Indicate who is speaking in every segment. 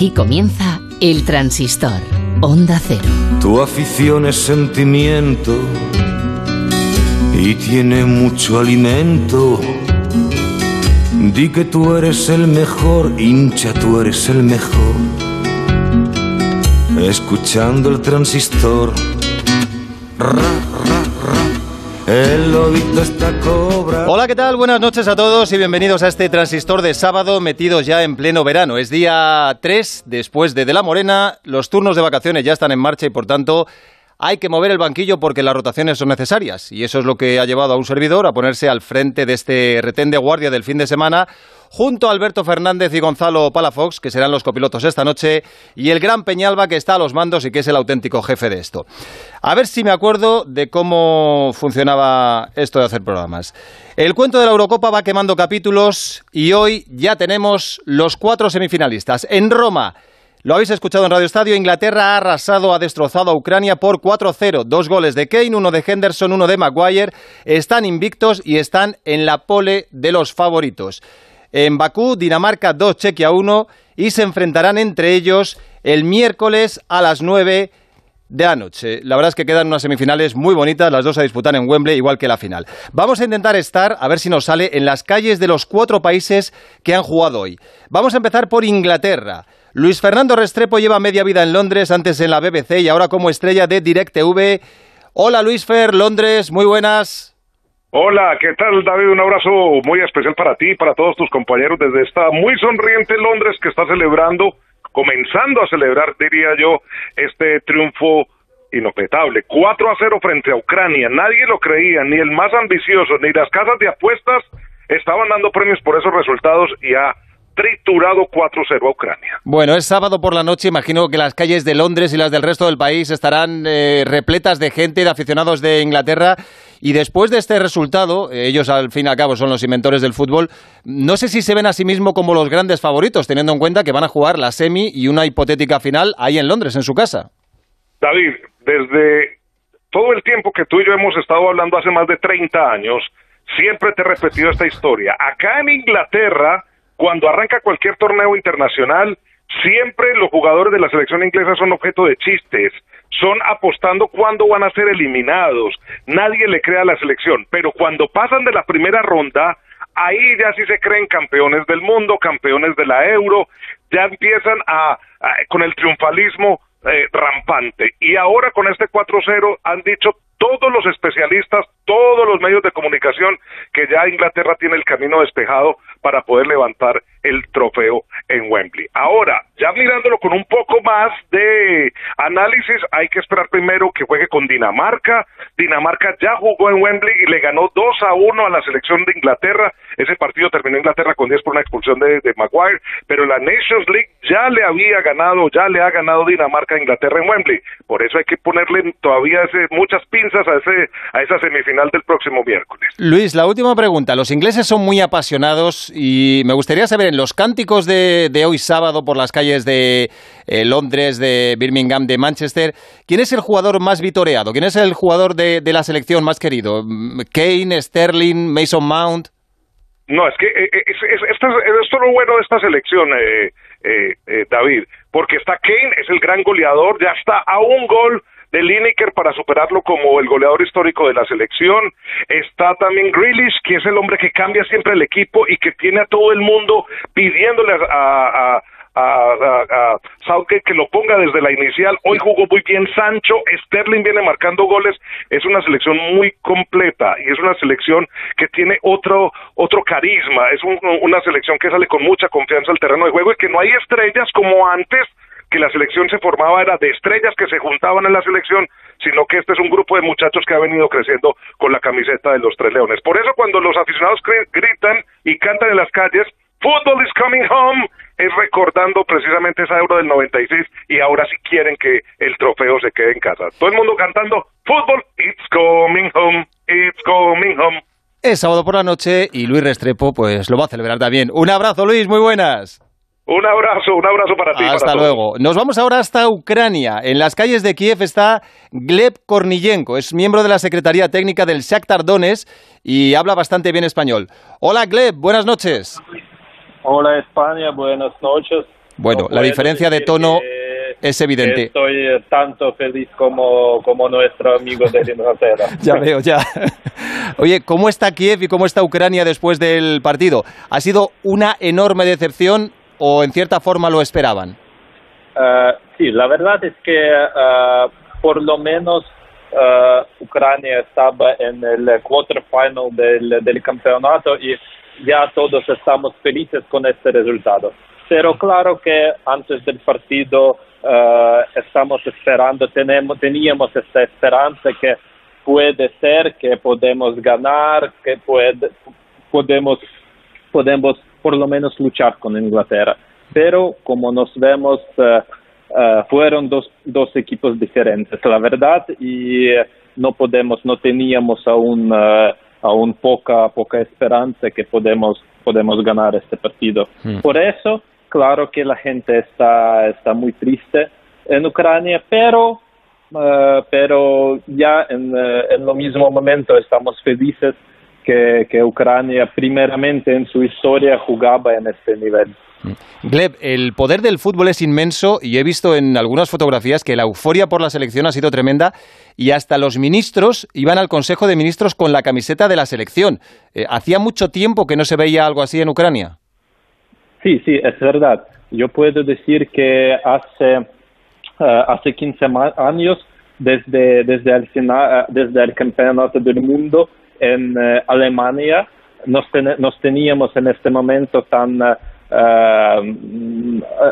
Speaker 1: Aquí comienza El Transistor, Onda Cero.
Speaker 2: Tu afición es sentimiento y tiene mucho alimento. Di que tú eres el mejor, hincha, tú eres el mejor. Escuchando el transistor. Ra. El lobito está cobra.
Speaker 3: Hola, ¿qué tal? Buenas noches a todos y bienvenidos a este transistor de sábado metidos ya en pleno verano. Es día 3 después de De la Morena, los turnos de vacaciones ya están en marcha y por tanto hay que mover el banquillo porque las rotaciones son necesarias y eso es lo que ha llevado a un servidor a ponerse al frente de este retén de guardia del fin de semana junto a Alberto Fernández y Gonzalo Palafox, que serán los copilotos esta noche, y el gran Peñalba que está a los mandos y que es el auténtico jefe de esto. A ver si me acuerdo de cómo funcionaba esto de hacer programas. El cuento de la Eurocopa va quemando capítulos y hoy ya tenemos los cuatro semifinalistas. En Roma, lo habéis escuchado en Radio Estadio, Inglaterra ha arrasado, ha destrozado a Ucrania por 4-0. Dos goles de Kane, uno de Henderson, uno de Maguire. Están invictos y están en la pole de los favoritos. En Bakú, Dinamarca 2, Chequia 1 y se enfrentarán entre ellos el miércoles a las 9 de la noche. La verdad es que quedan unas semifinales muy bonitas, las dos a disputar en Wembley, igual que la final. Vamos a intentar estar, a ver si nos sale, en las calles de los cuatro países que han jugado hoy. Vamos a empezar por Inglaterra. Luis Fernando Restrepo lleva media vida en Londres, antes en la BBC y ahora como estrella de DirecTV. Hola Luis Fer, Londres, muy buenas.
Speaker 4: Hola, ¿qué tal David? Un abrazo muy especial para ti y para todos tus compañeros desde esta muy sonriente Londres que está celebrando, comenzando a celebrar, diría yo, este triunfo inopetable. 4 a 0 frente a Ucrania. Nadie lo creía, ni el más ambicioso, ni las casas de apuestas estaban dando premios por esos resultados y ha triturado 4-0 a Ucrania.
Speaker 3: Bueno, es sábado por la noche, imagino que las calles de Londres y las del resto del país estarán eh, repletas de gente, de aficionados de Inglaterra. Y después de este resultado, eh, ellos al fin y al cabo son los inventores del fútbol, no sé si se ven a sí mismos como los grandes favoritos, teniendo en cuenta que van a jugar la semi y una hipotética final ahí en Londres, en su casa.
Speaker 4: David, desde todo el tiempo que tú y yo hemos estado hablando hace más de 30 años, siempre te he repetido esta historia. Acá en Inglaterra, cuando arranca cualquier torneo internacional, siempre los jugadores de la selección inglesa son objeto de chistes, son apostando cuándo van a ser eliminados, nadie le crea a la selección, pero cuando pasan de la primera ronda, ahí ya sí se creen campeones del mundo, campeones de la euro, ya empiezan a, a con el triunfalismo eh, rampante. Y ahora con este 4-0 han dicho todos los especialistas, todos los medios de comunicación que ya Inglaterra tiene el camino despejado para poder levantar el trofeo en Wembley. Ahora, ya mirándolo con un poco más de análisis, hay que esperar primero que juegue con Dinamarca. Dinamarca ya jugó en Wembley y le ganó 2 a 1 a la selección de Inglaterra. Ese partido terminó Inglaterra con 10 por una expulsión de, de Maguire, pero la Nations League ya le había ganado, ya le ha ganado Dinamarca a Inglaterra en Wembley. Por eso hay que ponerle todavía ese, muchas pinzas a, ese, a esa semifinal del próximo miércoles.
Speaker 3: Luis, la última pregunta. Los ingleses son muy apasionados y me gustaría saber en los cánticos de, de hoy sábado por las calles de eh, Londres, de Birmingham, de Manchester, ¿quién es el jugador más vitoreado? ¿Quién es el jugador de, de la selección más querido? ¿Kane, Sterling, Mason Mount?
Speaker 4: No, es que eh, es, es, esto, esto es lo bueno de esta selección, eh, eh, eh, David, porque está Kane, es el gran goleador, ya está a un gol de Lineker para superarlo como el goleador histórico de la selección. Está también Grealish, que es el hombre que cambia siempre el equipo y que tiene a todo el mundo pidiéndole a, a, que lo ponga desde la inicial. Hoy jugó muy bien Sancho, Sterling viene marcando goles. Es una selección muy completa y es una selección que tiene otro otro carisma. Es un, una selección que sale con mucha confianza al terreno de juego y que no hay estrellas como antes que la selección se formaba era de estrellas que se juntaban en la selección, sino que este es un grupo de muchachos que ha venido creciendo con la camiseta de los Tres Leones. Por eso cuando los aficionados gritan y cantan en las calles, Football is coming home, es recordando precisamente esa Euro del 96 y ahora sí quieren que el trofeo se quede en casa. Todo el mundo cantando, Football, it's coming home, it's coming home.
Speaker 3: Es sábado por la noche y Luis Restrepo pues lo va a celebrar también. Un abrazo Luis, muy buenas.
Speaker 4: Un abrazo, un abrazo para ti.
Speaker 3: Hasta
Speaker 4: para
Speaker 3: luego. Nos vamos ahora hasta Ucrania. En las calles de Kiev está Gleb Korniyenko. Es miembro de la Secretaría Técnica del Shakhtar Donetsk y habla bastante bien español. Hola Gleb, buenas noches.
Speaker 5: Hola España, buenas noches.
Speaker 3: Bueno, la diferencia de tono es evidente.
Speaker 5: Estoy tanto feliz como, como nuestro amigo de Inglaterra.
Speaker 3: ya veo, ya. Oye, ¿cómo está Kiev y cómo está Ucrania después del partido? ¿Ha sido una enorme decepción o en cierta forma lo esperaban?
Speaker 5: Uh, sí, la verdad es que uh, por lo menos uh, Ucrania estaba en el quarterfinal del, del campeonato y ya todos estamos felices con este resultado. Pero claro que antes del partido estamos esperando, tenemos, teníamos esta esperanza que puede ser que podemos ganar, que puede, podemos, podemos por lo menos luchar con Inglaterra. Pero como nos vemos, uh, uh, fueron dos, dos equipos diferentes, la verdad, y no podemos, no teníamos aún, aún poca, poca esperanza que podemos, podemos ganar este partido. Hmm. Por eso, Claro que la gente está, está muy triste en Ucrania, pero, uh, pero ya en, en lo mismo momento estamos felices que, que, Ucrania primeramente en su historia jugaba en este nivel.
Speaker 3: Gleb, el poder del fútbol es inmenso y he visto en algunas fotografías que la euforia por la selección ha sido tremenda y hasta los ministros iban al Consejo de Ministros con la camiseta de la selección. Eh, ¿Hacía mucho tiempo que no se veía algo así en Ucrania?
Speaker 5: Sí, sí, es verdad. Yo puedo decir que hace, uh, hace 15 años, desde, desde, el, final, uh, desde el campeonato del mundo en uh, Alemania, nos, nos, teníamos en este momento tan...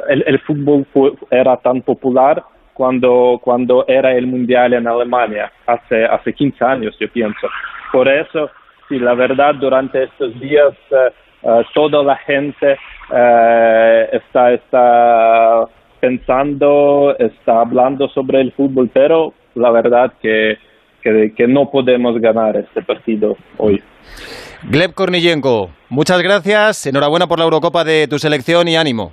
Speaker 5: El, el, fútbol era tan popular cuando, cuando era el mundial en Alemania, hace, hace 15 años, yo pienso. Por eso, sí, la verdad, durante estos días toda la gente uh, está, está pensando, está hablando sobre el fútbol, pero la verdad que, que, que no podemos ganar este partido hoy.
Speaker 3: Gleb Korniyenko, muchas gracias, enhorabuena por la Eurocopa de tu selección y ánimo.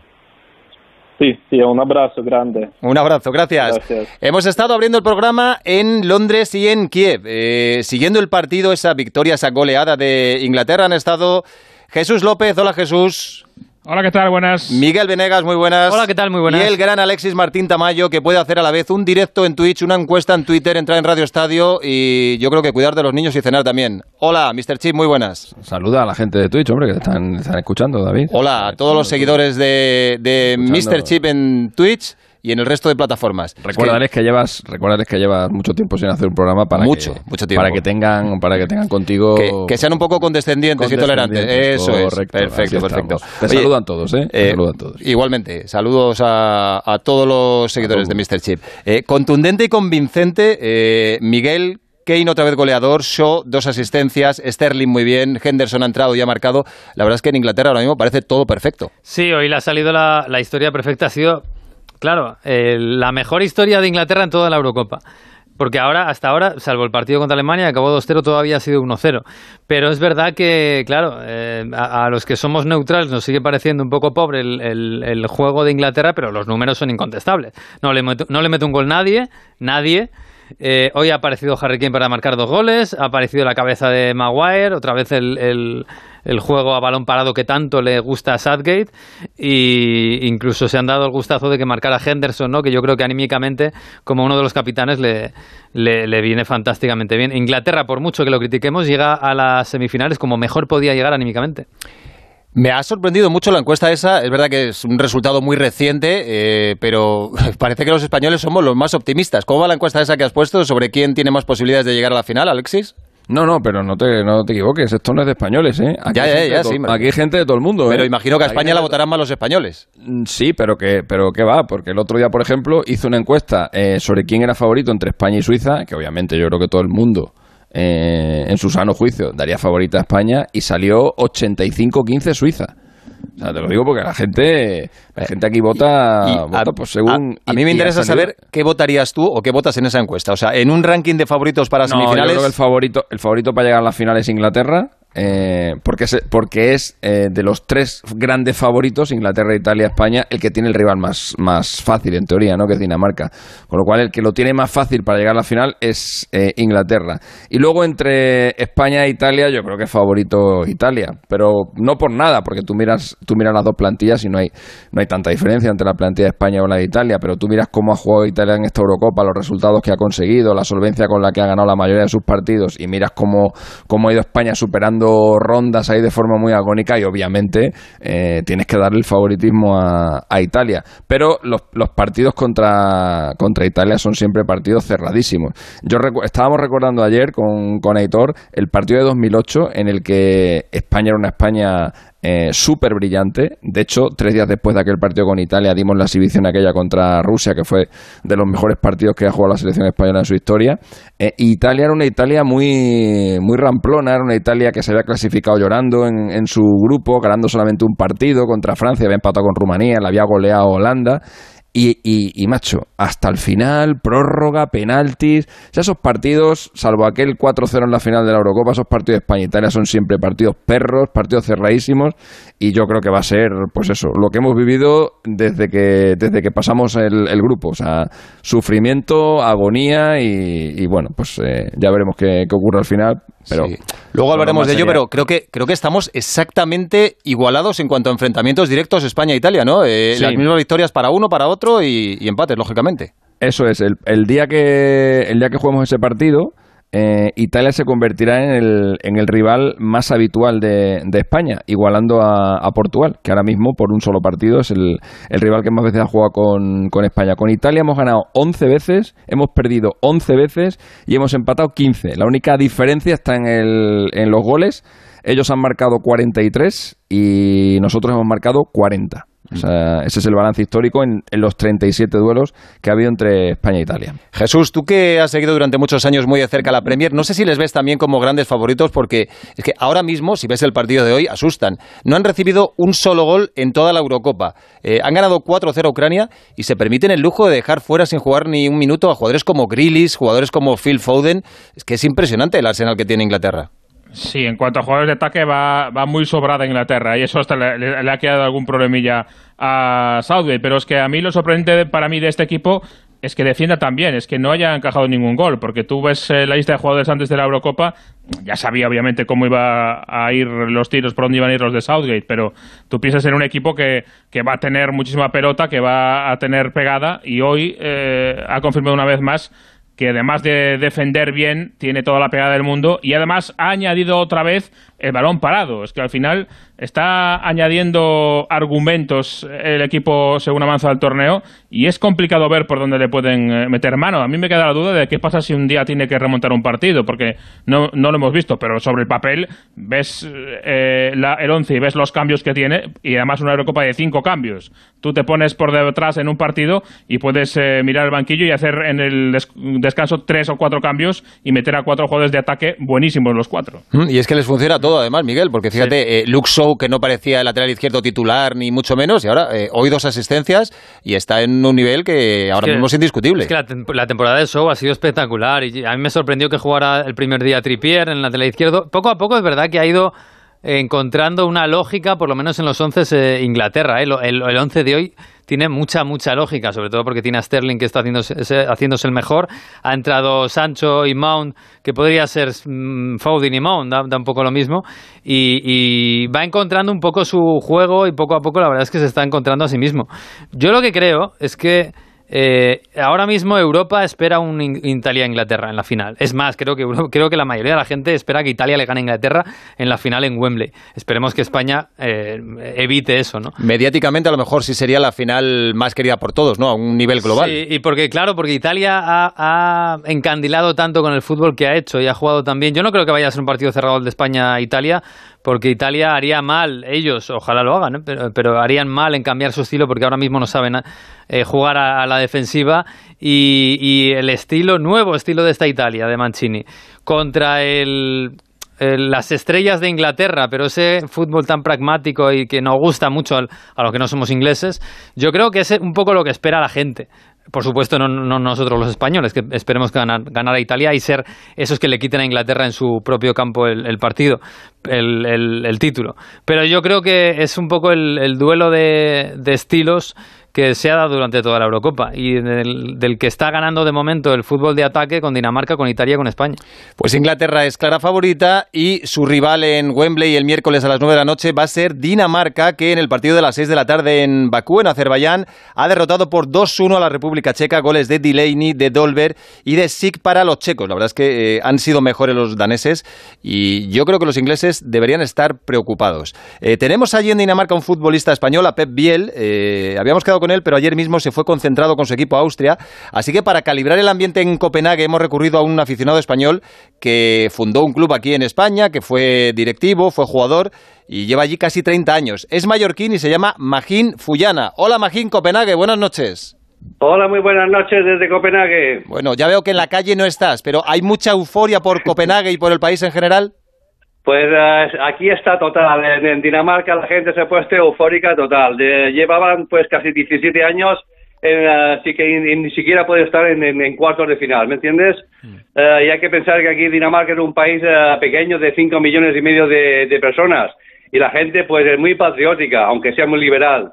Speaker 5: Sí, sí, un abrazo grande.
Speaker 3: Un abrazo, gracias. gracias. Hemos estado abriendo el programa en Londres y en Kiev. Eh, siguiendo el partido, esa victoria, esa goleada de Inglaterra, han estado Jesús López, hola Jesús.
Speaker 6: Hola, ¿qué tal? Buenas.
Speaker 3: Miguel Venegas, muy buenas.
Speaker 7: Hola, ¿qué tal? Muy buenas.
Speaker 3: Y el gran Alexis Martín Tamayo, que puede hacer a la vez un directo en Twitch, una encuesta en Twitter, entrar en Radio Estadio y yo creo que cuidar de los niños y cenar también. Hola, Mr. Chip, muy buenas.
Speaker 8: Saluda a la gente de Twitch, hombre, que te están, están escuchando, David.
Speaker 3: Hola a todos los seguidores de, de Mr. Chip en Twitch y en el resto de plataformas.
Speaker 8: Recuérdales que, que llevas, recuérdales que llevas mucho tiempo sin hacer un programa para
Speaker 3: mucho,
Speaker 8: que,
Speaker 3: mucho tiempo.
Speaker 8: para que tengan, para que tengan contigo
Speaker 3: que, que sean un poco condescendientes, y tolerantes. Eso
Speaker 8: correcto,
Speaker 3: es, perfecto, perfecto.
Speaker 8: Te Oye, saludan todos, ¿eh? Te
Speaker 3: eh,
Speaker 8: saludan todos.
Speaker 3: Igualmente, saludos a, a todos los seguidores de Mr. Chip. Eh, contundente y convincente, eh, Miguel Kane otra vez goleador, Shaw dos asistencias, Sterling muy bien, Henderson ha entrado y ha marcado. La verdad es que en Inglaterra ahora mismo parece todo perfecto.
Speaker 7: Sí, hoy le ha salido la, la historia perfecta. Ha sido Claro, eh, la mejor historia de Inglaterra en toda la Eurocopa. Porque ahora, hasta ahora, salvo el partido contra Alemania, acabó 2-0, todavía ha sido 1-0. Pero es verdad que, claro, eh, a, los que somos neutrales nos sigue pareciendo un poco pobre el, juego de Inglaterra, pero los números son incontestables. No le meto, mete un gol nadie, nadie. Eh, hoy ha aparecido Harry Kane para marcar dos goles, ha aparecido la cabeza de Maguire, otra vez el, el, juego a balón parado que tanto le gusta a Southgate, y incluso se han dado el gustazo de que marcara Henderson, ¿no? que yo creo que anímicamente, como uno de los capitanes, le viene fantásticamente bien. Inglaterra, por mucho que lo critiquemos, llega a las semifinales como mejor podía llegar anímicamente.
Speaker 3: Me ha sorprendido mucho la encuesta esa. Es verdad que es un resultado muy reciente, eh, pero parece que los españoles somos los más optimistas. ¿Cómo va la encuesta esa que has puesto sobre quién tiene más posibilidades de llegar a la final, Alexis?
Speaker 8: No, no, pero no te, no te equivoques, esto no es de españoles, ¿eh?
Speaker 3: Aquí, ya,
Speaker 8: hay,
Speaker 3: ya, sí,
Speaker 8: aquí hay gente de todo el mundo,
Speaker 3: Pero
Speaker 8: ¿eh?
Speaker 3: imagino que a España la votarán más los españoles.
Speaker 8: Sí, pero que, pero que va, porque el otro día, por ejemplo, hizo una encuesta eh, sobre quién era favorito entre España y Suiza, que obviamente yo creo que todo el mundo eh, en su sano juicio daría favorita a España y salió 85-15 Suiza. O sea, te lo digo porque la gente, la gente aquí vota,
Speaker 3: y
Speaker 8: vota
Speaker 3: a,
Speaker 8: pues según.
Speaker 3: A, a mí me interesa saber qué votarías tú o qué votas en esa encuesta. O sea, en un ranking de favoritos para
Speaker 8: no,
Speaker 3: semifinales.
Speaker 8: Yo creo que el favorito, el favorito para llegar a las finales es Inglaterra. Eh, porque, porque es eh, de los tres grandes favoritos, Inglaterra, Italia, España, el que tiene el rival más, más fácil en teoría, ¿no? que es Dinamarca. Con lo cual el que lo tiene más fácil para llegar a la final es eh, Inglaterra. Y luego entre España e Italia yo creo que es favorito Italia, pero no por nada, porque tú miras, tú miras las dos plantillas y no hay, no hay tanta diferencia entre la plantilla de España o la de Italia, pero tú miras cómo ha jugado Italia en esta Eurocopa, los resultados que ha conseguido, la solvencia con la que ha ganado la mayoría de sus partidos y miras cómo, cómo ha ido España superando rondas ahí de forma muy agónica y obviamente eh, tienes que darle el favoritismo a, Italia. Pero los, partidos contra, contra Italia son siempre partidos cerradísimos. Yo estábamos recordando ayer con, con Aitor el partido de 2008 en el que España era una España eh, súper brillante. De hecho, tres días después de aquel partido con Italia dimos la exhibición aquella contra Rusia, que fue de los mejores partidos que ha jugado la selección española en su historia. Eh, Italia era una Italia muy, muy ramplona, era una Italia que se había clasificado llorando en, en su grupo, ganando solamente un partido contra Francia, había empatado con Rumanía, la había goleado Holanda. Y, y, macho, hasta el final, prórroga, penaltis. Ya esos partidos, salvo aquel 4-0 en la final de la Eurocopa, esos partidos de España e Italia son siempre partidos perros, partidos cerradísimos. Y yo creo que va a ser, pues eso, lo que hemos vivido desde que, desde que pasamos el, grupo. O sea, sufrimiento, agonía y, bueno, pues eh, ya veremos qué, qué ocurre al final. Pero
Speaker 3: Luego hablaremos de ello, pero creo que, creo que estamos exactamente igualados en cuanto a enfrentamientos directos España-Italia, ¿no? Eh, las mismas victorias para uno, para otro y, y empates, lógicamente.
Speaker 8: Eso es, el, el, día que, el día que juguemos ese partido, eh, Italia se convertirá en el, en el rival más habitual de, España, igualando a, Portugal, que ahora mismo por un solo partido es el, rival que más veces ha jugado con, España. Con Italia hemos ganado 11 veces, hemos perdido 11 veces y hemos empatado 15. La única diferencia está en, el, en los goles. Ellos han marcado 43 y nosotros hemos marcado 40 ese es el balance histórico en, los 37 duelos que ha habido entre España e Italia.
Speaker 3: Jesús, tú que has seguido durante muchos años muy de cerca la Premier, no sé si les ves también como grandes favoritos porque es que ahora mismo, si ves el partido de hoy, asustan. No han recibido un solo gol en toda la Eurocopa. Eh, han ganado 4-0 a Ucrania y se permiten el lujo de dejar fuera sin jugar ni un minuto a jugadores como Grealish, jugadores como Phil Foden. Es que es impresionante el arsenal que tiene Inglaterra.
Speaker 6: Sí, en cuanto a jugadores de ataque va, va muy sobrada Inglaterra y eso hasta le, ha quedado algún problemilla a Southgate, pero es que a mí lo sorprendente para mí de este equipo es que defienda también, es que no haya encajado ningún gol, porque tú ves eh, la lista de jugadores antes de la Eurocopa, ya sabía obviamente cómo iba a ir los tiros, por dónde iban a ir los de Southgate, pero tú piensas en un equipo que, que va a tener muchísima pelota, que va a tener pegada, y hoy eh, ha confirmado una vez más que además de defender bien, tiene toda la pegada del mundo y además ha añadido otra vez el balón parado. Es que al final está añadiendo argumentos el equipo según avanza el torneo y es complicado ver por dónde le pueden eh, meter mano. A mí me queda la duda de qué pasa si un día tiene que remontar un partido, porque no, no lo hemos visto, pero sobre el papel ves eh, el 11 y ves los cambios que tiene y además una Eurocopa de cinco cambios. Tú te pones por detrás en un partido y puedes eh, mirar el banquillo y hacer en el descanso tres o cuatro cambios y meter a cuatro jugadores de ataque buenísimos los cuatro.
Speaker 3: Mm, y es que les funciona todo además, Miguel, porque fíjate, sí. Luke que no parecía el lateral izquierdo titular ni mucho menos, y ahora hoy dos asistencias y está en un nivel que ahora mismo es indiscutible.
Speaker 7: Es que la, temporada de Show ha sido espectacular y a mí me sorprendió que jugara el primer día Tripier en la lateral izquierdo. Poco a poco es verdad que ha ido encontrando una lógica, por lo menos en los once eh, Inglaterra. ¿eh? El, el, once de hoy tiene mucha, mucha lógica, sobre todo porque tiene a Sterling que está haciéndose, haciéndose el mejor. Ha entrado Sancho y Mount, que podría ser mm, Foden y Mount, da, un poco lo mismo. Y, va encontrando un poco su juego y poco a poco la verdad es que se está encontrando a sí mismo. Yo lo que creo es que eh, ahora mismo Europa espera un Italia-Inglaterra en la final. Es más, creo que, creo que la mayoría de la gente espera que Italia le gane a Inglaterra en la final en Wembley. Esperemos que España eh, evite eso, ¿no?
Speaker 3: Mediáticamente a lo mejor sí sería la final más querida por todos, ¿no? A un nivel global.
Speaker 7: Sí, y porque, claro, porque Italia ha, ha encandilado tanto con el fútbol que ha hecho y ha jugado también. Yo no creo que vaya a ser un partido cerrado el de España-Italia, porque Italia haría mal, ellos, ojalá lo hagan, ¿eh? pero, harían mal en cambiar su estilo porque ahora mismo no saben eh, jugar a, la defensiva y, el estilo, nuevo estilo de esta Italia, de Mancini, contra el, las estrellas de Inglaterra, pero ese fútbol tan pragmático y que nos gusta mucho a los que no somos ingleses, yo creo que es un poco lo que espera la gente. Por supuesto, no, nosotros los españoles, que esperemos ganar, a Italia y ser esos que le quiten a Inglaterra en su propio campo el, partido, el, título. Pero yo creo que es un poco el, duelo de estilos que se ha dado durante toda la Eurocopa y del, que está ganando de momento el fútbol de ataque con Dinamarca, con Italia, con España.
Speaker 3: Pues Inglaterra es clara favorita y su rival en Wembley el miércoles a las 9 de la noche va a ser Dinamarca, que en el partido de las 6 de la tarde en Bakú, en Azerbaiyán, ha derrotado por 2-1 a la República Checa, goles de Delaney, de Dolber y de Sik para los checos. La verdad es que eh, han sido mejores los daneses y yo creo que los ingleses deberían estar preocupados. Eh, tenemos allí en Dinamarca un futbolista español, a Pep Biel. Eh, habíamos quedado con él, pero ayer mismo se fue concentrado con su equipo a Austria. Así que para calibrar el ambiente en Copenhague hemos recurrido a un aficionado español que fundó un club aquí en España, que fue directivo, fue jugador y lleva allí casi 30 años. Es mallorquín y se llama Magín Fullana. Hola Magín, Copenhague, buenas noches.
Speaker 9: Hola, muy buenas noches desde Copenhague.
Speaker 3: Bueno, ya veo que en la calle no estás, pero ¿hay mucha euforia por Copenhague y por el país en general?
Speaker 9: Pues eh, aquí está total. En, Dinamarca la gente se ha puesto eufórica total. llevaban pues casi 17 años, así que ni siquiera puede estar en, cuartos de final, ¿me entiendes? Mm. Eh, y hay que pensar que aquí Dinamarca es un país eh, pequeño de 5 millones y medio de, personas y la gente pues es muy patriótica, aunque sea muy liberal.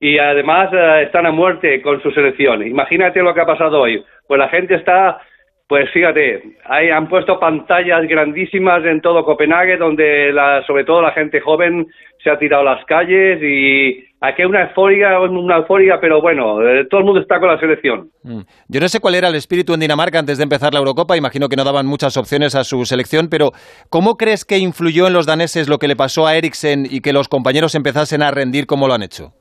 Speaker 9: Y además están a muerte con su selección. Imagínate lo que ha pasado hoy. Pues la gente está pues fíjate, ahí han puesto pantallas grandísimas en todo Copenhague, donde la, sobre todo la gente joven se ha tirado a las calles y aquí hay una euforia, una euforia, pero bueno, eh, todo el mundo está con la selección.
Speaker 3: Mm. Yo no sé cuál era el espíritu en Dinamarca antes de empezar la Eurocopa, imagino que no daban muchas opciones a su selección, pero ¿cómo crees que influyó en los daneses lo que le pasó a Eriksen y que los compañeros empezasen a rendir como lo han hecho?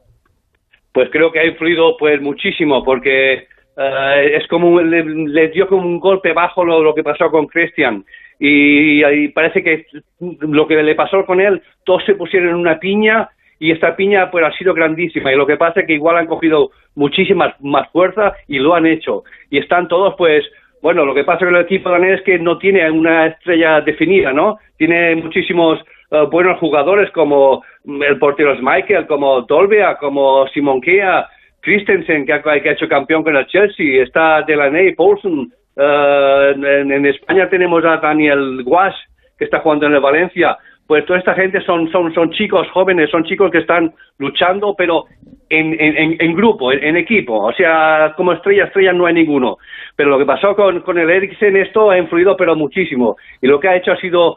Speaker 9: Pues creo que ha influido pues muchísimo, porque eh, es como le, dio como un golpe bajo lo, que pasó con Christian. Y, parece que lo que le pasó con él todos se pusieron en una piña y esta piña pues ha sido grandísima. Y lo que pasa es que igual han cogido muchísima más fuerza y lo han hecho. Y están todos pues bueno lo que pasa con el equipo danés es que no tiene una estrella definida no tiene muchísimos eh, buenos jugadores como el portero Michael como Dolbea como Simon Kea Christensen, que ha, hecho campeón con el Chelsea, está Delaney, Paulson. Uh, en, España tenemos a Daniel Guas, que está jugando en el Valencia. Pues toda esta gente son, son, son chicos jóvenes, son chicos que están luchando, pero en, en, en grupo, en, equipo. O sea, como estrella, estrella no hay ninguno. Pero lo que pasó con, con el Eriksen, esto ha influido, pero muchísimo. Y lo que ha hecho ha sido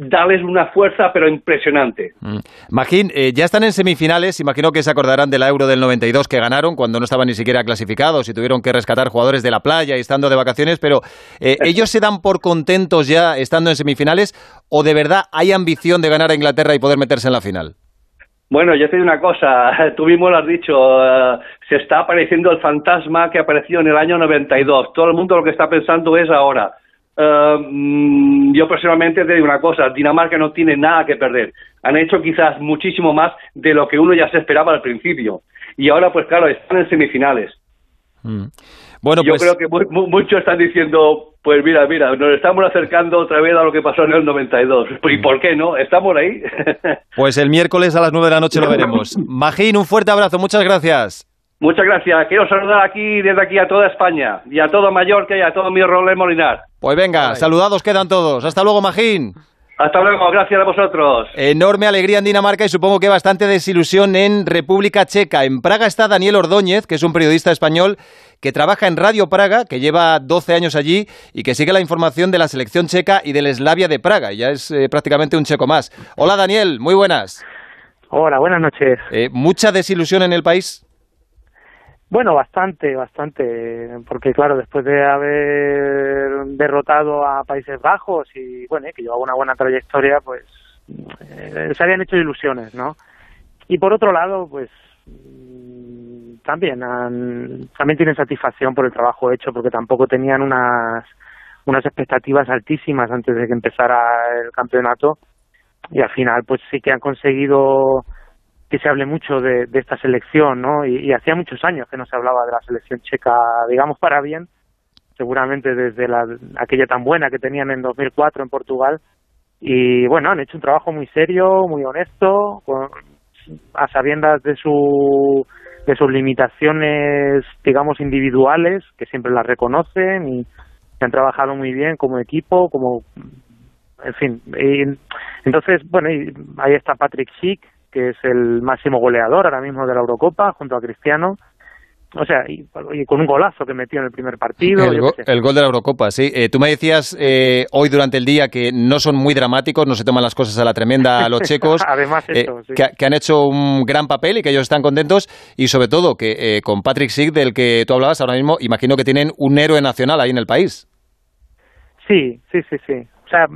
Speaker 9: darles una fuerza pero impresionante.
Speaker 3: Mm. Magín, eh, ya están en semifinales, imagino que se acordarán de la Euro del 92 que ganaron cuando no estaban ni siquiera clasificados y tuvieron que rescatar jugadores de la playa y estando de vacaciones, pero eh, ¿ellos se dan por contentos ya estando en semifinales o de verdad hay ambición de ganar a Inglaterra y poder meterse en la final?
Speaker 9: Bueno, yo te digo una cosa, tú mismo lo has dicho, eh, se está apareciendo el fantasma que apareció en el año 92. Todo el mundo lo que está pensando es ahora Uh, yo personalmente te digo una cosa, Dinamarca no tiene nada que perder. Han hecho quizás muchísimo más de lo que uno ya se esperaba al principio. Y ahora, pues claro, están en semifinales. Mm. Bueno, yo pues creo que muchos están diciendo, pues mira, mira, nos estamos acercando otra vez a lo que pasó en el 92. ¿Y mm. por qué no? Estamos ahí.
Speaker 3: pues el miércoles a las 9 de la noche lo veremos. Magín, un fuerte abrazo, muchas gracias.
Speaker 9: Muchas gracias. Quiero saludar aquí, desde aquí, a toda España y a todo Mallorca y a todo mi rol Molinar.
Speaker 3: Pues venga, saludados quedan todos. Hasta luego, Magín.
Speaker 9: Hasta luego, gracias a vosotros.
Speaker 3: Enorme alegría en Dinamarca y supongo que bastante desilusión en República Checa. En Praga está Daniel Ordóñez, que es un periodista español que trabaja en Radio Praga, que lleva 12 años allí y que sigue la información de la selección checa y del Eslavia de Praga. Ya es eh, prácticamente un checo más. Hola Daniel, muy buenas.
Speaker 10: Hola, buenas noches.
Speaker 3: Eh, ¿Mucha desilusión en el país?
Speaker 10: Bueno, bastante, bastante, porque claro, después de haber derrotado a Países Bajos y bueno, que llevaba una buena trayectoria, pues eh, se habían hecho ilusiones, ¿no? Y por otro lado, pues mm, también también tienen satisfacción por el trabajo hecho, porque tampoco tenían unas unas expectativas altísimas antes de que empezara el campeonato y al final, pues sí que han conseguido que se hable mucho de, esta selección, ¿no? Y, hacía muchos años que no se hablaba de la selección checa, digamos, para bien, seguramente desde la, aquella tan buena que tenían en 2004 en Portugal. Y bueno, han hecho un trabajo muy serio, muy honesto, a sabiendas de su de sus limitaciones, digamos, individuales, que siempre las reconocen y han trabajado muy bien como equipo, como, en fin. entonces, bueno, ahí está Patrick Schick, que es el máximo goleador ahora mismo de la Eurocopa, junto a Cristiano. O sea, y, con un golazo que metió en el primer partido.
Speaker 3: El, gol de la Eurocopa, sí. Eh, tú me decías eh, hoy durante el día que no son muy dramáticos, no se toman las cosas a la tremenda a los checos.
Speaker 10: Además,
Speaker 3: eh, que, han hecho un gran papel y que ellos están contentos. Y sobre todo que con Patrick Sig, del que tú hablabas ahora mismo, imagino que tienen un héroe nacional ahí en el país.
Speaker 10: Sí, sí, sí, sí. O sea,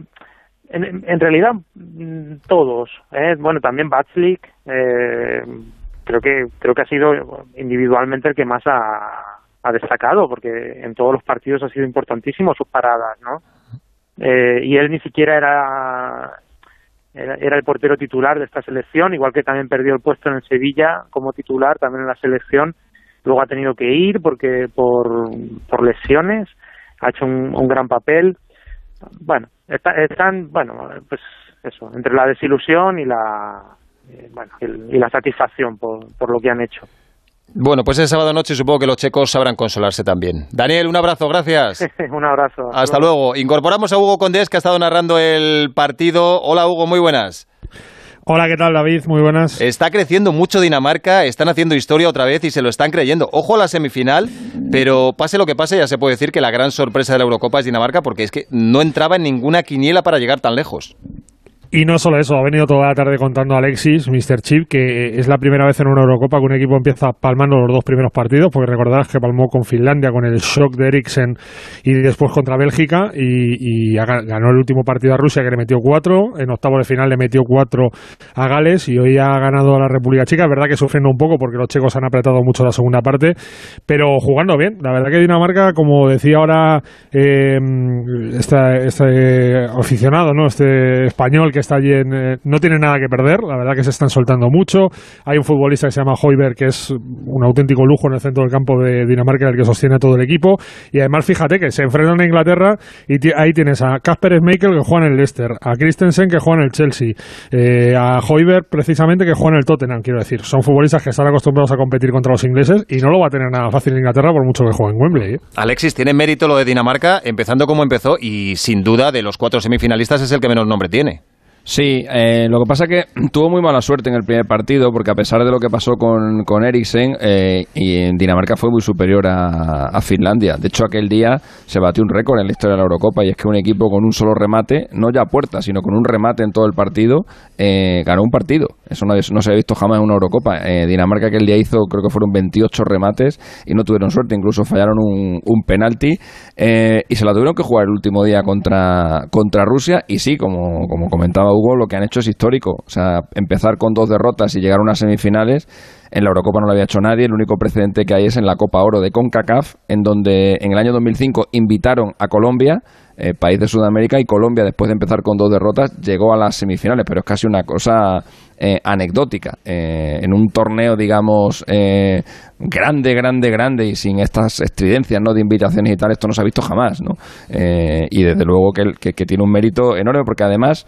Speaker 10: en, realidad mm, todos. Bueno, también Batslik. Eh, creo que creo que ha sido individualmente el que más ha, destacado porque en todos los partidos ha sido importantísimo sus paradas no eh, y él ni siquiera era, era, el portero titular de esta selección igual que también perdió el puesto en Sevilla como titular también en la selección luego ha tenido que ir porque por, por lesiones ha hecho un gran papel bueno están bueno pues eso entre la desilusión y la eh, bueno, y la satisfacción por, por lo que han hecho.
Speaker 3: Bueno, pues el sábado noche supongo que los checos sabrán consolarse también. Daniel, un abrazo, gracias.
Speaker 10: un abrazo.
Speaker 3: Hasta, luego. Incorporamos a Hugo Condés, que ha estado narrando el partido. Hola, Hugo, muy buenas.
Speaker 11: Hola, ¿qué tal, David? Muy buenas.
Speaker 3: Está creciendo mucho Dinamarca, están haciendo historia otra vez y se lo están creyendo. Ojo a la semifinal, pero pase lo que pase, ya se puede decir que la gran sorpresa de la Eurocopa es Dinamarca porque es que no entraba en ninguna quiniela para llegar tan lejos.
Speaker 11: Y no solo eso, ha venido toda la tarde contando Alexis, Mr. Chip, que es la primera vez en una Eurocopa que un equipo empieza palmando los dos primeros partidos, porque recordarás que palmó con Finlandia con el shock de Eriksen y después contra Bélgica y, ganó el último partido a Rusia que le metió cuatro, en octavo de final le metió cuatro a Gales y hoy ha ganado a la República Checa. Es verdad que sufriendo un poco porque los checos han apretado mucho la segunda parte, pero jugando bien. La verdad que Dinamarca, como decía ahora eh, este, este aficionado, ¿no? este español que está allí eh, no tiene nada que perder, la verdad que se están soltando mucho. Hay un futbolista que se llama Hoiberg, que es un auténtico lujo en el centro del campo de Dinamarca, el que sostiene a todo el equipo. Y además, fíjate que se enfrentan a Inglaterra y ahí tienes a Casper Schmeichel, que juega en el Leicester, a Christensen, que juega en el Chelsea, eh, a Hoiberg, precisamente, que juega en el Tottenham, quiero decir. Son futbolistas que están acostumbrados a competir contra los ingleses y no lo va a tener nada fácil Inglaterra por mucho que juegue en Wembley. ¿eh?
Speaker 3: Alexis, tiene mérito lo de Dinamarca, empezando como empezó y sin duda de los cuatro semifinalistas es el que menos nombre tiene.
Speaker 8: Sí, eh, lo que pasa es que tuvo muy mala suerte en el primer partido porque a pesar de lo que pasó con, con Eriksen, eh, y Dinamarca fue muy superior a, Finlandia. De hecho, aquel día se batió un récord en la historia de la Eurocopa y es que un equipo con un solo remate, no ya a puerta, sino con un remate en todo el partido, eh, ganó un partido. Eso no, se ha visto jamás en una Eurocopa. Dinamarca aquel día hizo, creo que fueron 28 remates y no tuvieron suerte, incluso fallaron un, un penalti y se la tuvieron que jugar el último día contra, contra Rusia y sí, como, como comentaba Hugo, lo que han hecho es histórico. O sea, empezar con dos derrotas y llegar a unas semifinales, en la Eurocopa no lo había hecho nadie. El único precedente que hay es en la Copa Oro de CONCACAF, en donde en el año 2005 invitaron a Colombia, eh, país de Sudamérica, y Colombia, después de empezar con dos derrotas, llegó a las semifinales. Pero es casi una cosa eh, anecdótica. Eh, en un torneo, digamos, eh, grande, grande, grande y sin estas estridencias ¿no? de invitaciones y tal, esto no se ha visto jamás. ¿no? y desde luego que, que, tiene un mérito enorme porque además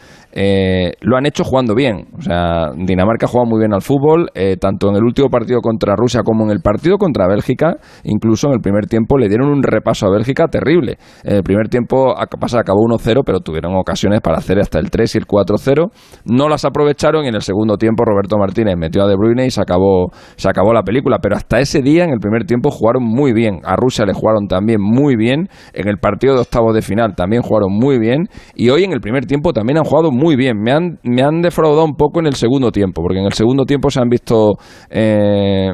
Speaker 8: lo han hecho jugando bien. O sea, Dinamarca juega muy bien al fútbol, tanto en el último partido contra Rusia como en el partido contra Bélgica. Incluso en el primer tiempo le dieron un repaso a Bélgica terrible. En el primer tiempo pasa, acabó 1-0, pero tuvieron ocasiones para hacer hasta el 3 y el 4-0. No las aprovecharon y en el segundo segundo tiempo Roberto Martínez metió a De Bruyne y se acabó, se acabó la película. Pero hasta ese día, en el primer tiempo, jugaron muy bien. A Rusia le jugaron también muy bien. En el partido de octavos de final también jugaron muy bien. Y hoy en el primer tiempo también han jugado muy bien. Me han, me han defraudado un poco en el segundo tiempo, porque en el segundo tiempo se han visto... Eh,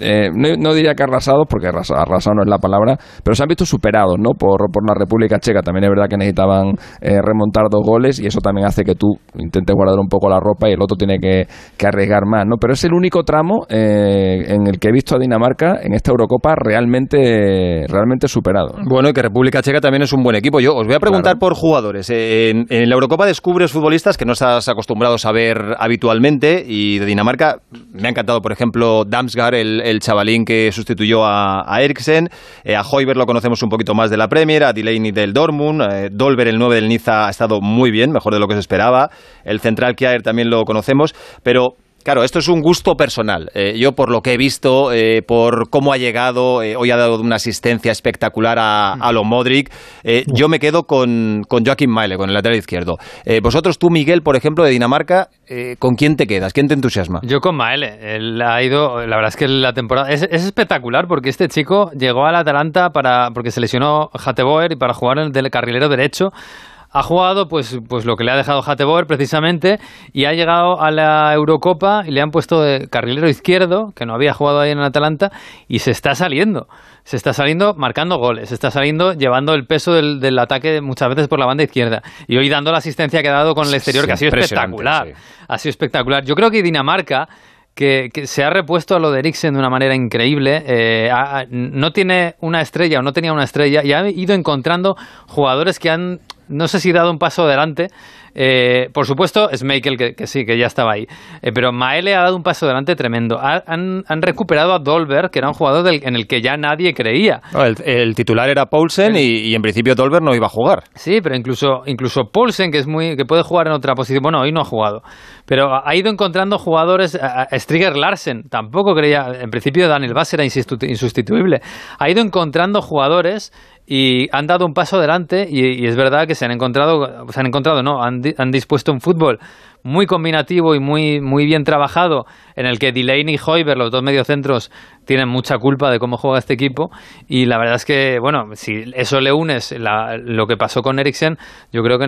Speaker 8: eh, no, diría que arrasados, porque arrasado no es la palabra, pero se han visto superados ¿no? por, por la República Checa. También es verdad que necesitaban eh, remontar dos goles y eso también hace que tú intentes guardar un poco la ropa y el otro tiene que, arriesgar más. ¿no? Pero es el único tramo eh, en el que he visto a Dinamarca en esta Eurocopa realmente, realmente superado.
Speaker 3: Bueno, y que República Checa también es un buen equipo. Yo os voy a preguntar por jugadores. En, en, la Eurocopa descubres futbolistas que no estás acostumbrado a ver habitualmente y de Dinamarca me ha encantado, por ejemplo, Damsgaard, el el chavalín que sustituyó a, a Eriksen. Eh, a Hoiber lo conocemos un poquito más de la Premier, a Delaney del Dortmund. Eh, Dolber, el 9 del Niza, ha estado muy bien, mejor de lo que se esperaba. El central Kiaer también lo conocemos, pero Claro, esto es un gusto personal. Eh, yo, por lo que he visto, eh, por cómo ha llegado, eh, hoy ha dado una asistencia espectacular a, a lo Modric, yo me quedo con, Joaquín Maile, con el lateral izquierdo. Vosotros, tú, Miguel, por ejemplo, de Dinamarca, ¿con quién te quedas? ¿Quién te entusiasma?
Speaker 7: Yo con Maele. Él ha ido, la verdad es que la temporada es, es espectacular porque este chico llegó al Atalanta para porque se lesionó Hateboer y para jugar en el carrilero derecho ha jugado pues, pues lo que le ha dejado Hateboer precisamente y ha llegado a la Eurocopa y le han puesto de carrilero izquierdo, que no había jugado ahí en el Atalanta, y se está saliendo. Se está saliendo marcando goles, se está saliendo llevando el peso del, del ataque muchas veces por la banda izquierda. Y hoy dando la asistencia que ha dado con el exterior, que ha sido espectacular.
Speaker 3: sí.
Speaker 7: Ha sido espectacular. Yo creo que Dinamarca que, que se ha repuesto a lo de Eriksen de una manera increíble. eh, ha- no tiene una estrella o no tenía una estrella y ha ido encontrando jugadores que han, no sé si dado un paso adelante. Eh, por supuesto, Schmeichel, que, que sí, que ya estaba ahí. Eh, pero Maele ha dado un paso adelante tremendo. Ha- han, han recuperado a Dolberg, que era un jugador del- en el que ya nadie creía.
Speaker 3: No, el, el titular era Paulsen y, y en principio Tolber no iba a jugar.
Speaker 7: Sí, pero incluso, incluso Paulsen, que es muy, que puede jugar en otra posición, bueno, hoy no ha jugado, pero ha ido encontrando jugadores, a- a Striger Larsen, tampoco creía, en principio Daniel Bass era insustituible, ha ido encontrando jugadores y han dado un paso adelante y, es verdad que se han encontrado, se han encontrado, no, han, di- han dispuesto un fútbol muy combinativo y muy, muy bien trabajado, en el que Delaney y Hoiber, los dos mediocentros, tienen mucha culpa de cómo juega este equipo. Y la verdad es que, bueno, si eso le unes la- lo que pasó con Eriksen, yo creo que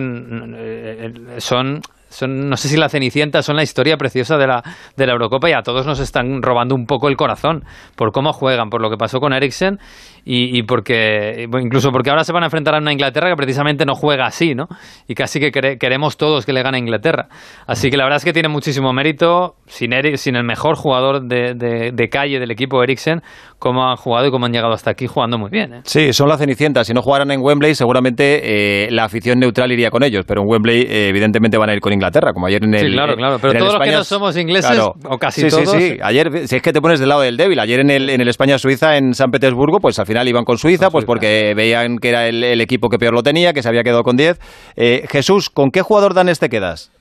Speaker 7: son, son, no sé si la cenicienta, son la historia preciosa de la, de la Eurocopa y a todos nos están robando un poco el corazón por cómo juegan, por lo que pasó con Eriksen y, y porque, incluso porque ahora se van a enfrentar a una Inglaterra que precisamente no juega así, ¿no? Y casi que quere- queremos todos que le gane a Inglaterra. Así que la verdad es que tiene muchísimo mérito, sin, Eri- sin el mejor jugador de, de- de calle del equipo Eriksen, cómo han jugado y cómo han llegado hasta aquí jugando muy bien. ¿eh?
Speaker 3: Sí, son la Cenicienta. Si no jugaran en Wembley, seguramente eh, la afición neutral iría con ellos, pero en Wembley eh, evidentemente van a ir con Inglaterra, como ayer en el
Speaker 7: Sí, claro, claro. Pero todos los que no somos ingleses,
Speaker 3: Claro.
Speaker 7: o casi
Speaker 3: sí,
Speaker 7: todos,
Speaker 3: Sí, sí, Ayer, si es que te pones del lado del débil, ayer en el, en el España-Suiza en San Petersburgo, pues al final iban con Suiza, pues porque veían que era el, el equipo que peor lo tenía, que se había quedado con 10. Eh, Jesús, ¿con qué jugador danés te quedas?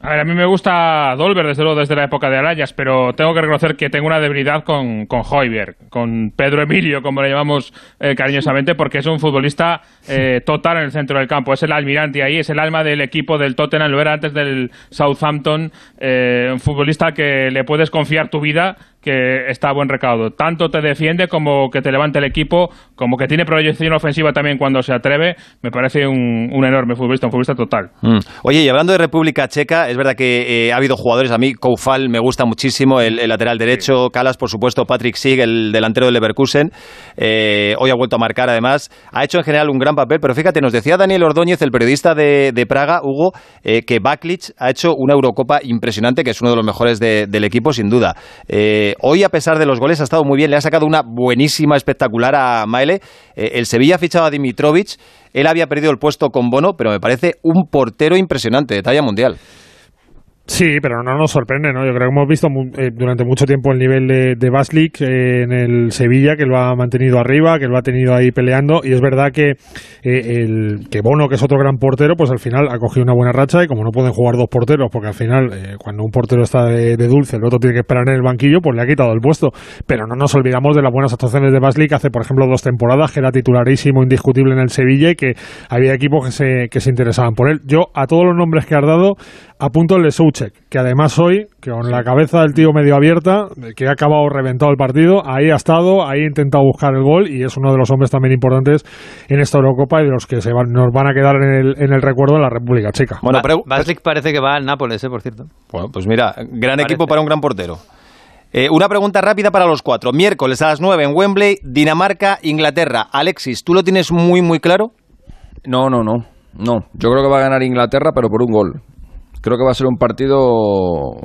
Speaker 6: A ver, a mí me gusta Dolber, desde luego, desde la época de Arayas, pero tengo que reconocer que tengo una debilidad con, con Hoiberg, con Pedro Emilio, como le llamamos eh, cariñosamente, porque es un futbolista eh, total en el centro del campo. Es el almirante ahí, es el alma del equipo del Tottenham, lo era antes del Southampton, eh, un futbolista que le puedes confiar tu vida que está a buen recaudo. Tanto te defiende como que te levanta el equipo, como que tiene proyección ofensiva también cuando se atreve. Me parece un, un enorme futbolista, un futbolista total.
Speaker 3: Mm. Oye, y hablando de República Checa, es verdad que eh, ha habido jugadores, a mí Koufal me gusta muchísimo, el, el lateral derecho, Calas, por supuesto, Patrick Sieg, el delantero del Leverkusen, eh, hoy ha vuelto a marcar además, ha hecho en general un gran papel, pero fíjate, nos decía Daniel Ordóñez, el periodista de, de Praga, Hugo, eh, que Baklic ha hecho una Eurocopa impresionante, que es uno de los mejores de- del equipo, sin duda. Eh, hoy, a pesar de los goles, ha estado muy bien, le ha sacado una buenísima, espectacular a Maele. Eh, el Sevilla ha fichado a Dimitrovic, él había perdido el puesto con Bono, pero me parece un portero impresionante, de talla mundial.
Speaker 11: Sí, pero no nos sorprende, ¿no? Yo creo que hemos visto eh, durante mucho tiempo el nivel de, de Baslik eh, en el Sevilla, que lo ha mantenido arriba, que lo ha tenido ahí peleando, y es verdad que, eh, el, que Bono, que es otro gran portero, pues al final ha cogido una buena racha, y como no pueden jugar dos porteros, porque al final, eh, cuando un portero está de, de dulce, el otro tiene que esperar en el banquillo, pues le ha quitado el puesto. Pero no nos olvidamos de las buenas actuaciones de Baslik hace, por ejemplo, dos temporadas, que era titularísimo, indiscutible en el Sevilla, y que había equipos que se, que se interesaban por él. Yo, a todos los nombres que has dado, apunto el de Soucek, que además hoy, que con la cabeza del tío medio abierta, que ha acabado reventado el partido, ahí ha estado, ahí ha intentado buscar el gol y es uno de los hombres también importantes en esta Eurocopa y de los que se van, nos van a quedar en el, en el recuerdo en la República Checa.
Speaker 3: Bueno, pero,
Speaker 7: Baslik parece que va al Nápoles, ¿eh? por cierto.
Speaker 3: bueno, pues mira, gran
Speaker 7: Parece.
Speaker 3: equipo para un gran portero. Eh, una pregunta rápida para los cuatro. Miércoles a las 9 en Wembley, Dinamarca, Inglaterra. Alexis, ¿tú lo tienes muy, muy claro?
Speaker 8: No, no, no. No, yo creo que va a ganar Inglaterra, pero por un gol. Creo que va a ser un partido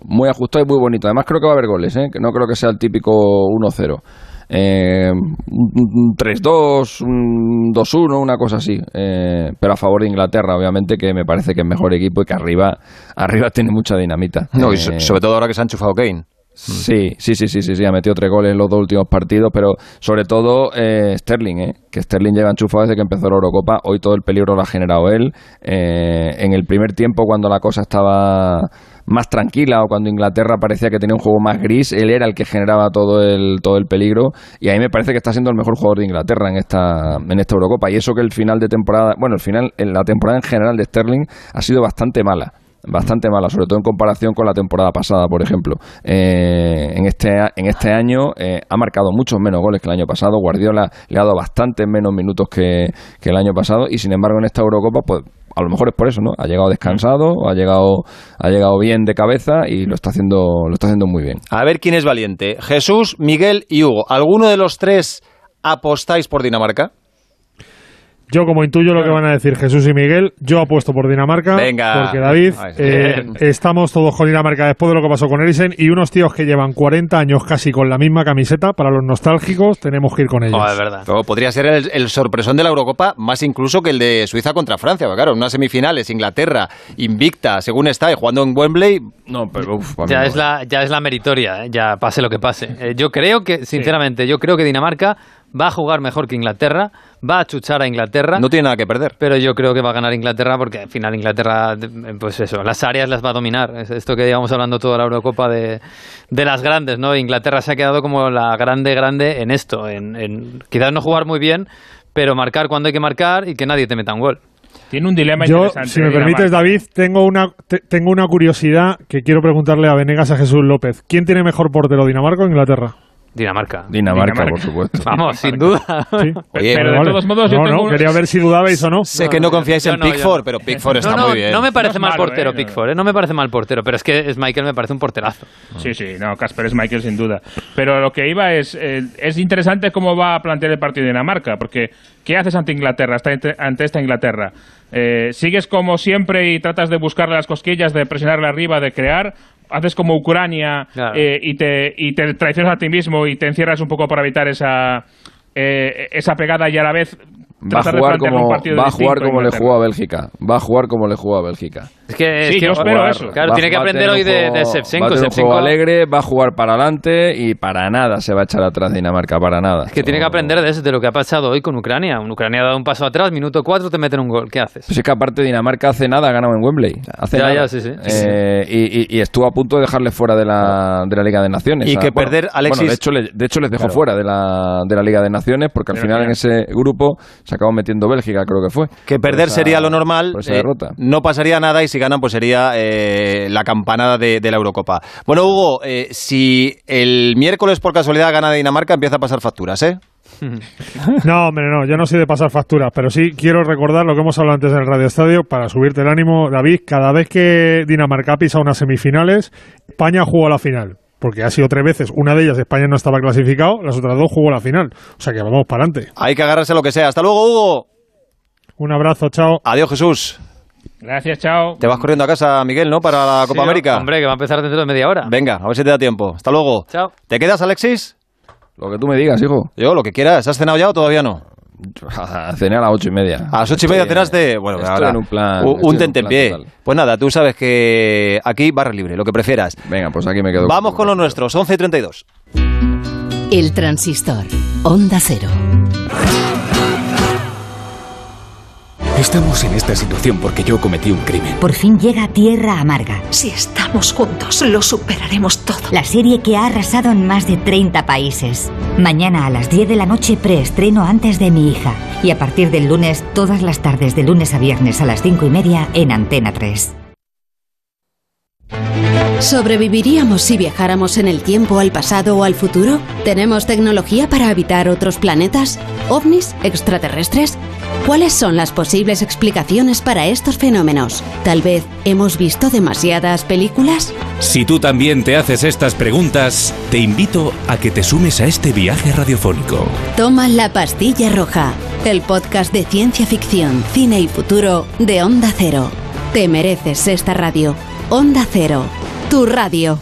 Speaker 8: muy ajustado y muy bonito. Además, creo que va a haber goles, ¿eh? que no creo que sea el típico 1-0. Eh, un 3-2, un 2-1, una cosa así. Eh, pero a favor de Inglaterra, obviamente, que me parece que es mejor equipo y que arriba, arriba tiene mucha dinamita.
Speaker 3: No, y
Speaker 8: Eh,
Speaker 3: so- sobre todo ahora que se ha enchufado Kane.
Speaker 8: Sí, sí, sí, sí, sí, ha metido tres goles en los dos últimos partidos, pero sobre todo eh, Sterling, ¿eh? que Sterling lleva enchufado desde que empezó la Eurocopa, hoy todo el peligro lo ha generado él. Eh, en el primer tiempo, cuando la cosa estaba más tranquila o cuando Inglaterra parecía que tenía un juego más gris, él era el que generaba todo el, todo el peligro y a mí me parece que está siendo el mejor jugador de Inglaterra en esta, en esta Eurocopa y eso que el final de temporada, bueno, el final, en la temporada en general de Sterling ha sido bastante mala bastante mala, sobre todo en comparación con la temporada pasada, por ejemplo. Eh, en, este, en este año eh, ha marcado muchos menos goles que el año pasado. Guardiola le ha dado bastantes menos minutos que, que, el año pasado y sin embargo en esta Eurocopa, pues a lo mejor es por eso, ¿no? Ha llegado descansado, ha llegado, ha llegado bien de cabeza y lo está haciendo, lo está haciendo muy bien.
Speaker 3: A ver quién es valiente. Jesús, Miguel y Hugo. ¿Alguno de los tres apostáis por Dinamarca?
Speaker 11: Yo, como intuyo lo que van a decir Jesús y Miguel, yo apuesto por Dinamarca.
Speaker 3: Venga.
Speaker 11: Porque David, eh, estamos todos con Dinamarca después de lo que pasó con Eriksen y unos tíos que llevan 40 años casi con la misma camiseta, para los nostálgicos, tenemos que ir con ellos.
Speaker 7: Oh, es verdad.
Speaker 3: Pero podría ser el, el, sorpresón de la Eurocopa, más incluso que el de Suiza contra Francia. Porque, claro, en unas semifinales, Inglaterra, invicta, según está, y jugando en Wembley.
Speaker 8: No, pero uf,
Speaker 7: ya, es la, ya es la meritoria, ¿eh? ya pase lo que pase. Eh, yo creo que, sinceramente, sí. yo creo que Dinamarca va a jugar mejor que Inglaterra, va a chuchar a Inglaterra.
Speaker 3: No tiene nada que perder.
Speaker 7: Pero yo creo que va a ganar Inglaterra porque al final Inglaterra, pues eso, las áreas las va a dominar. Es esto que llevamos hablando toda la Eurocopa de, de las grandes, ¿no? Inglaterra se ha quedado como la grande, grande en esto, en, en quizás no jugar muy bien, pero marcar cuando hay que marcar y que nadie te meta un gol.
Speaker 6: Tiene un dilema
Speaker 11: Yo,
Speaker 6: interesante.
Speaker 11: si me permites, David, tengo una, te, tengo una curiosidad que quiero preguntarle a Venegas a Jesús López. ¿Quién tiene mejor portero, Dinamarca o Inglaterra?
Speaker 7: Dinamarca.
Speaker 8: Dinamarca. Dinamarca, por supuesto.
Speaker 7: Vamos, sin duda.
Speaker 11: Sí.
Speaker 3: Oye,
Speaker 6: pero de
Speaker 11: vale.
Speaker 6: todos modos, yo
Speaker 11: no,
Speaker 6: tengo
Speaker 11: no, quería ver si dudabais o no.
Speaker 3: Sé que no confiáis en
Speaker 7: no,
Speaker 3: Pickford,
Speaker 7: yo-
Speaker 3: pero Pickford está
Speaker 7: no, no,
Speaker 3: muy bien.
Speaker 7: no me parece
Speaker 6: No es
Speaker 7: mal
Speaker 6: malo,
Speaker 7: portero
Speaker 6: ¿eh?
Speaker 7: Pickford, ¿eh? no me parece mal portero, pero es que Michael me parece un porterazo.
Speaker 6: Sí, sí, no, Casper es Michael sin duda. Pero lo que iba es, eh, es interesante cómo va a plantear el partido de Dinamarca, porque ¿qué haces ante Inglaterra, ante, ante esta Inglaterra? Eh, ¿Sigues como siempre y tratas de buscarle las cosquillas, de presionarle arriba, de crear? ¿Haces como Ucrania
Speaker 7: Claro.
Speaker 6: eh, y, te, y te traicionas a ti mismo y te encierras un poco para evitar esa, eh, esa pegada y a la vez
Speaker 8: Va a jugar como,
Speaker 6: partido
Speaker 8: va a
Speaker 6: distinto
Speaker 8: jugar como le jugó a Bélgica. Va a jugar como le jugó a Bélgica.
Speaker 7: Es que,
Speaker 6: Sí,
Speaker 7: es que
Speaker 6: yo espero
Speaker 8: jugar-
Speaker 6: eso.
Speaker 7: Claro,
Speaker 8: va-
Speaker 7: tiene que aprender hoy de, de
Speaker 8: Va a
Speaker 7: Shevchenko.
Speaker 8: tener un
Speaker 7: Shevchenko
Speaker 8: juego alegre, va a jugar para adelante y para nada se va a echar atrás Dinamarca, para nada.
Speaker 7: Es que tiene que aprender de, eso, de lo que ha pasado hoy con Ucrania. Un Ucrania ha dado un paso atrás, minuto cuatro, te meten un gol. ¿Qué haces?
Speaker 8: Pues es que aparte Dinamarca hace nada ha ganado en Wembley. Hace
Speaker 7: Ya,
Speaker 8: nada.
Speaker 7: ya, sí, sí.
Speaker 8: Eh, y, y- y estuvo a punto de dejarles fuera de la, de la Liga de Naciones.
Speaker 3: Y que
Speaker 8: bueno,
Speaker 3: perder, Alexis-
Speaker 8: Bueno, de hecho, le- de hecho les dejó
Speaker 3: Claro.
Speaker 8: fuera de la, de la Liga de Naciones porque al
Speaker 6: Pero
Speaker 8: final en ese grupo se acabó metiendo Bélgica, creo que fue.
Speaker 3: Que perder
Speaker 8: esa-
Speaker 3: sería lo normal, eh,
Speaker 8: derrota.
Speaker 3: no pasaría nada y si ganan pues sería eh, la campanada de, de la Eurocopa. Bueno, Hugo, eh, si el miércoles por casualidad gana Dinamarca, empieza a pasar facturas, ¿eh?
Speaker 11: No, hombre, no, yo no soy de pasar facturas, pero sí quiero recordar lo que hemos hablado antes en el Radio Estadio para subirte el ánimo, David. Cada vez que Dinamarca ha pisado unas semifinales, España jugó a la final. Porque ha sido tres veces. Una de ellas España no estaba clasificado, las otras dos jugó a la final. O sea que vamos para adelante.
Speaker 3: Hay que agarrarse a lo que sea. Hasta luego, Hugo.
Speaker 11: Un abrazo, chao.
Speaker 3: Adiós, Jesús.
Speaker 6: Gracias, chao.
Speaker 3: Te vas corriendo a casa, Miguel, ¿no? Para la Copa
Speaker 7: Sí,
Speaker 3: América.
Speaker 7: Hombre, que va a empezar dentro de media hora.
Speaker 3: Venga, a ver si te da tiempo. Hasta luego.
Speaker 7: Chao.
Speaker 3: ¿Te quedas, Alexis?
Speaker 8: Lo que tú me digas, hijo.
Speaker 3: Yo, lo que quieras. ¿Has cenado ya o todavía no?
Speaker 8: Cené a las ocho y media.
Speaker 3: A las ocho y media cenaste. Bueno,
Speaker 8: estoy
Speaker 3: ahora.
Speaker 8: en un plan.
Speaker 3: un-
Speaker 8: en plan
Speaker 3: tentempié. Pues nada, tú sabes que aquí barra libre, lo que prefieras.
Speaker 8: Venga, pues aquí me quedo.
Speaker 3: Vamos con los nuestros, 11 y 32.
Speaker 1: El transistor. Onda cero.
Speaker 12: Estamos en esta situación porque yo cometí un crimen.
Speaker 13: Por fin llega Tierra Amarga,
Speaker 14: Si estamos juntos, lo superaremos todo.
Speaker 13: la serie que ha arrasado en más de 30 países. Mañana a las 10 de la noche preestreno antes de mi hija. Y a partir del lunes, todas las tardes de lunes a viernes a las 5 y media en Antena 3.
Speaker 15: ¿Sobreviviríamos si viajáramos en el tiempo, al pasado o al futuro? ¿Tenemos tecnología para habitar otros planetas? ¿OVNIs? ¿Extraterrestres? ¿Cuáles son las posibles explicaciones para estos fenómenos? Tal vez hemos visto demasiadas películas.
Speaker 12: Si tú también te haces estas preguntas, te invito a que te sumes a este viaje radiofónico.
Speaker 15: Toma la pastilla roja, el podcast de ciencia ficción, cine y futuro de Onda Cero. Te mereces esta radio. Onda Cero, tu radio.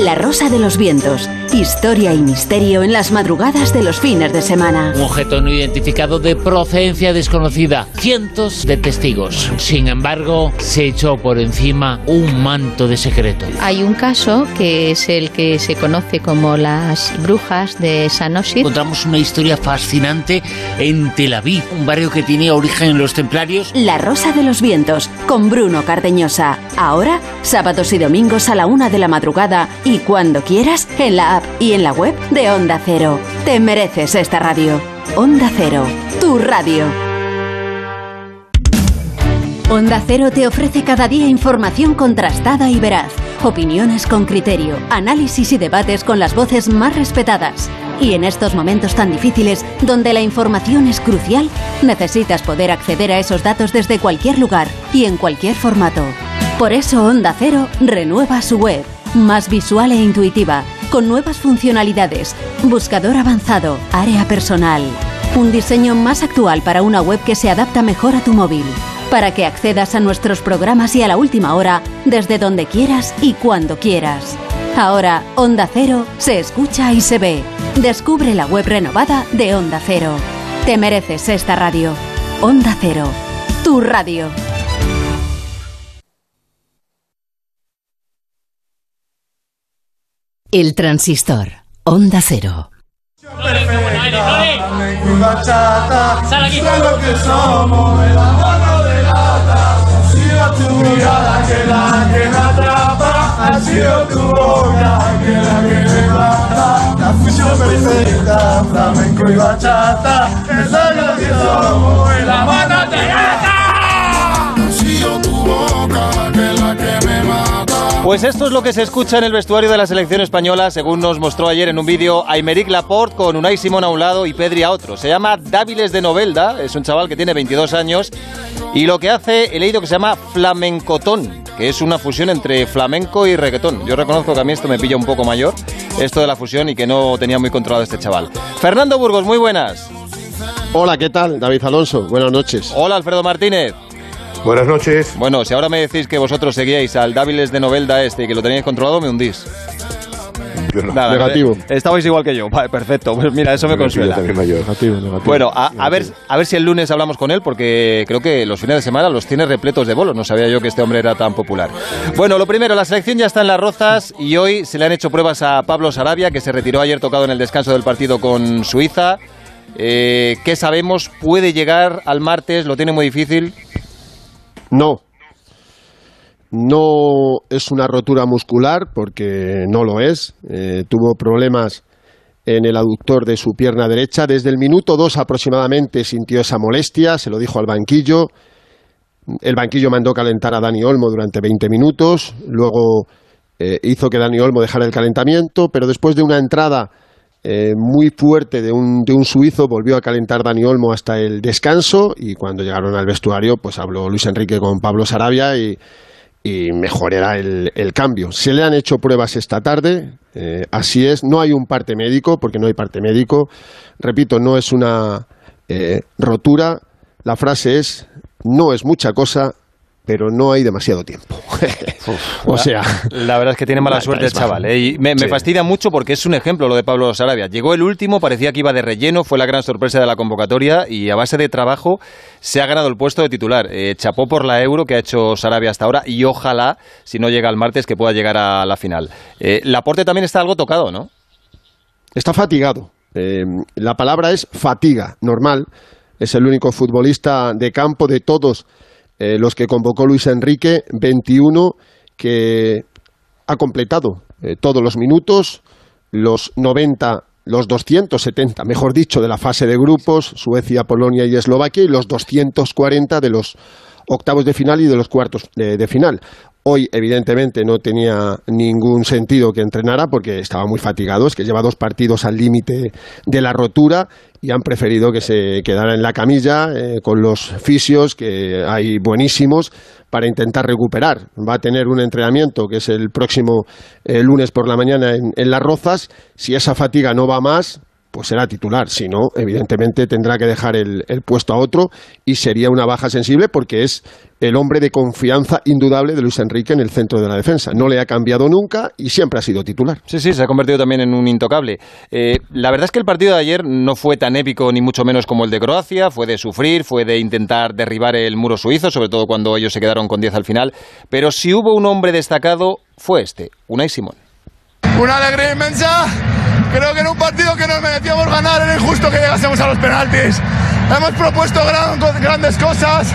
Speaker 15: La Rosa de los Vientos. Historia y misterio en las madrugadas de los fines de semana.
Speaker 16: Un objeto no identificado de procedencia desconocida. Cientos de testigos. Sin embargo, se echó por encima un manto de secreto.
Speaker 17: Hay un caso que es el que se conoce como las brujas de Sanosir.
Speaker 16: Encontramos una historia fascinante en Tel Aviv, un barrio que tiene origen en los templarios.
Speaker 15: La Rosa de los Vientos, con Bruno Cardeñosa. Ahora, sábados y domingos a la una de la madrugada y cuando quieras en la app y en la web de Onda Cero. Te mereces esta radio. Onda Cero, tu radio. Onda Cero te ofrece cada día información contrastada y veraz, opiniones con criterio, análisis y debates con las voces más respetadas. Y en estos momentos tan difíciles, donde la información es crucial, necesitas poder acceder a esos datos desde cualquier lugar y en cualquier formato. Por eso Onda Cero renueva su web, más visual e intuitiva, con nuevas funcionalidades, buscador avanzado, área personal. Un diseño más actual para una web que se adapta mejor a tu móvil, para que accedas a nuestros programas y a la última hora desde donde quieras y cuando quieras. Ahora, Onda Cero se escucha y se ve. Descubre la web renovada de Onda Cero. Te mereces esta radio. Onda Cero, tu radio.
Speaker 1: El transistor. Onda Cero.
Speaker 18: Ha sido tu la boca que la que. La perfecta, flamenco y bachata. Es que somos, el amor
Speaker 3: Pues esto es lo que se escucha en el vestuario de la selección española, según nos mostró ayer en un vídeo Aymeric Laporte con Unai Simón a un lado y Pedri a otro. Se llama Dáviles de Novelda, es un chaval que tiene 22 años y lo que hace, he leído que se llama flamencotón, que es una fusión entre flamenco y reggaetón. Yo reconozco que a mí esto me pilla un poco mayor, esto de la fusión y que no tenía muy controlado este chaval. Fernando Burgos, muy buenas.
Speaker 19: Hola, ¿qué tal? David Alonso, buenas noches.
Speaker 3: Hola, Alfredo Martínez.
Speaker 19: Buenas noches.
Speaker 3: Bueno, si ahora me decís que vosotros seguíais al Dáviles de Novelda este y que lo teníais controlado, me hundís. Nada,
Speaker 19: Negativo.
Speaker 3: eh, Estabais igual que yo. Vale, perfecto. Pues mira, eso me consuela.
Speaker 19: Negativo, negativo.
Speaker 3: Bueno, a, a ver, a ver si el lunes hablamos con él, porque creo que los fines de semana los tiene repletos de bolos. No sabía yo que este hombre era tan popular. Bueno, lo primero, la selección ya está en las rozas y hoy se le han hecho pruebas a Pablo Sarabia, que se retiró ayer tocado en el descanso del partido con Suiza. Eh, ¿Qué sabemos? ¿Puede llegar al martes? ¿Lo tiene muy difícil?
Speaker 19: No. No es una rotura muscular, porque no lo es. Eh, tuvo problemas en el aductor de su pierna derecha. Desde el minuto 2 aproximadamente sintió esa molestia, se lo dijo al banquillo. El banquillo mandó calentar a Dani Olmo durante 20 minutos, luego eh, hizo que Dani Olmo dejara el calentamiento, pero después de una entrada eh, muy fuerte de un, de un suizo, volvió a calentar Dani Olmo hasta el descanso y cuando llegaron al vestuario, pues habló Luis Enrique con Pablo Sarabia y, y mejor era el, el cambio. Se le han hecho pruebas esta tarde, eh, así es, no hay un parte médico, porque no hay parte médico. Repito, no es una eh, rotura, la frase es, no es mucha cosa, pero no hay demasiado tiempo. o sea,
Speaker 3: la verdad es que tiene mala
Speaker 19: la-
Speaker 3: suerte el chaval. ¿eh? Y me, me
Speaker 19: Sí.
Speaker 3: fastidia mucho porque es un ejemplo lo de Pablo Sarabia. Llegó el último, parecía que iba de relleno, fue la gran sorpresa de la convocatoria y a base de trabajo se ha ganado el puesto de titular. Eh, chapó por la euro que ha hecho Sarabia hasta ahora y ojalá, si no llega el martes, que pueda llegar a la final. Eh, Laporte también está algo tocado, ¿no?
Speaker 19: Está fatigado. Eh, la palabra es fatiga, normal. Es el único futbolista de campo de todos eh, los que convocó Luis Enrique, 21, que ha completado eh, todos los minutos, los 90, los 270, mejor dicho, de la fase de grupos, Suecia, Polonia y Eslovaquia, y los 240 de los octavos de final y de los cuartos de, de final. Hoy, evidentemente, no tenía ningún sentido que entrenara porque estaba muy fatigado, es que lleva dos partidos al límite de la rotura y han preferido que se quedara en la camilla eh, con los fisios, que hay buenísimos, para intentar recuperar. Va a tener un entrenamiento que es el próximo eh, lunes por la mañana en, en Las Rozas. Si esa fatiga no va más, pues será titular. Si no, evidentemente tendrá que dejar el, el puesto a otro y sería una baja sensible porque es el hombre de confianza indudable de Luis Enrique en el centro de la defensa. No le ha cambiado nunca y siempre ha sido titular.
Speaker 3: Sí, sí, se ha convertido también en un intocable. Eh, la verdad es que el partido de ayer no fue tan épico ni mucho menos como el de Croacia, fue de sufrir, fue de intentar derribar el muro suizo, sobre todo cuando ellos se quedaron con 10 al final, pero si hubo un hombre destacado fue este, Unai Simón.
Speaker 20: Una alegría inmensa. Creo que en un partido que nos merecíamos ganar era injusto que llegásemos a los penaltis. Hemos propuesto gran- grandes cosas.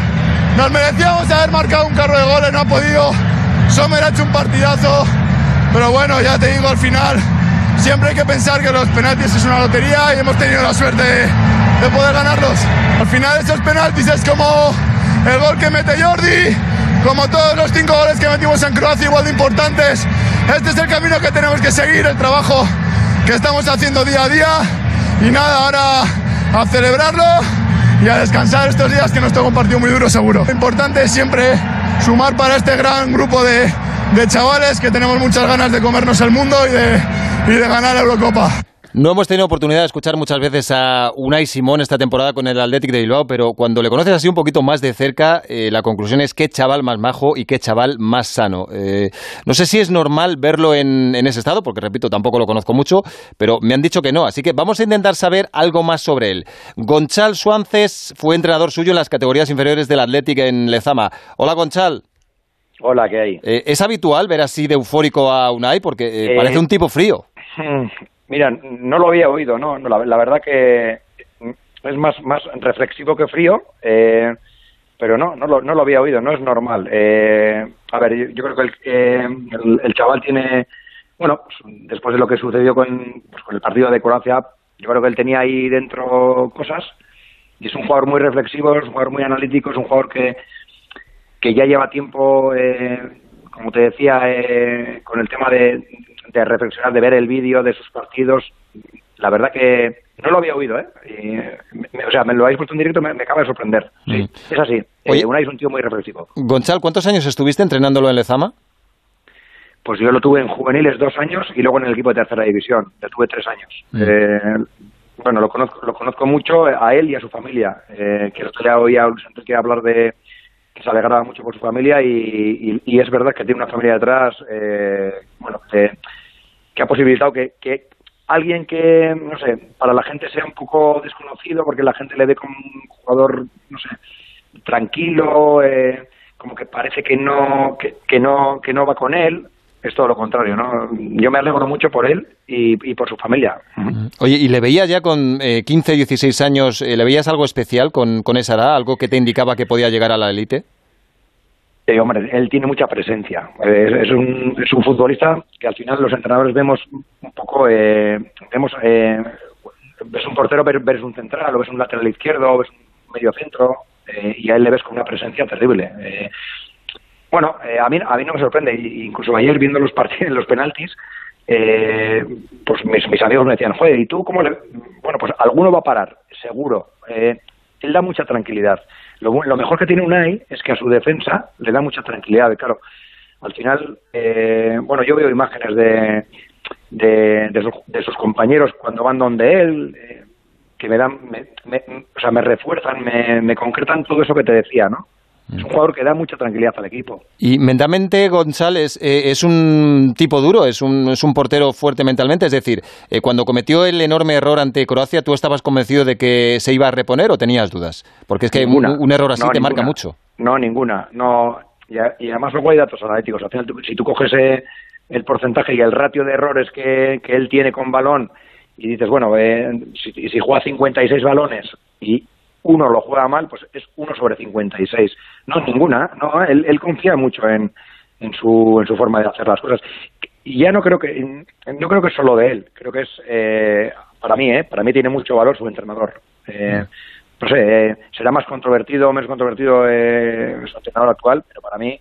Speaker 20: Nos merecíamos haber marcado un carro de goles, no ha podido. Sommer ha hecho un partidazo. Pero bueno, ya te digo, al final siempre hay que pensar que los penaltis es una lotería y hemos tenido la suerte de poder ganarlos. Al final esos penaltis es como el gol que mete Jordi, como todos los cinco goles que metimos en Croacia igual de importantes. Este es el camino que tenemos que seguir, el trabajo que estamos haciendo día a día. Y nada, ahora a celebrarlo y a descansar estos días que nos toca un partido muy duro seguro. Lo importante es siempre sumar para este gran grupo de, de chavales que tenemos muchas ganas de comernos el mundo y de, y de ganar la Eurocopa.
Speaker 3: No hemos tenido oportunidad de escuchar muchas veces a Unai Simón esta temporada con el Athletic de Bilbao, pero cuando le conoces así un poquito más de cerca, eh, la conclusión es qué chaval más majo y qué chaval más sano. Eh, no sé si es normal verlo en, en ese estado, porque repito, tampoco lo conozco mucho, pero me han dicho que no, así que vamos a intentar saber algo más sobre él. Gonchal Suances fue entrenador suyo en las categorías inferiores del Athletic en Lezama. Hola Gonchal.
Speaker 21: Hola, ¿qué hay?
Speaker 3: Eh, ¿Es habitual ver así de eufórico a Unai? Porque parece un tipo frío.
Speaker 21: Mira, no lo había oído, ¿no? La, la verdad que es más, más reflexivo que frío, eh, pero no, no lo, no lo había oído, no es normal. Eh, a ver, yo, yo creo que el, eh, el, chaval tiene, bueno, después de lo que sucedió con, pues, con el partido de Croacia, yo creo que él tenía ahí dentro cosas y es un jugador muy reflexivo, es un jugador muy analítico, es un jugador que, que ya lleva tiempo, eh, como te decía, eh, con el tema de, de reflexionar, de ver el vídeo de sus partidos. La verdad que no lo había oído, ¿eh? Y, me- o sea, me lo habéis puesto en directo, me, me acaba de sorprender. Sí, es así.
Speaker 3: Oye.
Speaker 21: Eh, Unai es un tío muy reflexivo.
Speaker 3: Gonchal, ¿cuántos años estuviste entrenándolo en Lezama?
Speaker 21: Pues yo lo tuve en juveniles dos años y luego en el equipo de tercera división. Lo tuve tres años.
Speaker 3: Mm.
Speaker 21: Eh, bueno, lo conozco, lo conozco mucho a él y a su familia. Eh, que otro día oía a Luis Enrique hablar de que se alegraba mucho por su familia y, y- y es verdad que tiene una familia detrás, eh, bueno, que, que ha posibilitado que, que alguien que, no sé, para la gente sea un poco desconocido porque la gente le ve como un jugador, no sé, tranquilo, eh, como que parece que no, que, que no, que no va con él, es todo lo contrario, ¿no? Yo me alegro mucho por él y, por su familia.
Speaker 3: Oye, ¿y le veías ya con eh, 15, 16 años, eh, le veías algo especial con, con esa edad? ¿Algo que te indicaba que podía llegar a la élite?
Speaker 21: Eh, hombre, él tiene mucha presencia. Es, un, es un futbolista que al final los entrenadores vemos un poco, eh, vemos, eh, ves un portero, ves, un central, o ves un lateral izquierdo, o ves un medio centro, eh, y a él le ves con una presencia terrible. Eh, bueno, eh, a, mí, a mí no me sorprende, incluso ayer viendo los partidos, los penaltis, eh, pues mis, mis amigos me decían, joder, ¿y tú cómo le...? Bueno, pues alguno va a parar, seguro. Eh, él da mucha tranquilidad. Lo, lo mejor que tiene Unai es que a su defensa le da mucha tranquilidad. Claro, al final, eh, bueno, yo veo imágenes de, de, de sus, de sus compañeros cuando van donde él, eh, que me dan, me, me- o sea, me refuerzan, me concretan todo eso que te decía, ¿no? Es un jugador que da mucha tranquilidad al equipo.
Speaker 3: Y mentalmente González eh, es un tipo duro, es un, es un portero fuerte mentalmente. Es decir, eh, cuando cometió el enorme error ante Croacia, ¿tú estabas convencido de que se iba a reponer o tenías dudas? Porque es que un, un error así
Speaker 21: No,
Speaker 3: te marca mucho.
Speaker 21: No, ninguna. No, y además luego hay datos analíticos. Al final, tú- si tú coges eh, el porcentaje y el ratio de errores que, que él tiene con balón y dices, bueno, eh, si, si juega 56 balones y uno lo juega mal, pues es uno sobre 56. No, ninguna. No, él, él confía mucho en, en, su, en su forma de hacer las cosas. Y ya no creo que no creo que es solo de él. Creo que es eh, para mí, eh, para mí tiene mucho valor su entrenador. Eh, no sé, eh, será más controvertido o menos controvertido eh, su entrenador actual, pero para mí,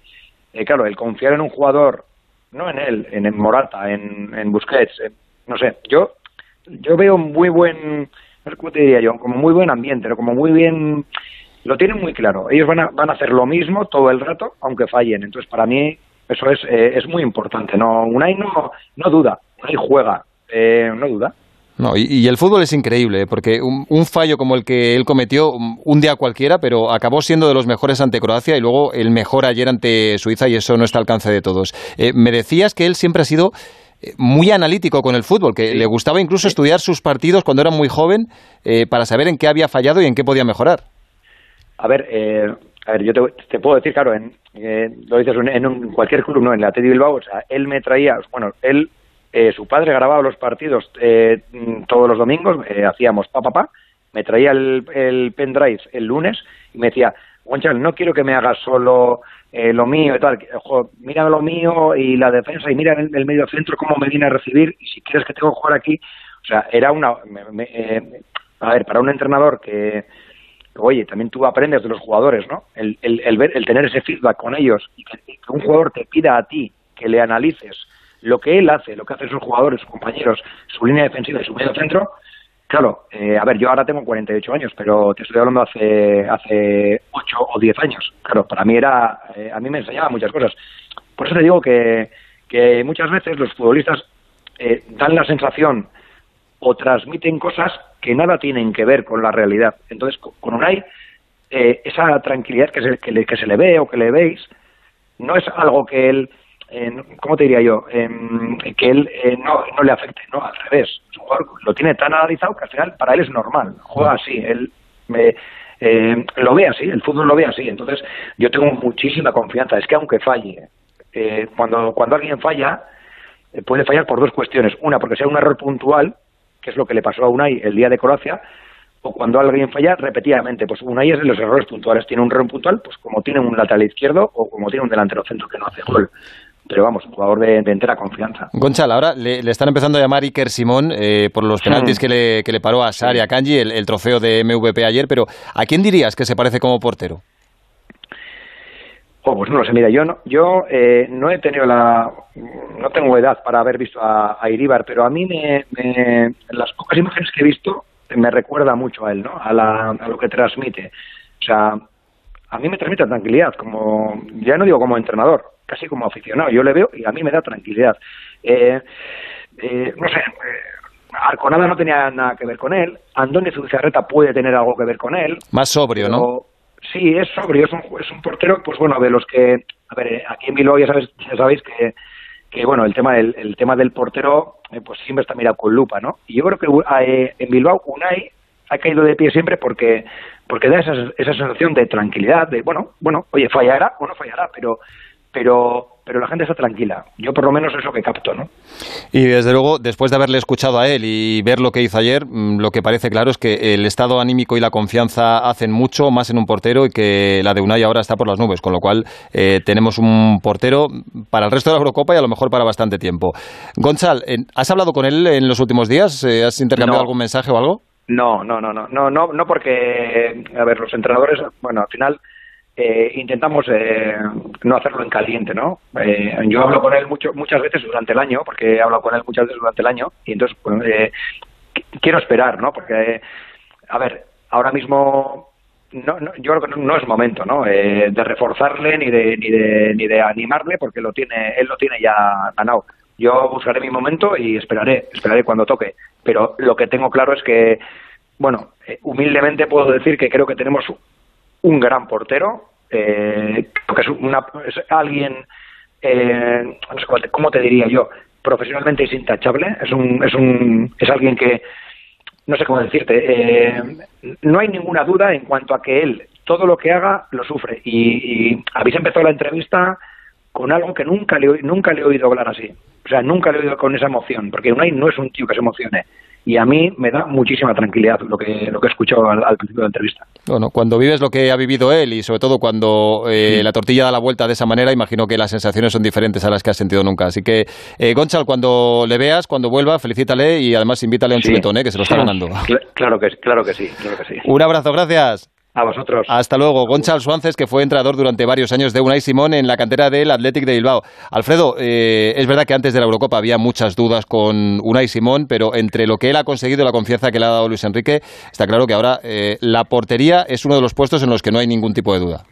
Speaker 21: eh, claro, el confiar en un jugador, no en él, en, en Morata, en, en Busquets, no sé, yo yo veo muy buen, ¿cómo te diría yo? Como muy buen ambiente, ¿no? como muy bien, lo tienen muy claro. Ellos van a, van a hacer lo mismo todo el rato, aunque fallen. Entonces, para mí, eso es, eh, es muy importante. No, Unai no, no duda, Unai juega, eh, no duda.
Speaker 3: No, y, y el fútbol es increíble, ¿eh? porque un, un fallo como el que él cometió un día cualquiera, pero acabó siendo de los mejores ante Croacia y luego el mejor ayer ante Suiza y eso no está al alcance de todos. Eh, me decías que él siempre ha sido muy analítico con el fútbol, que le gustaba incluso estudiar sus partidos cuando era muy joven eh, para saber en qué había fallado y en qué podía mejorar.
Speaker 21: A ver, eh, a ver, yo te, te puedo decir, claro, en, eh, lo dices en, un- cualquier club, ¿no? En la Teddy Bilbao, o sea, él me traía, bueno, él, eh, su padre grababa los partidos eh, todos los domingos, eh, hacíamos pa, pa, pa, me traía el, el pendrive el lunes y me decía, Gonchal, no quiero que me hagas solo eh, lo mío y tal, ojo, mira lo mío y la defensa y mira el, el medio centro cómo me viene a recibir y si quieres que tengo que jugar aquí, o sea, era una, me- me- eh, a ver, para un entrenador que, oye, también tú aprendes de los jugadores, ¿no? El, el, el ver, el tener ese feedback con ellos y que, que un jugador te pida a ti que le analices lo que él hace, lo que hacen sus jugadores, sus compañeros, su línea defensiva y su medio centro, claro, eh, a ver, yo ahora tengo 48 años, pero te estoy hablando hace hace 8 o 10 años. Claro, para mí era, eh, a mí me enseñaba muchas cosas. Por eso te digo que, que muchas veces los futbolistas eh, dan la sensación o transmiten cosas que nada tienen que ver con la realidad. Entonces, co- con Unai, eh, esa tranquilidad que se, que, le, que se le ve o que le veis, no es algo que él, eh, ¿cómo te diría yo? Em, que él eh, no, no le afecte, no, al revés. Es un jugador lo tiene tan analizado que al final para él es normal. Juega así, él me, eh, lo ve así, el fútbol lo ve así. Entonces, yo tengo muchísima confianza. Es que aunque falle, eh, cuando, cuando alguien falla, eh, puede fallar por dos cuestiones. Una, porque sea un error puntual, que es lo que le pasó a Unai el día de Croacia, o cuando alguien falla repetidamente. Pues Unai es de los errores puntuales. Tiene un error puntual, pues como tiene un lateral izquierdo o como tiene un delantero centro que no hace gol. Pero vamos, un jugador de, de entera confianza.
Speaker 3: Gonchal, ahora le, le están empezando a llamar Iker Simón eh, por los penaltis que le, que le paró a Sar y a Kanji, el, el trofeo de MVP ayer, pero ¿a quién dirías que se parece como portero?
Speaker 21: Oh, pues no lo sé, mira, yo no, yo eh, no he tenido la, no tengo edad para haber visto a, a Iríbar, pero a mí me, me- las pocas imágenes que he visto me recuerda mucho a él, ¿no? A, la, a lo que transmite. O sea, a mí me transmite tranquilidad, como, ya no digo como entrenador, casi como aficionado. Yo le veo y a mí me da tranquilidad. Eh, eh, no sé, eh, Arconada no tenía nada que ver con él, Andoni Zubizarreta puede tener algo que ver con él,
Speaker 3: Más sobrio, ¿no?
Speaker 21: Sí, es sobrio, es un, es un portero, pues bueno, de los que, a ver, eh, aquí en Bilbao ya, sabes, ya sabéis que, que bueno, el tema del, el tema del portero, eh, pues siempre está mirado con lupa, ¿no? Y yo creo que en Bilbao Unai ha caído de pie siempre porque porque da esa, esa sensación de tranquilidad, de, bueno, bueno, oye, fallará o no fallará, pero pero pero la gente está tranquila. Yo por lo menos eso que capto, ¿no?
Speaker 3: Y desde luego, después de haberle escuchado a él y ver lo que hizo ayer, mm, lo que parece claro es que el estado anímico y la confianza hacen mucho más en un portero y que la de Unai ahora está por las nubes, con lo cual eh, tenemos un portero para el resto de la Eurocopa y a lo mejor para bastante tiempo. Gonzal, ¿has hablado con él en los últimos días? Eh, ¿Has intercambiado
Speaker 21: No.
Speaker 3: algún mensaje o algo?
Speaker 21: No, no, no, no, no, no, no porque, a ver, los entrenadores, bueno, al final eh, intentamos eh, no hacerlo en caliente, ¿no? Eh, yo hablo con él mucho, muchas veces durante el año, porque he hablado con él muchas veces durante el año, y entonces, pues, eh, qu- quiero esperar, ¿no? Porque, a ver, ahora mismo no, no, yo creo que no, no es momento, ¿no? Eh, de reforzarle ni de, ni de ni de animarle, porque lo tiene, él lo tiene ya ganado. Yo buscaré mi momento y esperaré, esperaré cuando toque. Pero lo que tengo claro es que, bueno, eh, humildemente puedo decir que creo que tenemos un gran portero, eh, que es, una, es alguien, eh, no sé te, cómo te diría yo, profesionalmente es intachable, es un, es un, es alguien que, no sé cómo decirte, eh, no hay ninguna duda en cuanto a que él todo lo que haga lo sufre. Y, y habéis empezado la entrevista con algo que nunca le, nunca le he oído hablar así, o sea, nunca le he oído con esa emoción, porque Unai no es un tío que se emocione y a mí me da muchísima tranquilidad lo que lo que he escuchado al, al principio de la entrevista.
Speaker 3: Bueno, cuando vives lo que ha vivido él y sobre todo cuando eh, la tortilla da la vuelta de esa manera, imagino que las sensaciones son diferentes a las que has sentido nunca. Así que, eh, Gonchal, cuando le veas, cuando vuelva, felicítale y además invítale a un
Speaker 21: Sí.
Speaker 3: chuletón, eh, que se lo está ganando.
Speaker 21: Cl- Claro que, claro que sí, claro que sí.
Speaker 3: Un abrazo, gracias. Hasta luego. Gonchal Suances, que fue entrenador durante varios años de Unai Simón en la cantera del Athletic de Bilbao. Alfredo, eh, es verdad que antes de la Eurocopa había muchas dudas con Unai Simón, pero entre lo que él ha conseguido y la confianza que le ha dado Luis Enrique, está claro que ahora eh, la portería es uno de los puestos en los que no hay ningún tipo de duda.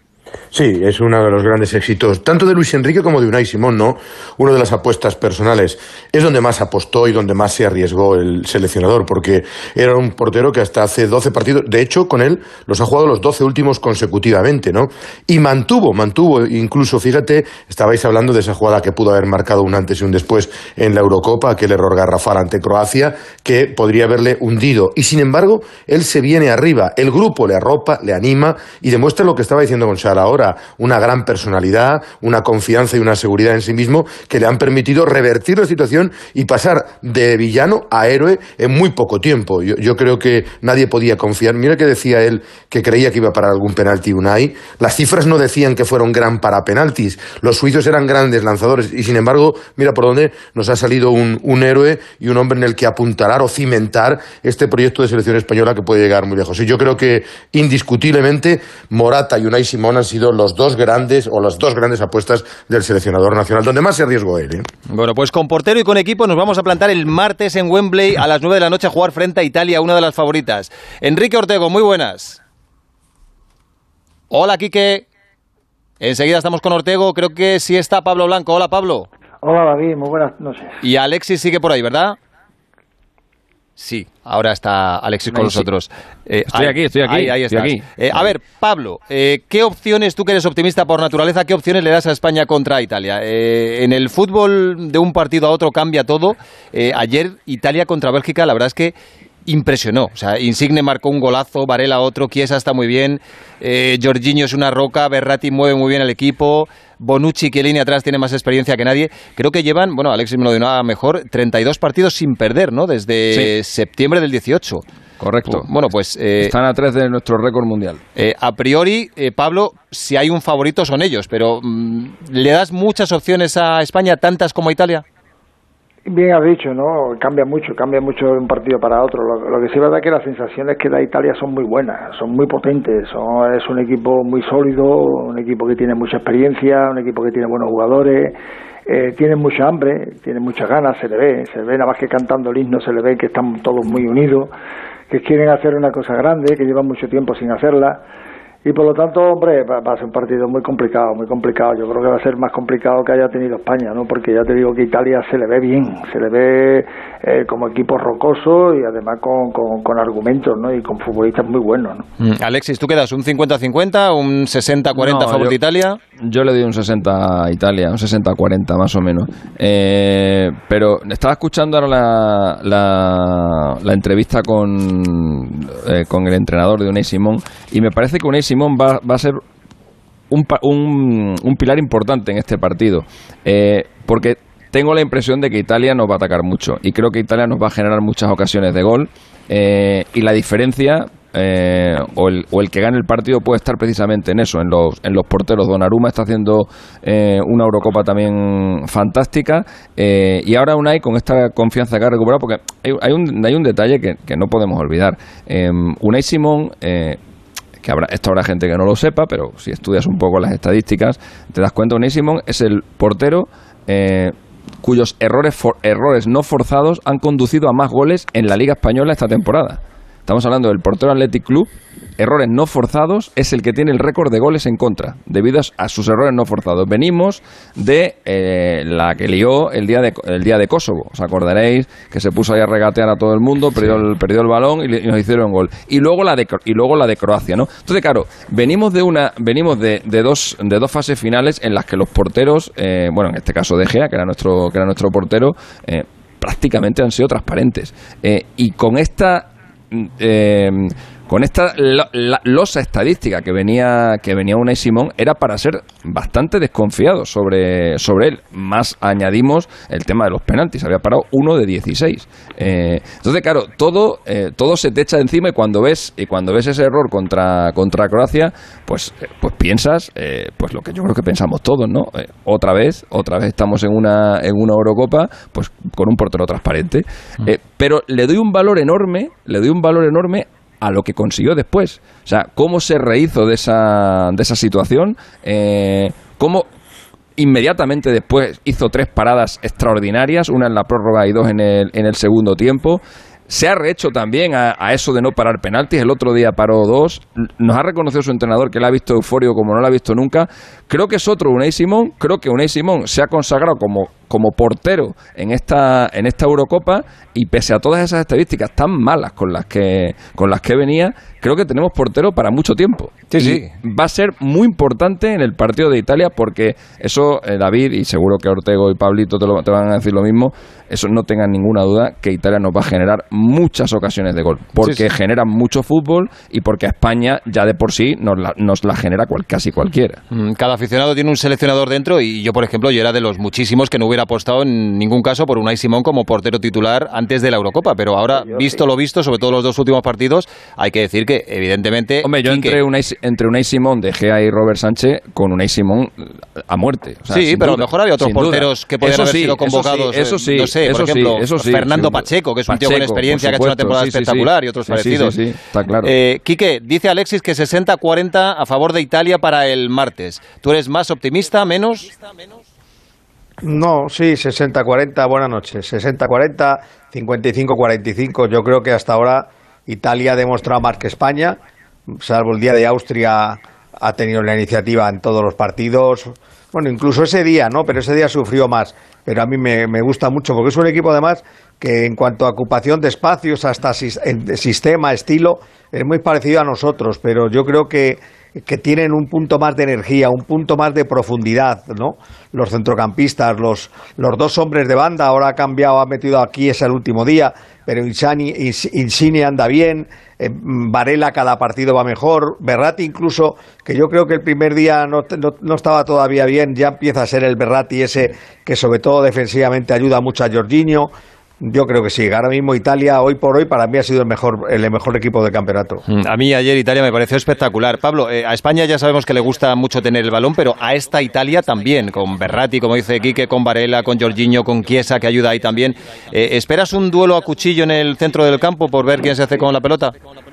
Speaker 22: Sí, es uno de los grandes éxitos, tanto de Luis Enrique como de Unai Simón, ¿no? Una de las apuestas personales. Es donde más apostó y donde más se arriesgó el seleccionador, porque era un portero que hasta hace 12 partidos, de hecho, con él los ha jugado los 12 últimos consecutivamente, ¿no? Y mantuvo, mantuvo, incluso, fíjate, estabais hablando de esa jugada que pudo haber marcado un antes y un después en la Eurocopa, aquel error garrafal ante Croacia, que podría haberle hundido. Y sin embargo, él se viene arriba, el grupo le arropa, le anima y demuestra lo que estaba diciendo Gonzalo ahora una gran personalidad, una confianza y una seguridad en sí mismo que le han permitido revertir la situación y pasar de villano a héroe en muy poco tiempo. Yo, creo que nadie podía confiar. Mira que decía él que creía que iba a parar algún penalti Unai. Las cifras no decían que fuera un gran para penaltis. Los suizos eran grandes lanzadores y sin embargo, mira por dónde nos ha salido un, un héroe y un hombre en el que apuntalar o cimentar este proyecto de selección española que puede llegar muy lejos. Y yo creo que indiscutiblemente Morata y Unai Simón sido los dos grandes o las dos grandes apuestas del seleccionador nacional, donde más se arriesgó él. ¿eh?
Speaker 3: Bueno, pues con portero y con equipo nos vamos a plantar el martes en Wembley a las 9 de la noche a jugar frente a Italia, una de las favoritas. Enrique Ortego, muy buenas. Hola, Quique. Enseguida estamos con Ortego, creo que sí está Pablo Blanco. Hola, Pablo.
Speaker 23: Hola, David, muy buenas noches.
Speaker 3: Y Alexis sigue por ahí, ¿verdad? Sí, ahora está Alexis con nosotros.
Speaker 8: Eh, estoy aquí, estoy aquí.
Speaker 3: Ahí,
Speaker 8: aquí.
Speaker 3: Eh, a ver, Pablo, eh, ¿qué opciones, tú que eres optimista por naturaleza, qué opciones le das a España contra Italia? en el fútbol de un partido a otro cambia todo. ayer Italia contra Bélgica, la verdad es que impresionó. O sea, Insigne marcó un golazo, Varela otro, Chiesa está muy bien, eh, Jorginho es una roca, Berratti mueve muy bien el equipo, Bonucci, que línea atrás tiene más experiencia que nadie. Creo que llevan, bueno, Alexis me lo dio nada mejor, 32 partidos sin perder, ¿no? Desde septiembre del 18.
Speaker 8: Correcto.
Speaker 3: Bueno, pues...
Speaker 8: Eh, Están a tres de nuestro récord mundial.
Speaker 3: Eh, a priori, eh, Pablo, si hay un favorito son ellos, pero mm, ¿le das muchas opciones a España, tantas como a Italia?
Speaker 23: Bien has dicho, ¿no? Cambia mucho, cambia mucho de un partido para otro. Lo, que sí es verdad que las sensaciones que da Italia son muy buenas, son muy potentes. Son, es un equipo muy sólido, un equipo que tiene mucha experiencia, un equipo que tiene buenos jugadores, eh, tienen mucha hambre, tienen muchas ganas, se le ve, se le ve nada más que cantando el himno, se le ve que están todos muy unidos, que quieren hacer una cosa grande, que llevan mucho tiempo sin hacerla y por lo tanto, hombre, va, a ser un partido muy complicado, muy complicado. Yo creo que va a ser más complicado que haya tenido España, ¿no? Porque ya te digo que Italia se le ve bien, se le ve eh, como equipo rocoso y además con, con, argumentos, ¿no? Y con futbolistas muy buenos, ¿no?
Speaker 3: Mm. Alexis, ¿tú quedas un 50-50, un 60-40 a favor de Italia?
Speaker 8: Yo le doy un 60 a Italia, un 60-40 más o menos. Eh, pero estaba escuchando ahora la, la, entrevista con, eh, con el entrenador de Unai Simón y me parece que Unai Simón va, va a ser un, pilar importante en este partido. Eh, porque tengo la impresión de que Italia nos va a atacar mucho. Y creo que Italia nos va a generar muchas ocasiones de gol. Eh, y la diferencia eh, o, el, que gane el partido puede estar precisamente en eso, en los, en los porteros. Donnarumma está haciendo una Eurocopa también fantástica y ahora Unai con esta confianza que ha recuperado, porque hay, hay, un, hay un detalle que, que no podemos olvidar. Unai Simón que habrá, esto habrá gente que no lo sepa, pero si estudias un poco las estadísticas, te das cuenta, Unai Simón es el portero eh, cuyos errores, errores no forzados han conducido a más goles en la Liga Española esta temporada. Estamos hablando del portero Athletic Club, errores no forzados, es el que tiene el récord de goles en contra, debido a sus errores no forzados. Venimos de eh, la que lió el día de, el día de Kosovo. Os acordaréis que se puso ahí a regatear a todo el mundo, perdió el, perdió el balón y, nos hicieron gol. Y luego la de, y luego la de Croacia, ¿no? Entonces, claro, venimos de una venimos de, de dos, de dos fases finales en las que los porteros, eh, bueno, en este caso de Gea, que era nuestro, que era nuestro portero, eh, prácticamente han sido transparentes. y con esta eh, con esta losa estadística que venía que venía Unai Simón era para ser bastante desconfiado sobre, sobre él. Más añadimos el tema de los penaltis, había parado uno de 16. Eh, entonces, claro, todo, eh, todo se te echa encima y cuando ves y cuando ves ese error contra, contra Croacia, pues, eh, pues piensas pues lo que yo creo que pensamos todos, ¿no? otra vez, otra vez estamos en una, en una Eurocopa, pues con un portero transparente. Mm. pero le doy un valor enorme, le doy un valor enorme a lo que consiguió después. O sea, cómo se rehizo de esa, de esa situación, eh, cómo inmediatamente después hizo tres paradas extraordinarias, una en la prórroga y dos en el, en el segundo tiempo. se ha rehecho también a, a eso de no parar penaltis. El otro día paró dos. Nos ha reconocido su entrenador que la ha visto eufórico como no la ha visto nunca. Creo que es otro Unai Simón. Creo que Unai Simón se ha consagrado como, como portero en esta, en esta Eurocopa y pese a todas esas estadísticas tan malas con las que, con las que venía, creo que tenemos portero para mucho tiempo.
Speaker 3: Sí,
Speaker 8: Y
Speaker 3: sí.
Speaker 8: Va a ser muy importante en el partido de Italia porque eso, eh, David, y seguro que Ortego y Pablito te, lo- te van a decir lo mismo, eso no tengan ninguna duda que Italia nos va a generar muchas ocasiones de gol. Porque
Speaker 3: Sí, sí.
Speaker 8: genera mucho fútbol y porque a España ya de por sí nos la, nos la genera cual- casi cualquiera.
Speaker 3: Mm, Cada aficionado tiene un seleccionador dentro y yo, por ejemplo, yo era de los muchísimos que no hubiera apostado en ningún caso por Unai Simón como portero titular antes de la Eurocopa. Pero ahora, visto lo visto, sobre todo los dos últimos partidos, hay que decir que, evidentemente...
Speaker 8: Hombre, yo
Speaker 3: Quique-
Speaker 8: entre Unai, entre Unai Simón, De Gea y Robert Sánchez, con Unai Simón a muerte. O sea,
Speaker 3: sí, pero a lo mejor había otros
Speaker 8: duda.
Speaker 3: porteros que podían
Speaker 8: Eso
Speaker 3: haber
Speaker 8: sí,
Speaker 3: sido
Speaker 8: eso sí,
Speaker 3: convocados.
Speaker 8: Eso
Speaker 3: eh,
Speaker 8: sí,
Speaker 3: no sé,
Speaker 8: eso
Speaker 3: por
Speaker 8: sí,
Speaker 3: ejemplo,
Speaker 8: eso sí,
Speaker 3: Fernando. Pacheco, que es un tío con experiencia, que ha hecho una temporada
Speaker 8: sí, sí, sí.
Speaker 3: espectacular y otros parecidos.
Speaker 8: Sí, sí, está claro.
Speaker 3: Eh, Quique, dice Alexis que 60-40 a favor de Italia para el martes. ¿Tú eres más optimista, menos?
Speaker 24: No, sí, 60-40, buenas noches. 60-40, 55-45. Yo creo que hasta ahora Italia ha demostrado más que España, salvo el día de Austria ha tenido la iniciativa en todos los partidos. Bueno, incluso ese día, ¿no? Pero ese día sufrió más. Pero a mí me, me gusta mucho porque es un equipo además que en cuanto a ocupación de espacios, hasta sis- en- sistema, estilo, es muy parecido a nosotros. Pero yo creo que, que tienen un punto más de energía, un punto más de profundidad, ¿no? Los centrocampistas, los, los dos hombres de banda, ahora ha cambiado, ha metido aquí, es el último día, pero Insani, Ins- Insigne anda bien, eh, Varela cada partido va mejor, Berratti incluso, que yo creo que el primer día no, no, no estaba todavía bien, ya empieza a ser el Berratti ese que sobre todo defensivamente ayuda mucho a Jorginho. Yo creo que sí, ahora mismo Italia, hoy por hoy, para mí ha sido el mejor, el mejor equipo del campeonato.
Speaker 3: Mm, A mí ayer Italia me pareció espectacular. Pablo, eh, a España ya sabemos que le gusta mucho tener el balón, pero a esta Italia también, con Berratti, como dice Quique, con Varela, con Jorginho, con Chiesa, que ayuda ahí también. Eh, ¿Esperas un duelo a cuchillo en el centro del campo por ver quién se hace con la pelota?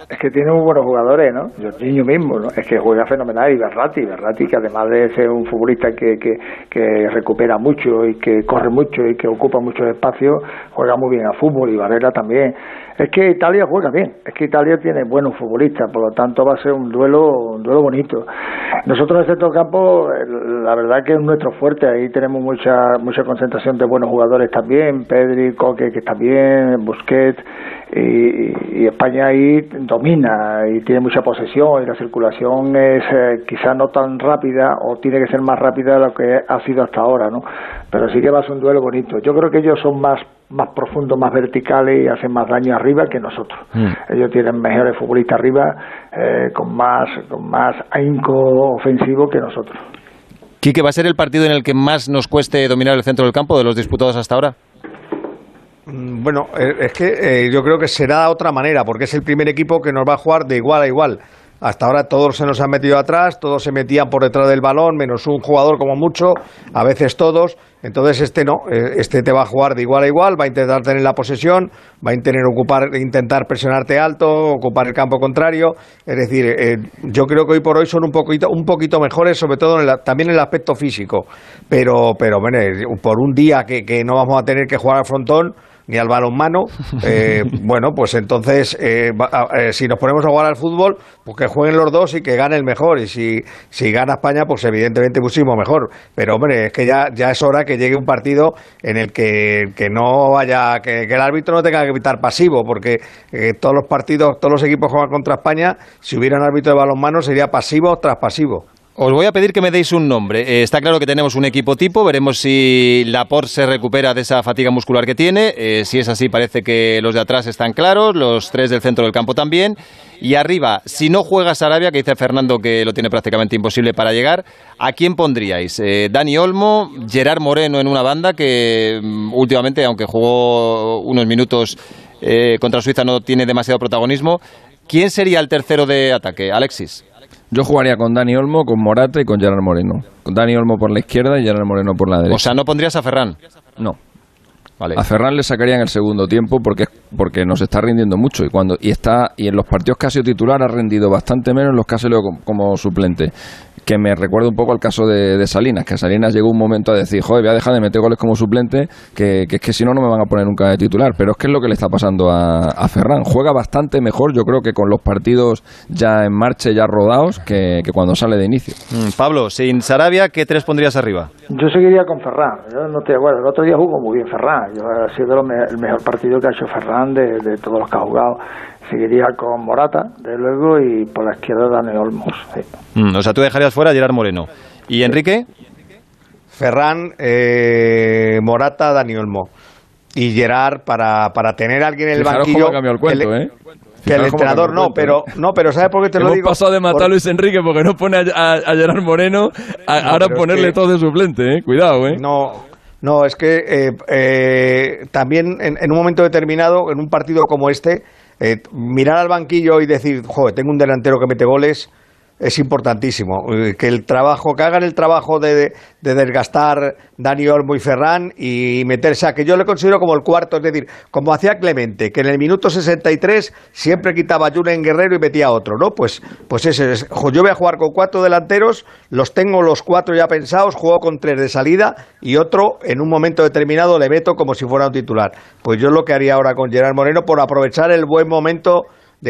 Speaker 23: Es que tiene muy buenos jugadores, ¿no? Jorginho mismo, ¿no? Es que juega fenomenal y Berratti, Berratti que además de ser un futbolista que, que, que recupera mucho y que corre mucho y que ocupa mucho espacio, juega muy bien a fútbol y Varela también. Es que Italia juega bien, es que Italia tiene buenos futbolistas, por lo tanto va a ser un duelo, un duelo bonito. Nosotros en centro campo, la verdad que es nuestro fuerte, ahí tenemos mucha mucha concentración de buenos jugadores también, Pedri, Coque que está bien, Busquets, y, y España ahí domina y tiene mucha posesión y la circulación es eh, quizá no tan rápida o tiene que ser más rápida de lo que ha sido hasta ahora, ¿no? Pero sí que va a ser un duelo bonito. Yo creo que ellos son más más profundos, más verticales y hacen más daño arriba que nosotros. Ellos tienen mejores futbolistas arriba eh, con más con más ahínco ofensivo que nosotros.
Speaker 3: Quique, ¿va a ser el partido en el que más nos cueste dominar el centro del campo de los disputados hasta ahora?
Speaker 24: Mm, Bueno, eh, es que eh, yo creo que será de otra manera, porque es el primer equipo que nos va a jugar de igual a igual. Hasta ahora todos se nos han metido atrás, todos se metían por detrás del balón, menos un jugador como mucho, a veces todos. Entonces este no, eh, este te va a jugar de igual a igual, va a intentar tener la posesión, va a intentar ocupar, intentar presionarte alto, ocupar el campo contrario. Es decir, eh, yo creo que hoy por hoy son un poquito, un poquito mejores, sobre todo en la- también en el aspecto físico. Pero, pero por un día que, que no vamos a tener que jugar al frontón ni al balonmano, eh, bueno, pues entonces eh, va- a- eh, si nos ponemos a jugar al fútbol, pues que jueguen los dos y que gane el mejor. Y si, si gana España, pues evidentemente muchísimo mejor. Pero hombre, es que ya, ya es hora que llegue un partido en el que, que no vaya, que, que el árbitro no tenga que evitar pasivo, porque eh, todos los partidos, todos los equipos juegan contra España, si hubiera un árbitro de balonmano sería pasivo tras pasivo.
Speaker 3: Os voy a pedir que me deis un nombre. Eh, está claro que tenemos un equipo tipo, veremos si Laporte se recupera de esa fatiga muscular que tiene. Eh, si es así, parece que los de atrás están claros, los tres del centro del campo también. Y arriba, si no juega Sarabia, que dice Fernando que lo tiene prácticamente imposible para llegar, ¿a quién pondríais? Eh, Dani Olmo, Gerard Moreno en una banda que mm, últimamente, aunque jugó unos minutos contra Suiza, no tiene demasiado protagonismo. ¿Quién sería el tercero de ataque? Alexis.
Speaker 8: Yo jugaría con Dani Olmo, con Morata y con Gerard Moreno. Con Dani Olmo por la izquierda y Gerard Moreno por la derecha.
Speaker 3: O sea, ¿no pondrías a Ferran?
Speaker 8: No.
Speaker 3: Vale.
Speaker 8: A Ferran le sacaría en el segundo tiempo porque, porque nos está rindiendo mucho y cuando y está y en los partidos que ha sido titular ha rendido bastante menos en los que ha salido como, como suplente. Que me recuerda un poco al caso de, de Salinas, que Salinas llegó un momento a decir, joder, voy a dejar de meter goles como suplente, que, que es que si no, no me van a poner nunca de titular. Pero es que es lo que le está pasando a, a Ferran. Juega bastante mejor, yo creo que con los partidos ya en marcha, ya rodados, que, que cuando sale de inicio.
Speaker 3: Mm, Pablo, sin Sarabia, ¿qué tres pondrías arriba?
Speaker 23: Yo seguiría con Ferran. Yo no te acuerdo. El otro día jugó muy bien Ferran. Yo, ha sido el mejor partido que ha hecho Ferran de, de todos los que ha jugado. Seguiría con Morata, de luego, y por la izquierda Dani Olmos. sí.
Speaker 3: Mm, o sea, tú dejarías fuera a Gerard Moreno. ¿Y Enrique?
Speaker 24: Ferran, eh, Morata, Dani Olmo. Y Gerard, para, para tener a alguien en el
Speaker 8: Fijaros
Speaker 24: banquillo...
Speaker 8: cómo ha el cuento,
Speaker 24: que le-
Speaker 8: ¿eh?
Speaker 24: Que el entrenador
Speaker 8: cambiado
Speaker 24: no, pero, no, pero ¿sabes por qué te lo
Speaker 8: Hemos
Speaker 24: digo?
Speaker 8: pasado de matar a Luis Enrique porque no pone a, a- a Gerard Moreno a
Speaker 24: No,
Speaker 8: ahora
Speaker 24: es
Speaker 8: ponerle
Speaker 24: que-
Speaker 8: todo de suplente, ¿eh? Cuidado, ¿eh?
Speaker 24: No, no, es que eh, eh, también en, en un momento determinado, en un partido como este, eh, mirar al banquillo y decir, joder, tengo un delantero que mete goles, es importantísimo. Eh, Que el trabajo, que hagan el trabajo de, de desgastar Dani Olmo y Ferran y meterse a que yo le considero como el cuarto, es decir, como hacía Clemente, que en el minuto 63 siempre quitaba a Julen Guerrero y metía a otro, ¿no? Pues, pues ese es. Yo voy a jugar con cuatro delanteros, los tengo los cuatro ya pensados, juego con tres de salida y otro en un momento determinado le meto como si fuera un titular. Pues yo es lo que haría ahora con Gerard Moreno por aprovechar el buen momento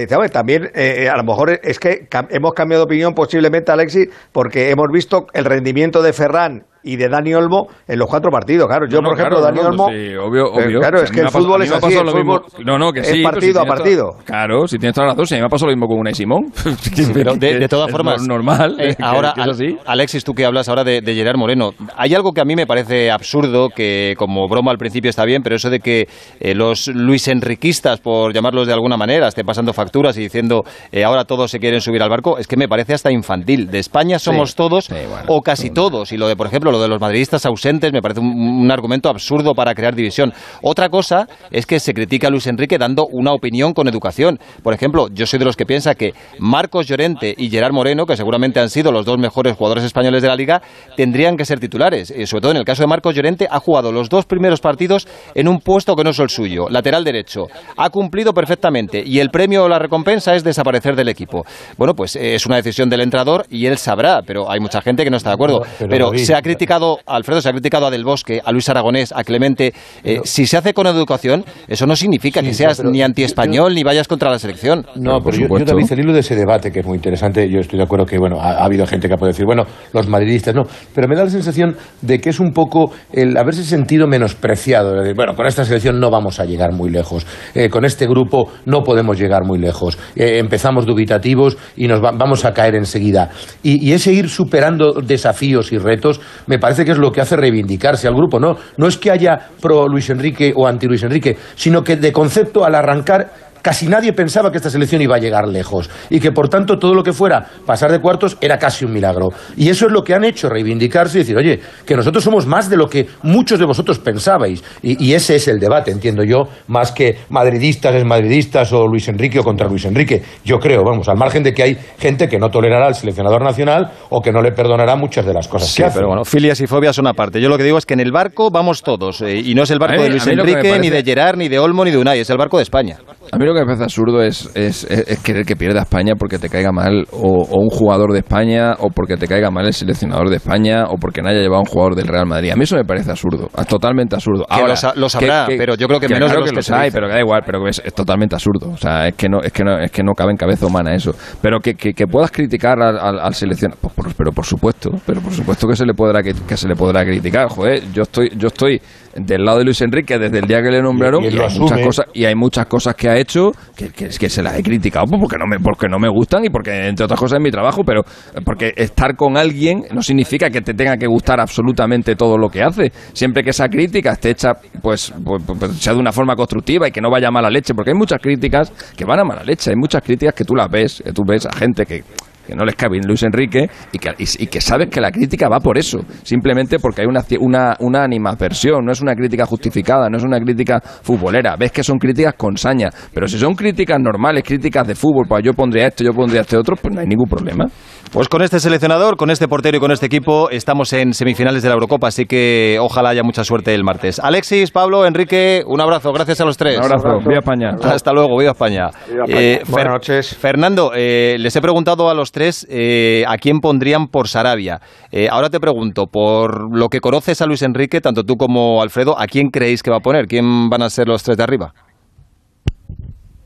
Speaker 24: ¿sabes? También, eh, a lo mejor es que hemos cambiado de opinión posiblemente, Alexis, porque hemos visto el rendimiento de Ferran y de Dani Olmo en los cuatro partidos. Claro, yo,
Speaker 8: No, no,
Speaker 24: por ejemplo,
Speaker 8: claro,
Speaker 24: Dani
Speaker 8: no,
Speaker 24: Olmo.
Speaker 8: sí, obvio,
Speaker 24: eh,
Speaker 8: obvio.
Speaker 24: Claro, es que el fútbol es así.
Speaker 8: lo mismo. No, no, que
Speaker 24: es
Speaker 8: si
Speaker 24: partido a partido.
Speaker 8: toda- Claro, si tienes toda la razón, si a mí me ha pasado lo mismo con Unai Simón.
Speaker 3: Pero de, de todas formas,
Speaker 8: nor- normal.
Speaker 3: eh,
Speaker 8: que-
Speaker 3: ahora,
Speaker 8: que es así.
Speaker 3: Alexis, tú que hablas ahora de, de Gerard Moreno, hay algo que a mí me parece absurdo, que como broma al principio está bien, pero eso de que eh, los Luis Enriquistas, por llamarlos de alguna manera, estén pasando facturas y diciendo eh, ahora todos se quieren subir al barco, es que me parece hasta infantil. De España somos
Speaker 8: Sí,
Speaker 3: todos,
Speaker 8: sí, bueno.
Speaker 3: o casi todos, y lo de, por ejemplo, lo de los madridistas ausentes me parece un, un argumento absurdo para crear división. Otra cosa es que se critica a Luis Enrique dando una opinión con educación. Por ejemplo, yo soy de los que piensa que Marcos Llorente y Gerard Moreno, que seguramente han sido los dos mejores jugadores españoles de la liga, tendrían que ser titulares. Eh, sobre todo en el caso de Marcos Llorente, ha jugado los dos primeros partidos en un puesto que no es el suyo, lateral derecho. Ha cumplido perfectamente y el premio o la recompensa es desaparecer del equipo. Bueno, pues eh, es una decisión del entrenador y él sabrá, pero hay mucha gente que no está de acuerdo.
Speaker 22: Pero,
Speaker 3: se ha criticado, Alfredo, se ha criticado a Del Bosque, a Luis Aragonés, a Clemente. Eh, si se hace con educación, eso no significa que seas
Speaker 22: pero
Speaker 3: ni antiespañol ni vayas contra la selección.
Speaker 22: No, pero yo, yo el hilo de ese debate, que es muy interesante, yo estoy de acuerdo que, bueno, ha, ha habido gente que puede decir, bueno, los madridistas no, pero me da la sensación de que es un poco el haberse sentido menospreciado, de decir, bueno, con esta selección no vamos a llegar muy lejos, eh, con este grupo no podemos llegar muy lejos, eh, empezamos dubitativos y nos va- vamos a caer enseguida. Y, y ese ir superando desafíos y retos me parece que es lo que hace reivindicarse al grupo, ¿no? No es que haya pro Luis Enrique o anti Luis Enrique, sino que de concepto al arrancar casi nadie pensaba que esta selección iba a llegar lejos y que por tanto todo lo que fuera pasar de cuartos era casi un milagro. Y eso es lo que han hecho, reivindicarse y decir, oye, que nosotros somos más de lo que muchos de vosotros pensabais. Y, y ese es el debate, entiendo yo, más que madridistas es madridistas o Luis Enrique o contra Luis Enrique. Yo creo, vamos, al margen de que hay gente que no tolerará al seleccionador nacional o que no le perdonará muchas de las cosas
Speaker 3: Sí,
Speaker 22: que hace.
Speaker 3: pero bueno, filias y fobias son aparte. Yo lo que digo es que en el barco vamos todos. eh, y no es el barco
Speaker 8: mí-
Speaker 3: de Luis Enrique, ni de Gerard, ni de Olmo, ni de Unai. Es el barco de España.
Speaker 8: A mí lo que me parece absurdo es, es, es- es querer que pierda España porque te caiga mal o, o un jugador de España o porque te caiga mal el seleccionador de España o porque no haya llevado un jugador del Real Madrid. A mí eso me parece absurdo, totalmente absurdo.
Speaker 3: Que lo sa- lo sabrá, pero yo creo que menos de
Speaker 8: claro
Speaker 3: los
Speaker 8: que los hay, pero que da igual, pero es, totalmente absurdo. O sea, es que no, es que no, es que no cabe en cabeza humana eso. Pero que, puedas criticar al, al, al seleccionador, pues por- pero por supuesto, pero por supuesto que se le podrá que se le podrá criticar. Joder, yo estoy, yo estoy del lado de Luis Enrique desde el día que le nombraron
Speaker 22: Y-
Speaker 8: hay muchas cosas y hay muchas cosas que ha hecho que, que, que se las he criticado pues, porque no me porque no me gustan y porque entre otras cosas es mi trabajo pero porque estar con alguien no significa que te tenga que gustar absolutamente todo lo que hace. Siempre que esa crítica esté hecha pues, pues, pues, sea de una forma constructiva y que no vaya a mala leche porque hay muchas críticas que van a mala leche hay muchas críticas que tú las ves que tú ves a gente que que no les cabe bien Luis Enrique y que, y, que sabes que la crítica va por eso, simplemente porque hay una, una, una animadversión, no es una crítica justificada, no es una crítica futbolera, ves que son críticas con saña, pero si son críticas normales, críticas de fútbol, pues yo pondría esto, yo pondría este otro, pues no hay ningún problema.
Speaker 3: Pues con este seleccionador, con este portero y con este equipo estamos en semifinales de la Eurocopa, así que ojalá haya mucha suerte el martes. Alexis, Pablo, Enrique, un abrazo, gracias a los tres.
Speaker 8: Un abrazo, viva España.
Speaker 3: Hasta luego, viva España.
Speaker 24: Viva España.
Speaker 3: Eh,
Speaker 24: Buenas noches.
Speaker 3: Fernando, eh, les he preguntado a los tres eh, a quién pondrían por Sarabia. Eh, ahora te pregunto, por lo que conoces a Luis Enrique, tanto tú como Alfredo, ¿a quién creéis que va a poner? ¿Quién van a ser los tres de arriba?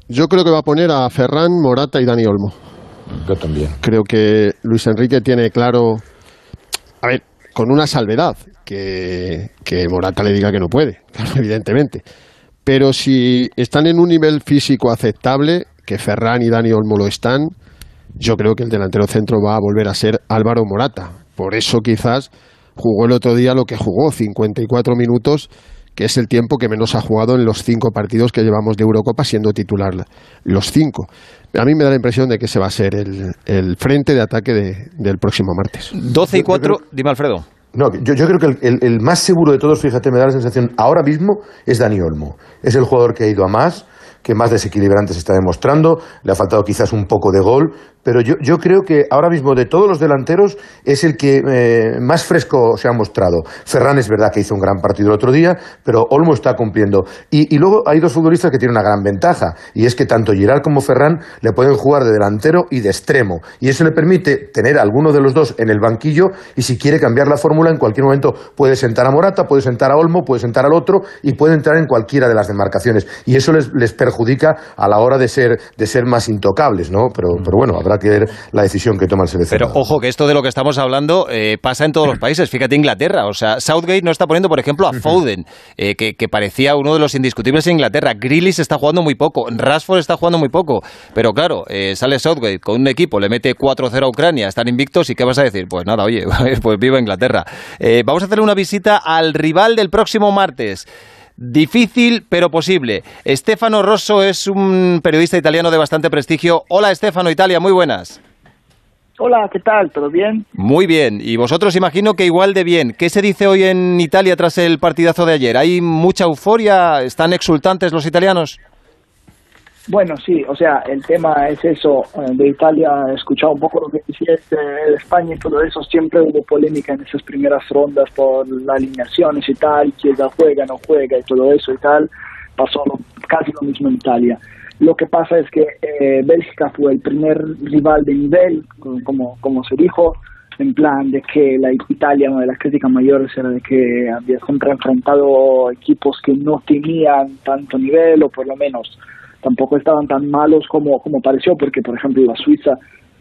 Speaker 19: Yo creo que va a poner a Ferran, Morata y Dani Olmo.
Speaker 22: Yo también.
Speaker 19: Creo que Luis Enrique tiene claro, a ver, con una salvedad, que, que Morata le diga que no puede, claro, evidentemente. Pero si están en un nivel físico aceptable, que Ferran y Dani Olmo lo están, yo creo que el delantero centro va a volver a ser Álvaro Morata. Por eso quizás jugó el otro día lo que jugó, 54 minutos, que es el tiempo que menos ha jugado en los cinco partidos que llevamos de Eurocopa siendo titular, los cinco. A mí me da la impresión de que ese va a ser el, el frente de ataque de- del próximo martes.
Speaker 3: 12 y 4, dime Alfredo.
Speaker 22: No, yo, yo creo que el, el- el más seguro de todos, fíjate, me da la sensación ahora mismo es Dani Olmo. Es el jugador que ha ido a más, que más desequilibrante se está demostrando. Le ha faltado quizás un poco de gol, pero yo, yo creo que ahora mismo de todos los delanteros es el que eh, más fresco se ha mostrado. Ferran es verdad que hizo un gran partido el otro día, pero Olmo está cumpliendo. Y, y luego hay dos futbolistas que tienen una gran ventaja, y es que tanto Giral como Ferran le pueden jugar de delantero y de extremo. Y eso le permite tener a alguno de los dos en el banquillo y si quiere cambiar la fórmula, en cualquier momento puede sentar a Morata, puede sentar a Olmo, puede sentar al otro y puede entrar en cualquiera de las demarcaciones. Y eso les, les perjudica a la hora de ser, de ser más intocables, ¿no? Pero, pero bueno, habrá ver la decisión que toma el
Speaker 3: Pero
Speaker 22: seleccionador.
Speaker 3: ojo, que esto de lo que estamos hablando eh, pasa en todos los países. Fíjate Inglaterra. O sea, Southgate no está poniendo, por ejemplo, a Foden, eh, que, que parecía uno de los indiscutibles en Inglaterra. Grealish está jugando muy poco. Rashford está jugando muy poco. Pero claro, eh, sale Southgate con un equipo, le mete 4-0 a Ucrania, están invictos. ¿Y qué vas a decir? Pues nada, oye, pues viva Inglaterra. Eh, vamos a hacerle una visita al rival del próximo martes. Difícil, pero posible. Stefano Rosso es un periodista italiano de bastante prestigio. Hola, Stefano, Italia, muy buenas.
Speaker 25: Hola, ¿qué tal? ¿Todo bien?
Speaker 3: Muy bien, y vosotros imagino que igual de bien. ¿Qué se dice hoy en Italia tras el partidazo de ayer? ¿Hay mucha euforia? ¿Están exultantes los italianos?
Speaker 25: Bueno, sí, o sea, el tema es eso. eh, De Italia he escuchado un poco lo que decías de España y todo eso. Siempre hubo polémica en esas primeras rondas por las alineaciones y tal, quién juega, no juega y todo eso y tal. Pasó casi lo mismo en Italia. Lo que pasa es que eh, Bélgica fue el primer rival de nivel, co- como, como se dijo, en plan de que la Italia, una de las críticas mayores era de que había siempre enfrentado equipos que no tenían tanto nivel o por lo menos tampoco estaban tan malos como, como pareció, porque por ejemplo la Suiza,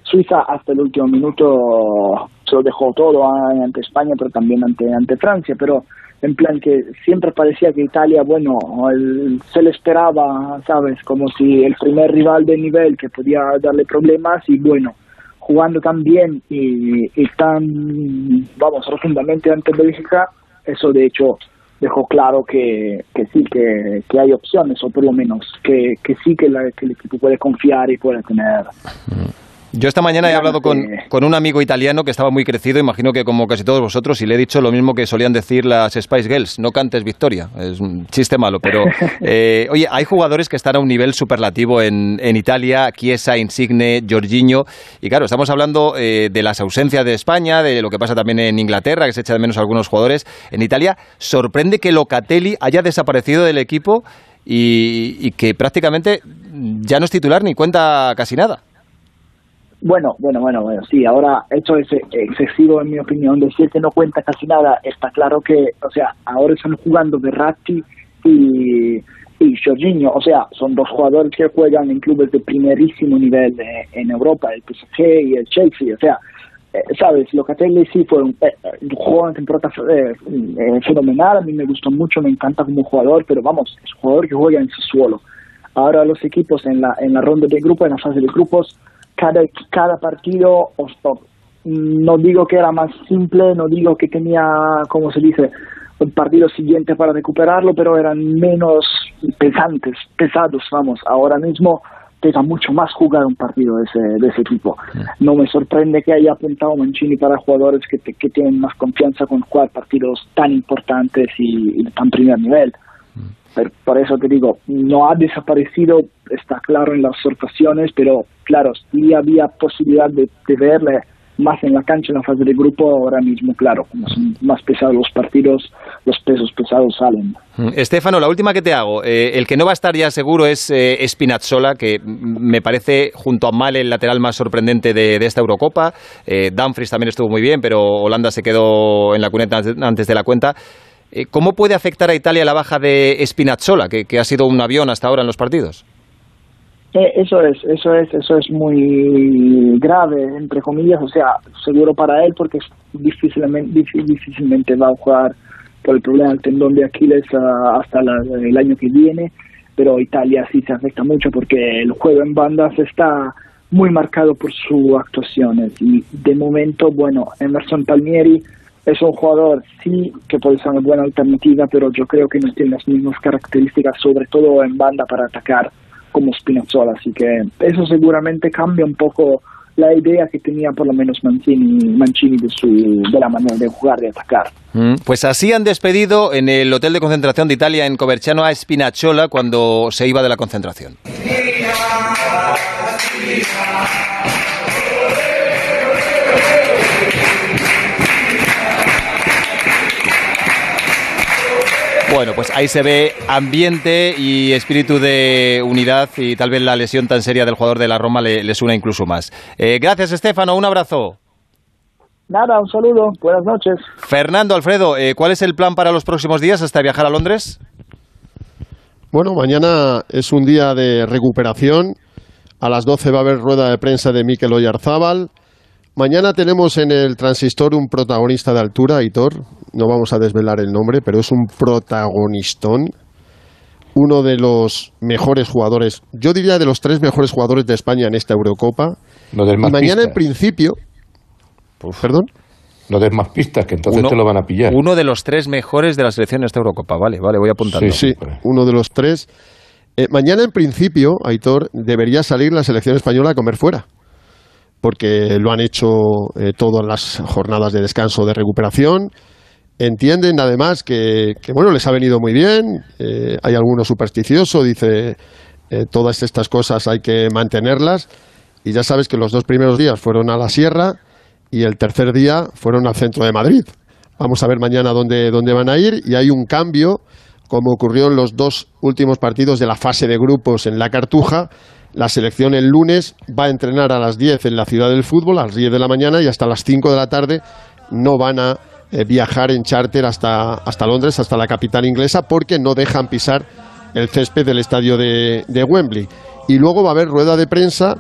Speaker 25: Suiza hasta el último minuto se lo dejó todo ah, ante España, pero también ante, ante Francia, pero en plan que siempre parecía que Italia, bueno, el- se le esperaba, ¿sabes? Como si el primer rival de nivel que podía darle problemas y bueno, jugando tan bien y, y tan, vamos, rotundamente ante Bélgica, eso de hecho dejó claro que, que sí, que, que hay opciones, o por lo menos que, que sí que, la- que el equipo puede confiar y puede tener
Speaker 3: Yo esta mañana he hablado con, con un amigo italiano que estaba muy crecido, imagino que como casi todos vosotros, y le he dicho lo mismo que solían decir las Spice Girls, no cantes victoria, es un chiste malo, pero eh, oye, hay jugadores que están a un nivel superlativo en, en Italia, Chiesa, Insigne, Jorginho, y claro, estamos hablando eh, de las ausencias de España, de lo que pasa también en Inglaterra, que se echa de menos a algunos jugadores. En Italia sorprende que Locatelli haya desaparecido del equipo y, y que prácticamente ya no es titular ni cuenta casi nada.
Speaker 25: Bueno, bueno, bueno, bueno, sí, ahora eso es eh, excesivo en mi opinión, decir que no cuenta casi nada, está claro que, o sea, ahora están jugando Verratti y, y Jorginho, o sea, son dos jugadores que juegan en clubes de primerísimo nivel eh, en Europa, el PSG y el Chelsea, o sea, eh, sabes, Locatelli sí fue un, eh, eh, una temporada eh, eh, fenomenal, a mí me gustó mucho, me encanta como jugador, pero vamos, es un jugador que juega en su suelo. Ahora los equipos en la, en la ronda de grupos, en la fase de grupos, cada, cada partido, no digo que era más simple, no digo que tenía, como se dice, un partido siguiente para recuperarlo, pero eran menos pesantes, pesados, vamos. Ahora mismo pesa mucho más jugar un partido de ese, de ese tipo. No me sorprende que haya apuntado Mancini para jugadores que, te- que tienen más confianza con jugar partidos tan importantes y, y tan primer nivel. Por eso te digo, no ha desaparecido, está claro en las rotaciones, pero claro, sí había posibilidad de, de verle más en la cancha en la fase de grupo ahora mismo, claro, como son más pesados los partidos, los pesos pesados salen.
Speaker 3: Mm, Estefano, la última que te hago. Eh, el que no va a estar ya seguro es eh, Spinazzola, que me parece junto a Mal el lateral más sorprendente de, de esta Eurocopa. Eh, Dumfries también estuvo muy bien, pero Holanda se quedó en la cuneta antes de la cuenta. Eh, ¿Cómo puede afectar a Italia la baja de Spinazzola, que, ha sido un avión hasta ahora en los partidos?
Speaker 25: Eh, eso es, eso es, eso es muy grave, entre comillas, o sea, seguro para él porque difícilmente, difí- difícilmente va a jugar por el problema del tendón de Aquiles ah, hasta la- el año que viene, pero Italia sí se afecta mucho porque el juego en bandas está muy marcado por sus actuaciones y de momento, bueno, Emerson Palmieri es un jugador, sí, que puede ser una buena alternativa, pero yo creo que no tiene las mismas características, sobre todo en banda para atacar como Spinazzola, así que eso seguramente cambia un poco la idea que tenía por lo menos Mancini, Mancini de, su, de la manera de jugar, de atacar.
Speaker 3: Mm, Pues así han despedido en el hotel de concentración de Italia en Coverciano a Spinazzola cuando se iba de la concentración. Bueno, pues ahí se ve ambiente y espíritu de unidad y tal vez la lesión tan seria del jugador de la Roma le, le suena incluso más. Eh, gracias, Estefano. Un abrazo.
Speaker 25: Nada, un saludo, buenas noches.
Speaker 3: Fernando, Alfredo, eh, ¿cuál es el plan para los próximos días hasta viajar a Londres?
Speaker 19: Bueno, mañana es un día de recuperación. A las 12 va a haber rueda de prensa de Mikel Oyarzábal. Mañana tenemos en el transistor un protagonista de altura, Hitor. No vamos a desvelar el nombre, pero es un protagonistón. Uno de los mejores jugadores, yo diría de los tres mejores jugadores de España en esta Eurocopa.
Speaker 22: No
Speaker 19: y mañana en principio. ¿Perdón?
Speaker 22: No des más pistas, que entonces
Speaker 3: Uno-
Speaker 22: te lo van a pillar.
Speaker 3: Uno de los tres mejores de la selección en esta Eurocopa. Vale, vale, voy apuntando.
Speaker 19: Sí, sí, uno de los tres. Eh, mañana, en principio, Aitor, debería salir la selección española a comer fuera, porque lo han hecho eh, todas las jornadas de descanso de recuperación. Entienden, además, que, bueno, les ha venido muy bien. Eh, hay alguno supersticioso, dice, eh, todas estas cosas hay que mantenerlas. Y ya sabes que los dos primeros días fueron a la sierra y el tercer día fueron al centro de Madrid. Vamos a ver mañana dónde, dónde van a ir y hay un cambio, como ocurrió en los dos últimos partidos de la fase de grupos en la Cartuja. La selección el lunes va a entrenar a las 10 en la ciudad del fútbol, a las 10 de la mañana y hasta las 5 de la tarde no van a eh, viajar en charter hasta, hasta Londres, hasta la capital inglesa, porque no dejan pisar el césped del estadio de, de Wembley. Y luego va a haber rueda de prensa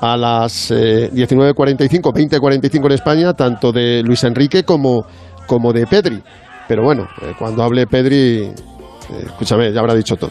Speaker 19: a las eh, 19.45, 20.45 en España, tanto de Luis Enrique como, como de Pedri. Pero bueno, eh, cuando hable Pedri, eh, escúchame, ya habrá dicho todo.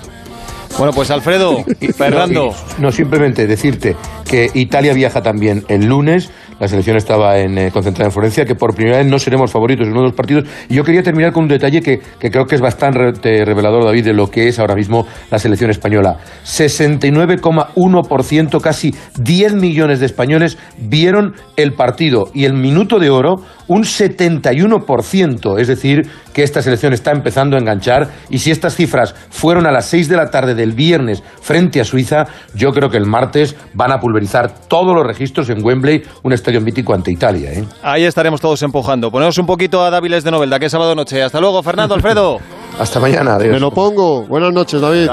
Speaker 3: Bueno, pues Alfredo, Fernando.
Speaker 22: No, simplemente decirte que Italia viaja también el lunes. La selección estaba en, eh, concentrada en Florencia, que por primera vez no seremos favoritos en uno de los partidos. Y yo quería terminar con un detalle que, que creo que es bastante revelador, David, de lo que es ahora mismo la selección española. 69,1%, casi 10 millones de españoles vieron el partido. Y el minuto de oro, un 71%. Es decir, que esta selección está empezando a enganchar. Y si estas cifras fueron a las 6 de la tarde del viernes frente a Suiza, yo creo que el martes van a pulverizar todos los registros en Wembley, un estadio mítico ante Italia. ¿eh?
Speaker 3: Ahí estaremos todos empujando. Ponemos un poquito a Dáviles de Novelda, que es sábado noche. Hasta luego, Fernando, Alfredo.
Speaker 22: Hasta mañana, adiós.
Speaker 19: Me lo pongo. Buenas noches, David.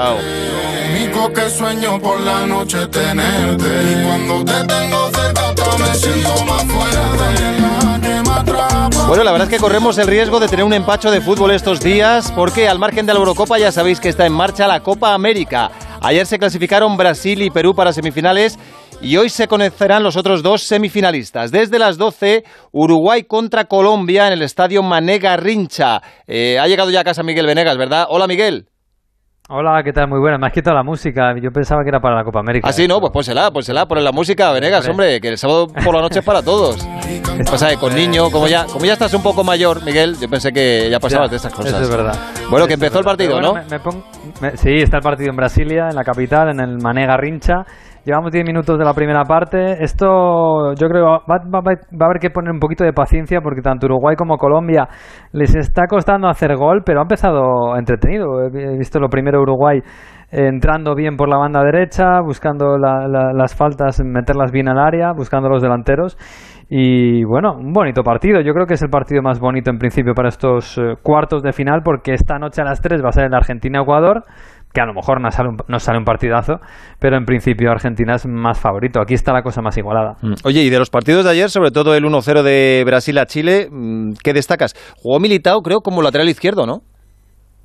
Speaker 18: único que sueño por la noche tenerte Y cuando te tengo cerca me siento más fuerte
Speaker 3: Bueno, la verdad es que corremos el riesgo de tener un empacho de fútbol estos días, porque al margen de la Eurocopa ya sabéis que está en marcha la Copa América. Ayer se clasificaron Brasil y Perú para semifinales y hoy se conocerán los otros dos semifinalistas. Desde las 12, Uruguay contra Colombia en el estadio Manega Rincha. Eh, ha llegado ya a casa Miguel Venegas, ¿verdad? Hola, Miguel.
Speaker 7: Hola, ¿qué tal? Muy buena. Me has quitado la música. Yo pensaba que era para la Copa América.
Speaker 3: Ah, sí, no, pues pónsela, pónsela, ponle la música, Venegas, hombre, que el sábado por la noche es para todos. Pasa que con niño, como ya, como ya estás un poco mayor, Miguel, yo pensé que ya pasabas
Speaker 7: Ya,
Speaker 3: de estas cosas.
Speaker 7: eso es verdad.
Speaker 3: Bueno, que empezó el partido, ¿no?
Speaker 7: me- me me- sí, está el partido en Brasilia, en la capital, en el Manega Rincha. Llevamos 10 minutos de la primera parte. Esto yo creo va, va- va- a haber que poner un poquito de paciencia porque tanto Uruguay como Colombia les está costando hacer gol, pero ha empezado entretenido. He visto lo primero Uruguay entrando bien por la banda derecha, buscando la- la- las faltas, meterlas bien al área, buscando los delanteros. Y bueno, un bonito partido. Yo creo que es el partido más bonito en principio para estos eh, cuartos de final porque esta noche a las 3 va a ser el Argentina-Ecuador que a lo mejor no sale, un, no sale un partidazo, pero en principio Argentina es más favorito. Aquí está la cosa más igualada.
Speaker 3: Mm. Oye, y de los partidos de ayer, sobre todo el 1-0 de Brasil a Chile, mm, ¿qué destacas? Jugó Militao, creo, como lateral izquierdo, ¿no?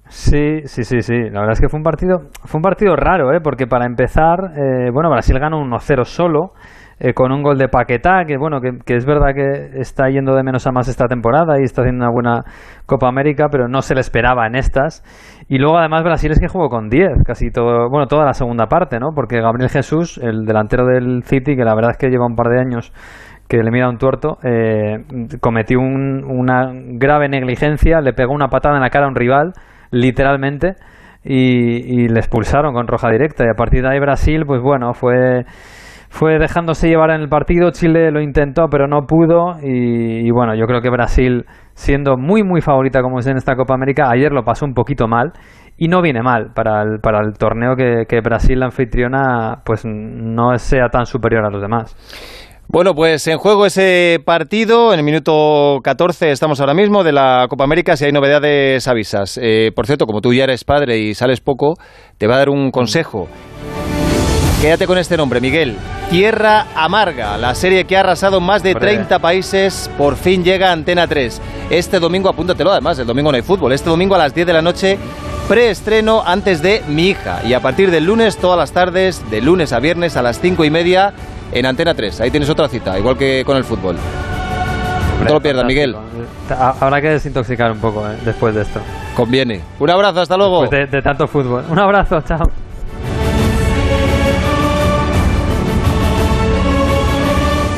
Speaker 7: Sí, sí, sí, sí. La verdad es que fue un partido, fue un partido raro, ¿eh? porque para empezar, eh, bueno, Brasil ganó 1-0 solo. Eh, con un gol de Paquetá, que bueno, que, que, es verdad que está yendo de menos a más esta temporada y está haciendo una buena Copa América, pero no se le esperaba en estas. Y luego además Brasil es que jugó con 10, casi todo, bueno, toda la segunda parte, ¿no? Porque Gabriel Jesús, el delantero del City, que la verdad es que lleva un par de años que le mira un tuerto, eh, cometió un, una grave negligencia, le pegó una patada en la cara a un rival, literalmente, y, y le expulsaron con roja directa. Y a partir de ahí Brasil, pues bueno, fue fue dejándose llevar en el partido. Chile lo intentó, pero no pudo. Y, bueno, yo creo que Brasil, siendo muy, muy favorita como es en esta Copa América, ayer lo pasó un poquito mal. Y no viene mal para el, para el torneo que, que Brasil, la anfitriona, pues no sea tan superior a los demás.
Speaker 3: Bueno, pues en juego ese partido, en el minuto 14 estamos ahora mismo de la Copa América, si hay novedades avisas. Eh, por cierto, como tú ya eres padre y sales poco, te va a dar un consejo. Quédate con este nombre, Miguel. Tierra Amarga, la serie que ha arrasado más de 30 países, por fin llega a Antena 3. Este domingo, apúntatelo además, el domingo no hay fútbol. Este domingo a las 10 de la noche, preestreno antes de Mi hija. Y a partir del lunes, todas las tardes, de lunes a viernes a las 5 y media, en Antena 3. Ahí tienes otra cita, igual que con el fútbol. No te lo pierdas, Miguel.
Speaker 7: Habrá que desintoxicar un poco eh, después de esto.
Speaker 3: Conviene. Un abrazo, hasta luego.
Speaker 7: De, de tanto fútbol. Un abrazo, chao.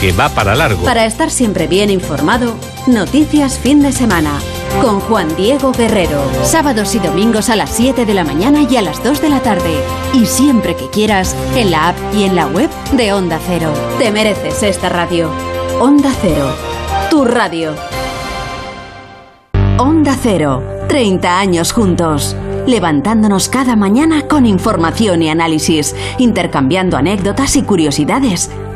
Speaker 26: que va para largo.
Speaker 15: Para estar siempre bien informado, Noticias Fin de Semana con Juan Diego Guerrero. Sábados y domingos a las 7 de la mañana y a las 2 de la tarde. Y siempre que quieras, en la app y en la web de Onda Cero. Te mereces esta radio. Onda Cero, tu radio. Onda Cero, 30 años juntos levantándonos cada mañana con información y análisis, intercambiando anécdotas y curiosidades,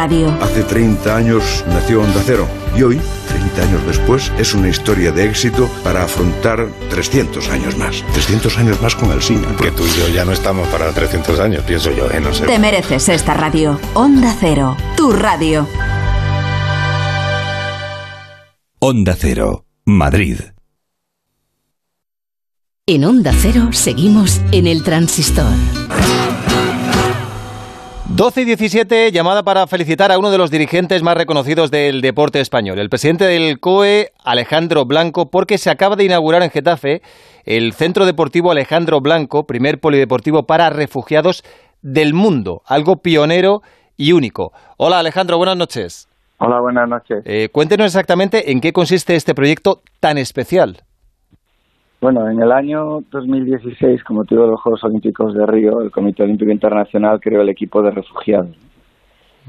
Speaker 27: Hace 30 años nació Onda Cero y hoy, 30 años después, es una historia de éxito para afrontar 300 años más. 300 años más con el cine.
Speaker 28: Que tú y yo ya no estamos para 300 años, pienso yo, ¿eh? No sé.
Speaker 15: Te mereces esta radio. Onda Cero, tu radio.
Speaker 12: Onda Cero, Madrid.
Speaker 1: En Onda Cero seguimos en el transistor.
Speaker 3: 12 y 17, llamada para felicitar a uno de los dirigentes más reconocidos del deporte español, el presidente del COE, Alejandro Blanco, porque se acaba de inaugurar en Getafe el Centro Deportivo Alejandro Blanco, primer polideportivo para refugiados del mundo, algo pionero y único. Hola Alejandro, buenas noches.
Speaker 29: Hola, buenas noches.
Speaker 3: Eh, cuéntenos exactamente en qué consiste este proyecto tan especial.
Speaker 29: Bueno, en el año 2016, como tuvo los Juegos Olímpicos de Río, el Comité Olímpico Internacional creó el equipo de refugiados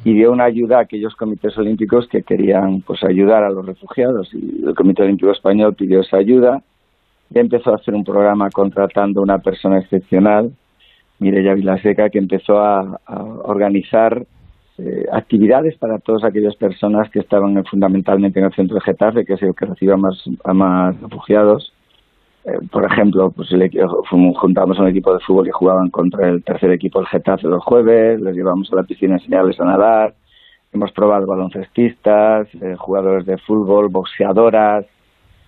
Speaker 29: y dio una ayuda a aquellos comités olímpicos que querían pues ayudar a los refugiados y el Comité Olímpico Español pidió esa ayuda y empezó a hacer un programa contratando una persona excepcional, Mireya Vilaseca, que empezó a, organizar eh, actividades para todas aquellas personas que estaban fundamentalmente en el centro de Getafe, que es el que recibe más, a más refugiados eh, por ejemplo, pues el, juntamos un equipo de fútbol que jugaban contra el tercer equipo, el Getafe, los jueves, les llevamos a la piscina a enseñarles a nadar, hemos probado baloncestistas, eh, jugadores de fútbol, boxeadoras,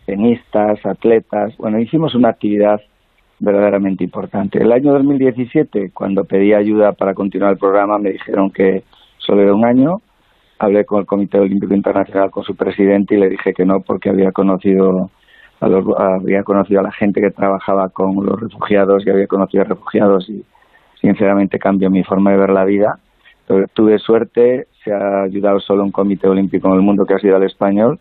Speaker 29: tenistas, atletas, bueno, hicimos una actividad verdaderamente importante. El año 2017, cuando pedí ayuda para continuar el programa, me dijeron que solo era un año, hablé con el Comité Olímpico Internacional, con su presidente, y le dije que no porque había conocido había conocido a la gente que trabajaba con los refugiados y había conocido a refugiados y sinceramente cambió mi forma de ver la vida. tuve suerte, se ha ayudado solo un comité olímpico en el mundo que ha sido el español,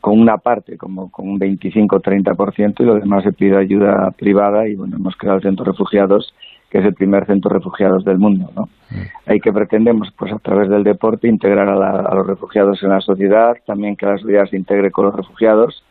Speaker 29: con una parte, como con un 25-30%, y lo demás se pide ayuda privada y bueno, hemos creado el Centro de Refugiados, que es el primer centro de refugiados del mundo. ¿no? Mm. Ahí que pretendemos, pues a través del deporte, integrar a, a los refugiados en la sociedad, también que la sociedad se integre con los refugiados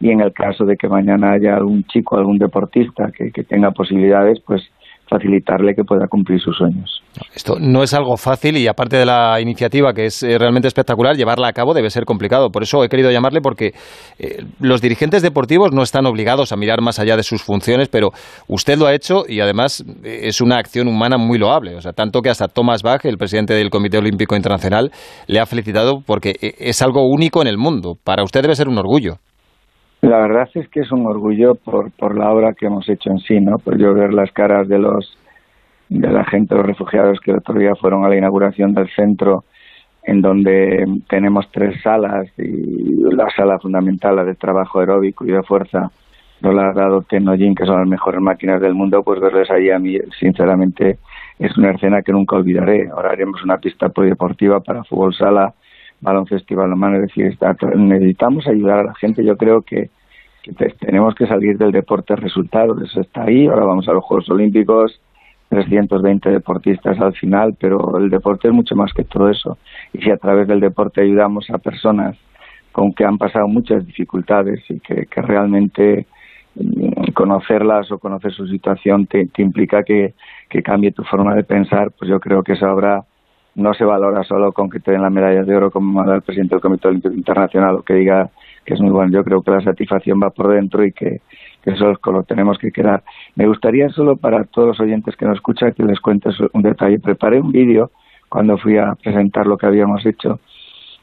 Speaker 29: y en el caso de que mañana haya algún chico, algún deportista que, tenga posibilidades, pues facilitarle que pueda cumplir sus sueños.
Speaker 3: Esto no es algo fácil y aparte de la iniciativa que es eh, realmente espectacular, llevarla a cabo debe ser complicado. Por eso he querido llamarle porque eh, los dirigentes deportivos no están obligados a mirar más allá de sus funciones, pero usted lo ha hecho y además eh, es una acción humana muy loable. O sea, tanto que hasta Thomas Bach, el presidente del Comité Olímpico Internacional, le ha felicitado porque es algo único en el mundo. Para usted debe ser un orgullo.
Speaker 29: La verdad es que es un orgullo por, por la obra que hemos hecho en sí, ¿no? Por yo ver las caras de los de la gente, los refugiados que el otro día fueron a la inauguración del centro, en donde tenemos tres salas y la sala fundamental, la de trabajo aeróbico y de fuerza, nos la ha dado Tenojin, que son las mejores máquinas del mundo, pues verles ahí a mí, sinceramente, es una escena que nunca olvidaré. Ahora haremos una pista polideportiva para fútbol sala, baloncesto y balonmano, es decir, necesitamos ayudar a la gente. Yo creo que, tenemos que salir del deporte resultados, eso está ahí, ahora vamos a los Juegos Olímpicos, 320 deportistas al final, pero el deporte es mucho más que todo eso. Y si a través del deporte ayudamos a personas con que han pasado muchas dificultades y que, realmente mm, conocerlas o conocer su situación te, te implica que, que cambie tu forma de pensar, pues yo creo que esa obra no se valora solo con que te den la medalla de oro como manda el presidente del Comité Olímpico Internacional o que diga que es muy bueno. Yo creo que la satisfacción va por dentro y que, eso lo tenemos que quedar. Me gustaría solo para todos los oyentes que nos escuchan que les cuente un detalle. Preparé un vídeo cuando fui a presentar lo que habíamos hecho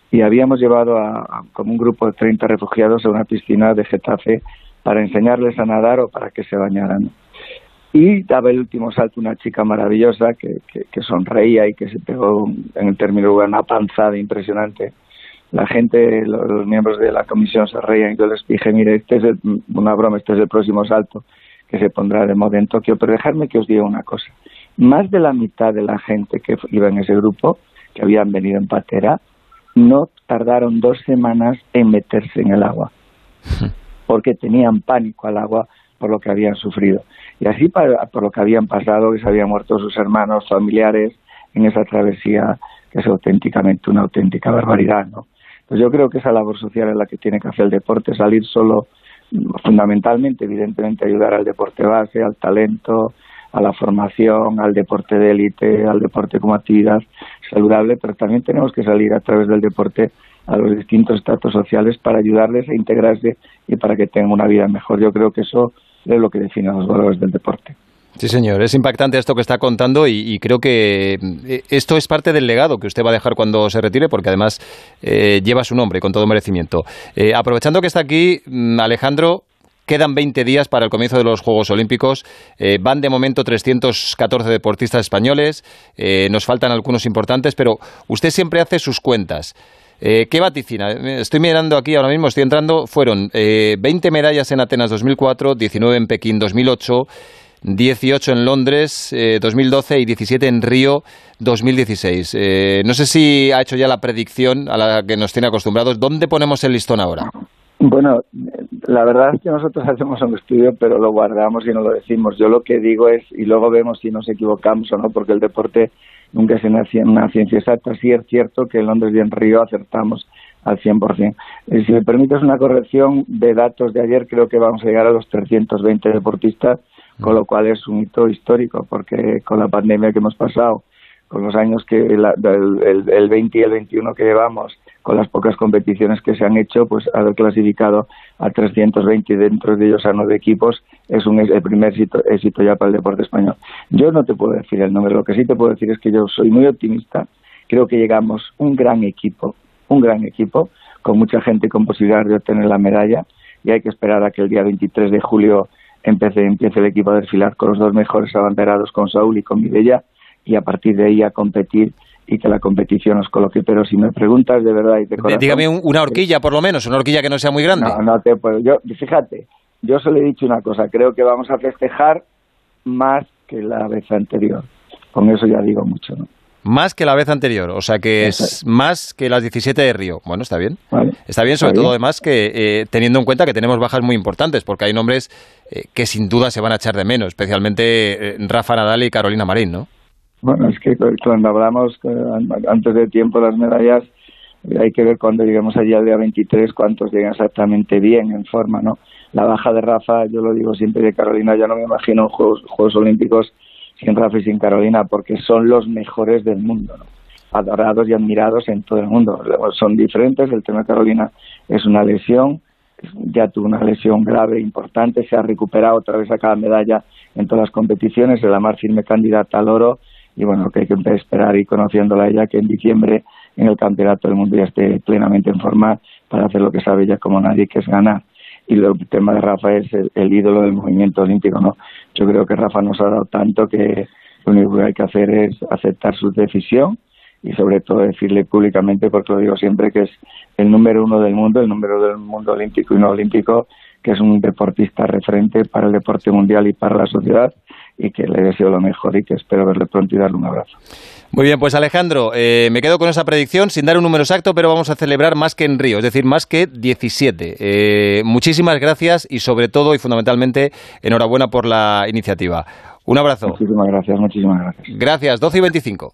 Speaker 29: y habíamos llevado a, como un grupo de 30 refugiados a una piscina de Getafe para enseñarles a nadar o para que se bañaran y daba el último salto una chica maravillosa que, que, sonreía y que se pegó en el término lugar una panzada impresionante. La gente, los, miembros de la comisión se reían y yo les dije, mire, este es una broma, este es el próximo salto que se pondrá de moda en Tokio, pero dejadme que os diga una cosa. Más de la mitad de la gente que iba en ese grupo, que habían venido en patera, no tardaron dos semanas en meterse en el agua, porque tenían pánico al agua por lo que habían sufrido y así por lo que habían pasado, que se habían muerto sus hermanos, familiares en esa travesía que es auténticamente una auténtica barbaridad, ¿no? Pues yo creo que esa labor social es la que tiene que hacer el deporte, salir solo, fundamentalmente, evidentemente, ayudar al deporte base, al talento, a la formación, al deporte de élite, al deporte como actividad saludable, pero también tenemos que salir a través del deporte a los distintos estratos sociales para ayudarles a integrarse y para que tengan una vida mejor. Yo creo que eso es lo que define los valores del deporte.
Speaker 3: Sí, señor, es impactante esto que está contando y, creo que eh, esto es parte del legado que usted va a dejar cuando se retire, porque además eh, lleva su nombre con todo merecimiento. Eh, aprovechando que está aquí, mm, Alejandro, Quedan 20 días para el comienzo de los Juegos Olímpicos. van de momento 314 deportistas españoles. nos faltan algunos importantes, pero usted siempre hace sus cuentas. Eh, ¿Qué vaticina? Estoy mirando aquí ahora mismo, estoy entrando. Fueron eh, 20 medallas en Atenas 2004, 19 en Pekín 2008, 18 en Londres 2012 eh, y 17 en Río 2016. Eh, no sé si ha hecho ya la predicción a la que nos tiene acostumbrados. ¿Dónde ponemos el listón ahora?
Speaker 29: Bueno, la verdad es que nosotros hacemos un estudio, pero lo guardamos y no lo decimos. Yo lo que digo es, y luego vemos si nos equivocamos o no, porque el deporte nunca es una, una ciencia exacta. Sí es cierto que en Londres y en Río acertamos al 100%. Eh, si me permites una corrección de datos de ayer, creo que vamos a llegar a los 320 deportistas, con lo cual es un hito histórico, porque con la pandemia que hemos pasado, con los años que el, el 20 y el 21 que llevamos, con las pocas competiciones que se han hecho, pues haber clasificado a 320 dentro de ellos a nueve equipos es un, el primer éxito, ya para el deporte español. Yo no te puedo decir el número, lo que sí te puedo decir es que yo soy muy optimista, creo que llegamos un gran equipo, un gran equipo, con mucha gente con posibilidad de obtener la medalla y hay que esperar a que el día 23 de julio empiece, empiece el equipo a desfilar con los dos mejores abanderados, con Saúl y con Mireia, y a partir de ahí a competir y que la competición os coloque. Pero si me preguntas de verdad y de corazón...
Speaker 3: Dígame una horquilla, por lo menos, una horquilla que no sea muy grande.
Speaker 29: No, no te puedo. Yo, fíjate, yo solo he dicho una cosa. Creo que vamos a festejar más que la vez anterior. Con eso ya digo mucho, ¿no?
Speaker 3: Más que la vez anterior, o sea que es más que las 17 de Río. Bueno, está bien. está bien, sobre todo además que eh, teniendo en cuenta que tenemos bajas muy importantes, porque hay nombres eh, que sin duda se van a echar de menos, especialmente eh, Rafa Nadal y Carolina Marín, ¿no?
Speaker 29: Bueno, es que cuando hablamos antes de tiempo las medallas, hay que ver cuando lleguemos allí al día 23 cuántos llegan exactamente bien, en forma, ¿no? La baja de Rafa, yo lo digo siempre de Carolina, yo no me imagino Juegos, Juegos Olímpicos sin Rafa y sin Carolina, porque son los mejores del mundo, ¿no? adorados y admirados en todo el mundo. Son diferentes, el tema de Carolina es una lesión, ya tuvo una lesión grave, importante, se ha recuperado otra vez a cada medalla en todas las competiciones, es la más firme candidata al oro y bueno, que hay que esperar y conociéndola ella que en diciembre en el campeonato del mundo ya esté plenamente en forma para hacer lo que sabe ella como nadie, que es ganar. Y el tema de Rafa es el, ídolo del movimiento olímpico, ¿no? Yo creo que Rafa nos ha dado tanto que lo único que hay que hacer es aceptar su decisión y sobre todo decirle públicamente, porque lo digo siempre, que es el número uno del mundo, el número del mundo olímpico y no olímpico, que es un deportista referente para el deporte mundial y para la sociedad y que le deseo lo mejor y que espero verle pronto y darle un abrazo.
Speaker 3: Muy bien, pues Alejandro, eh, me quedo con esa predicción sin dar un número exacto, pero vamos a celebrar más que en Río, es decir, más que 17. Eh, muchísimas gracias y sobre todo y fundamentalmente enhorabuena por la iniciativa. Un abrazo.
Speaker 29: Muchísimas gracias, muchísimas gracias.
Speaker 3: Gracias, 12 y 25.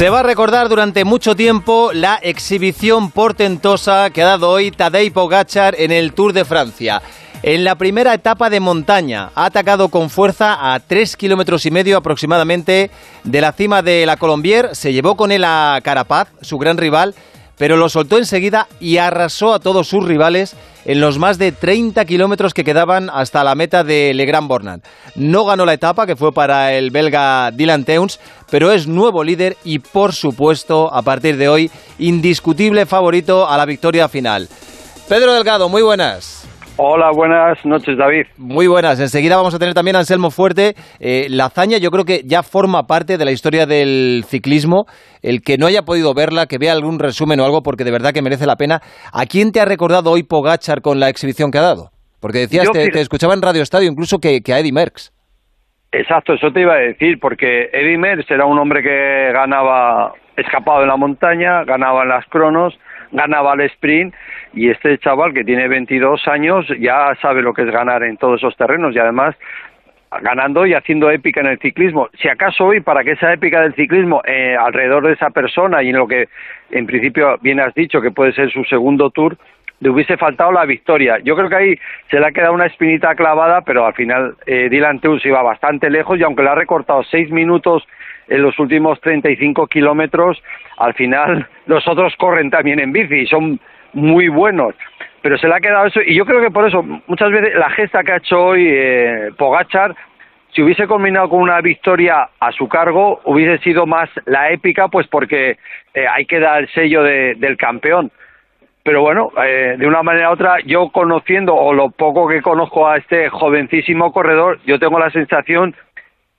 Speaker 3: Se va a recordar durante mucho tiempo la exhibición portentosa que ha dado hoy Tadej Pogacar en el Tour de Francia. En la primera etapa de montaña ha atacado con fuerza a tres kilómetros y medio aproximadamente de la cima de la Colombier. Se llevó con él a Carapaz, su gran rival, pero lo soltó enseguida y arrasó a todos sus rivales en los más de 30 kilómetros que quedaban hasta la meta de Le Grand Bornand. No ganó la etapa, que fue para el belga Dylan Teuns, pero es nuevo líder y, por supuesto, a partir de hoy, indiscutible favorito a la victoria final. Pedro Delgado, muy buenas.
Speaker 30: Hola, buenas noches, David.
Speaker 3: Muy buenas. Enseguida vamos a tener también a Anselmo Fuerte. Eh, la hazaña yo creo que ya forma parte de la historia del ciclismo. El que no haya podido verla, que vea algún resumen o algo, porque de verdad que merece la pena. ¿A quién te ha recordado hoy Pogachar con la exhibición que ha dado? Porque decías, te, escuchaba en Radio Estadio incluso que, que a Eddie Merckx.
Speaker 30: Exacto, eso te iba a decir, porque Eddie Merckx era un hombre que ganaba escapado en la montaña, ganaba en las cronos, ganaba el sprint y este chaval que tiene 22 años ya sabe lo que es ganar en todos esos terrenos y además ganando y haciendo épica en el ciclismo. Si acaso hoy, para que esa épica del ciclismo eh, alrededor de esa persona y en lo que en principio bien has dicho que puede ser su segundo tour, le hubiese faltado la victoria. Yo creo que ahí se le ha quedado una espinita clavada, pero al final eh, Dylan Teus iba bastante lejos y aunque le ha recortado seis minutos en los últimos 35 kilómetros, al final los otros corren también en bici y son muy buenos. Pero se le ha quedado eso y yo creo que por eso muchas veces la gesta que ha hecho hoy eh, Pogachar, si hubiese combinado con una victoria a su cargo, hubiese sido más la épica, pues porque eh, hay que dar el sello del campeón. pero bueno, eh, de una manera u otra, yo conociendo o lo poco que conozco a este jovencísimo corredor, yo tengo la sensación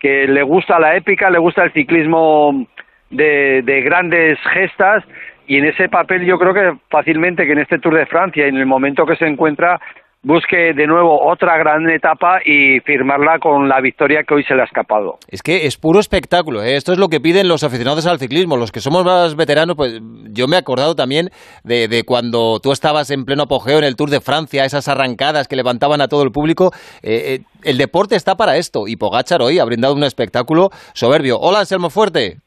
Speaker 30: que le gusta la épica, le gusta el ciclismo de, de grandes gestas y en ese papel yo creo que fácilmente que en este Tour de Francia, en el momento que se encuentra, busque de nuevo otra gran etapa y firmarla con la victoria que hoy se le ha escapado.
Speaker 3: Es que es puro espectáculo, ¿eh? esto es lo que piden los aficionados al ciclismo, los que somos más veteranos, pues yo me he acordado también de, cuando tú estabas en pleno apogeo en el Tour de Francia, esas arrancadas que levantaban a todo el público, eh, eh, el deporte está para esto y Pogachar hoy ha brindado un espectáculo soberbio. Hola, Anselmo Fuerte.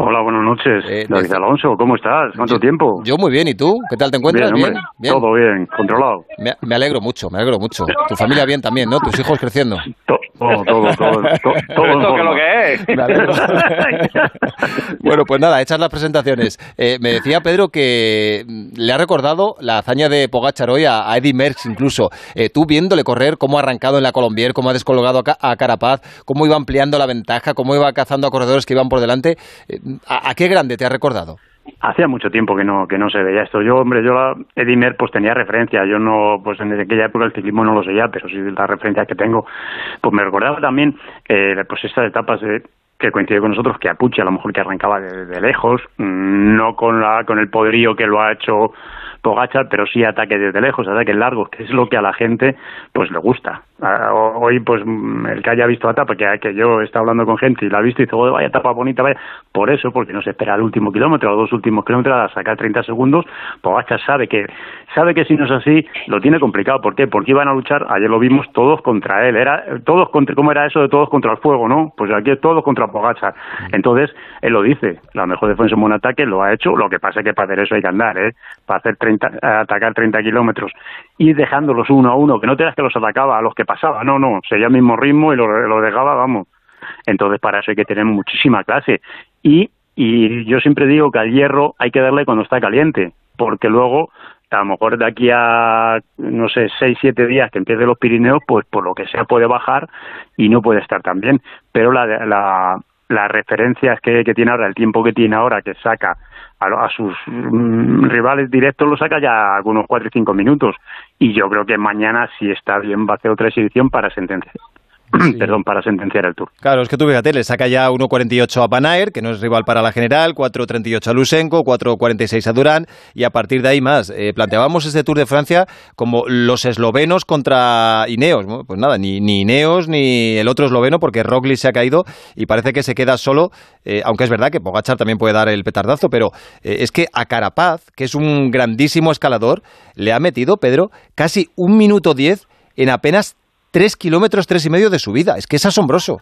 Speaker 31: Hola, buenas noches. David Alonso, ¿cómo estás? ¿Cuánto
Speaker 3: yo,
Speaker 31: tiempo?
Speaker 3: Yo muy bien, ¿y tú? ¿Qué tal te encuentras?
Speaker 31: Bien, hombre,
Speaker 3: ¿Bien?
Speaker 31: Todo bien, controlado.
Speaker 3: Me, me, alegro mucho, me alegro mucho. Tu familia bien también, ¿no? Tus hijos creciendo.
Speaker 31: Todo, todo, todo. todo, todo
Speaker 30: ¿Esto que lo que es?
Speaker 3: Me alegro. bueno, pues nada, hechas las presentaciones. Eh, me decía Pedro que le ha recordado la hazaña de Pogachar hoy a, a Eddie Merckx incluso. Eh, tú viéndole correr, cómo ha arrancado en la Colombier, cómo ha descolgado a, a, Carapaz, cómo iba ampliando la ventaja, cómo iba cazando a corredores que iban por delante. ¿A, ¿A qué grande te ha recordado?
Speaker 31: Hacía mucho tiempo que no que no se veía esto. Yo, hombre, yo la Edimer pues tenía referencia. Yo no, pues en aquella época el ciclismo no lo seguía, pero sí las referencias que tengo, pues me recordaba también eh, pues estas etapas de que coincide con nosotros que Apuche a lo mejor que arrancaba de, de lejos, no con la con el poderío que lo ha hecho Pogachar, pero sí ataques desde lejos, ataques largos, que es lo que a la gente pues le gusta. Hoy, pues el que haya visto la etapa, que, que yo he estado hablando con gente y la ha visto y dice, oh, vaya etapa bonita, vaya. Por eso, porque no se espera el último kilómetro, los dos últimos kilómetros a sacar 30 segundos, Pogachar sabe que sabe que si no es así, lo tiene complicado. ¿Por qué? Porque iban a luchar, ayer lo vimos, todos contra él. Era todos contra, ¿Cómo era eso de todos contra el fuego, no? Pues aquí todos contra Pogachar. Entonces, él lo dice, la mejor defensa en un ataque lo ha hecho, lo que pasa es que para hacer eso hay que andar, ¿eh? Para hacer 30, atacar 30 kilómetros y dejándolos uno a uno, que no te das que los atacaba a los que pasaba, no, no, seguía el mismo ritmo y lo, lo dejaba, vamos. Entonces, para eso hay que tener muchísima clase. Y, y yo siempre digo que al hierro hay que darle cuando está caliente, porque luego a lo mejor de aquí a, no sé, seis, siete días que empiece los Pirineos, pues por lo que sea puede bajar y no puede estar tan bien. Pero la, la, las referencias que, que tiene ahora, el tiempo que tiene ahora, que saca a, a sus mm, rivales directos, lo saca ya algunos cuatro y cinco minutos. Y yo creo que mañana, si está bien, va a hacer otra exhibición para sentenciar. Sí. Perdón, para sentenciar el Tour.
Speaker 3: Claro, es que tú fíjate, le saca ya 1.48 a Panaer, que no es rival para la general, 4.38 a Lusenko, 4.46 a Durán, y a partir de ahí más. Eh, planteábamos este Tour de Francia como los eslovenos contra Ineos. Bueno, pues nada, ni, ni, Ineos ni el otro esloveno, porque Roglic se ha caído y parece que se queda solo, eh, aunque es verdad que Pogachar también puede dar el petardazo, pero eh, es que a Carapaz, que es un grandísimo escalador, le ha metido, Pedro, casi un minuto diez en apenas tres kilómetros, tres y medio de subida. Es que es asombroso.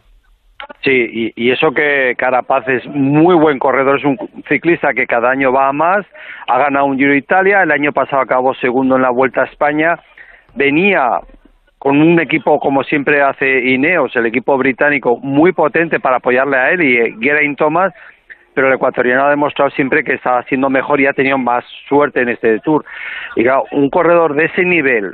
Speaker 30: Sí, y, y, eso que Carapaz es muy buen corredor, es un ciclista que cada año va a más, ha ganado un Giro de Italia, el año pasado acabó segundo en la Vuelta a España, venía con un equipo como siempre hace Ineos, el equipo británico, muy potente para apoyarle a él y eh, Geraint Thomas, pero el ecuatoriano ha demostrado siempre que está haciendo mejor y ha tenido más suerte en este Tour. Y claro, un corredor de ese nivel,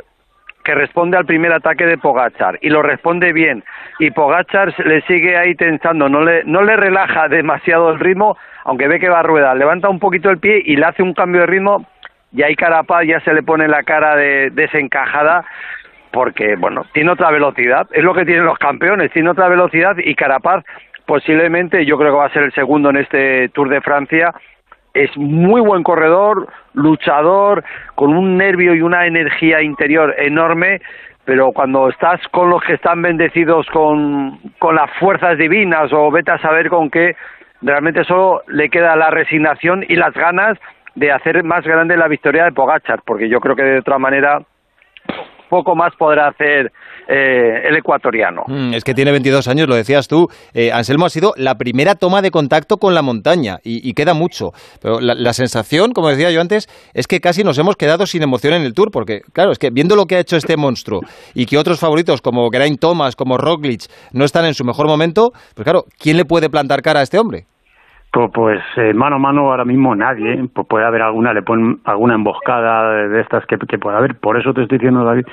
Speaker 30: que responde al primer ataque de Pogachar y lo responde bien. Y Pogachar le sigue ahí tensando, no le, no le relaja demasiado el ritmo, aunque ve que va a rueda, levanta un poquito el pie y le hace un cambio de ritmo y ahí Carapaz ya se le pone la cara de desencajada porque, bueno, tiene otra velocidad, es lo que tienen los campeones, tiene otra velocidad y Carapaz posiblemente, yo creo que va a ser el segundo en este Tour de Francia, es muy buen corredor, luchador, con un nervio y una energía interior enorme, pero cuando estás con los que están bendecidos con, con las fuerzas divinas o vete a saber con qué, realmente solo le queda la resignación y las ganas de hacer más grande la victoria de Pogachar, porque yo creo que de otra manera poco más podrá hacer eh, el ecuatoriano.
Speaker 3: Mm, es que tiene 22 años, lo decías tú. Eh, Anselmo ha sido la primera toma de contacto con la montaña y, queda mucho. Pero la, la, sensación, como decía yo antes, es que casi nos hemos quedado sin emoción en el Tour, porque claro, es que viendo lo que ha hecho este monstruo y que otros favoritos como Geraint Thomas, como Roglic, no están en su mejor momento, pues claro, ¿quién le puede plantar cara a este hombre?
Speaker 31: Pues, pues eh, mano a mano ahora mismo nadie, ¿eh? pues puede haber alguna, le ponen alguna emboscada de, estas que, que puede haber. Por eso te estoy diciendo, David,